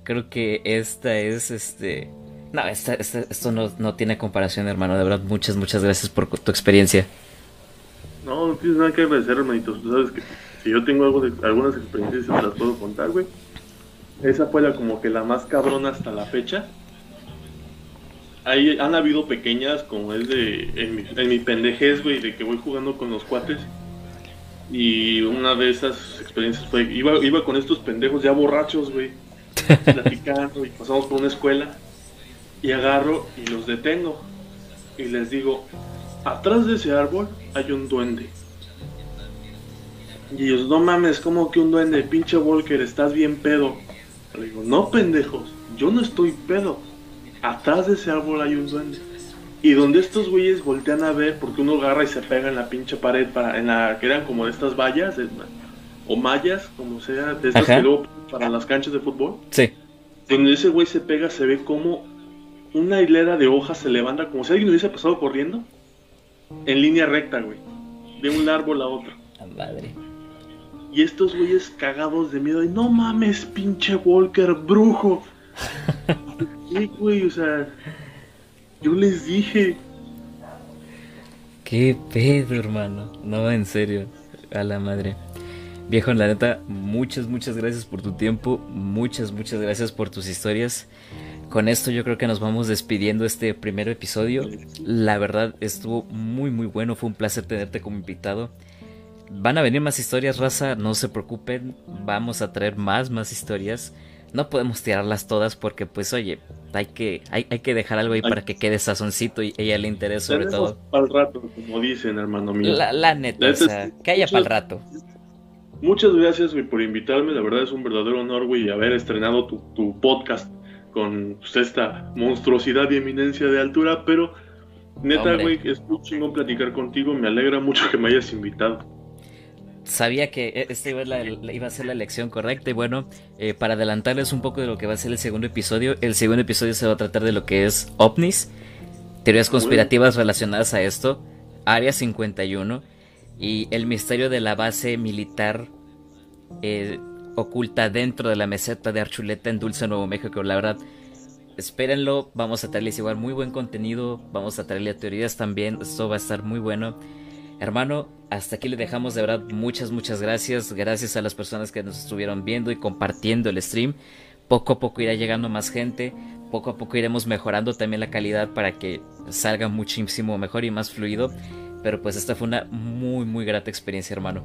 creo que esta es este. No, esta, esta- esto no, no tiene comparación, hermano. De verdad, muchas, muchas gracias por tu experiencia. No, no tienes nada que agradecer, hermanitos. Tú sabes que si yo tengo algo de, algunas experiencias, se las puedo contar, güey. Esa fue la como que la más cabrona hasta la fecha. Ahí han habido pequeñas, como es de. En mi, en mi pendejez, güey, de que voy jugando con los cuates. Y una de esas experiencias fue. Iba, iba con estos pendejos ya borrachos, güey. Platicando y pasamos por una escuela. Y agarro y los detengo. Y les digo: Atrás de ese árbol hay un duende. Y ellos, no mames, como que un duende, pinche Walker, estás bien pedo. Le digo, no pendejos, yo no estoy pedo. Atrás de ese árbol hay un duende. Y donde estos güeyes voltean a ver, porque uno agarra y se pega en la pinche pared, para, en la que eran como de estas vallas, de- o mallas, como sea, de estas Ajá. que luego para las canchas de fútbol. Sí. Donde ese güey se pega, se ve como una hilera de hojas se levanta, como si alguien hubiese pasado corriendo, en línea recta, güey. De un árbol a otro. La madre. Y estos güeyes cagados de miedo, y no mames, pinche Walker, brujo. Sí, güey, o sea, yo les dije, Qué pedo, hermano. No, en serio. A la madre. Viejo, la neta, muchas, muchas gracias por tu tiempo. Muchas, muchas gracias por tus historias. Con esto yo creo que nos vamos despidiendo este primer episodio. La verdad estuvo muy, muy bueno. Fue un placer tenerte como invitado. Van a venir más historias, raza. No se preocupen. Vamos a traer más, más historias. No podemos tirarlas todas porque, pues, oye, hay que, hay, hay que dejar algo ahí para que quede sazoncito y ella le interese sobre todo. para el rato, como dicen, hermano mío. La, la neta, La o neta sea, que que haya muchas- para el rato. Muchas gracias, güey, por invitarme. La verdad es un verdadero honor, güey, haber estrenado tu, tu podcast con pues, esta monstruosidad y eminencia de altura. Pero, neta, güey, es muy chingón platicar contigo. Me alegra mucho que me hayas invitado. Sabía que e- esta iba, a la- la- iba a ser la elección correcta y bueno, eh, para adelantarles un poco de lo que va a ser el segundo episodio, el segundo episodio se va a tratar de lo que es ovnis, teorías conspirativas relacionadas a esto, Área 51 y el misterio de la base militar eh, oculta dentro de la meseta de Archuleta en Dulce Nuevo México. La verdad, espérenlo. Vamos a traerles igual muy buen contenido. Vamos a traerle teorías también. Esto va a estar muy bueno. Hermano, hasta aquí le dejamos de verdad muchas, muchas gracias. Gracias a las personas que nos estuvieron viendo y compartiendo el stream. Poco a poco irá llegando más gente. Poco a poco iremos mejorando también la calidad para que salga muchísimo mejor y más fluido. Pero pues esta fue una muy, muy grata experiencia, hermano.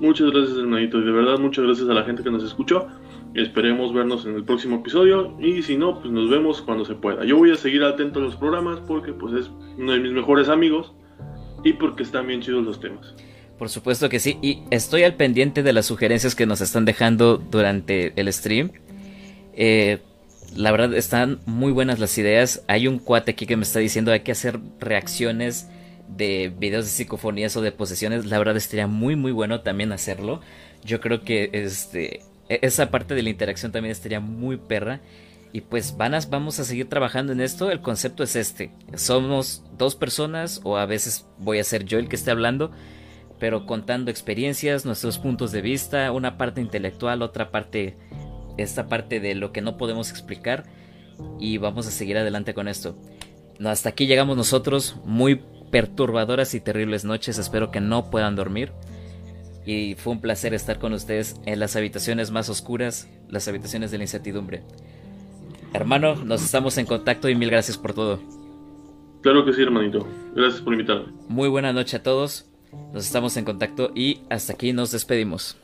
Muchas gracias, hermanito. Y de verdad, muchas gracias a la gente que nos escuchó. Esperemos vernos en el próximo episodio. Y si no, pues nos vemos cuando se pueda. Yo voy a seguir atento a los programas porque pues es uno de mis mejores amigos. Y porque están bien chidos los temas. Por supuesto que sí. Y estoy al pendiente de las sugerencias que nos están dejando durante el stream. Eh, la verdad están muy buenas las ideas. Hay un cuate aquí que me está diciendo hay que hacer reacciones de videos de psicofonías o de posesiones, la verdad estaría muy muy bueno también hacerlo. Yo creo que este e-, esa parte de la interacción también estaría muy perra. Y pues van vamos a seguir trabajando en esto. El concepto es este. Somos dos personas o a veces voy a ser yo el que esté hablando, pero contando experiencias, nuestros puntos de vista, una parte intelectual, otra parte, esta parte de lo que no podemos explicar. Y vamos a seguir adelante con esto. Hasta aquí llegamos nosotros, muy perturbadoras y terribles noches. Espero que no puedan dormir. Y fue un placer estar con ustedes en las habitaciones más oscuras, las habitaciones de la incertidumbre. Hermano, nos estamos en contacto y mil gracias por todo. Claro que sí, hermanito. Gracias por invitarme. Muy buena noche a todos. Nos estamos en contacto y hasta aquí nos despedimos.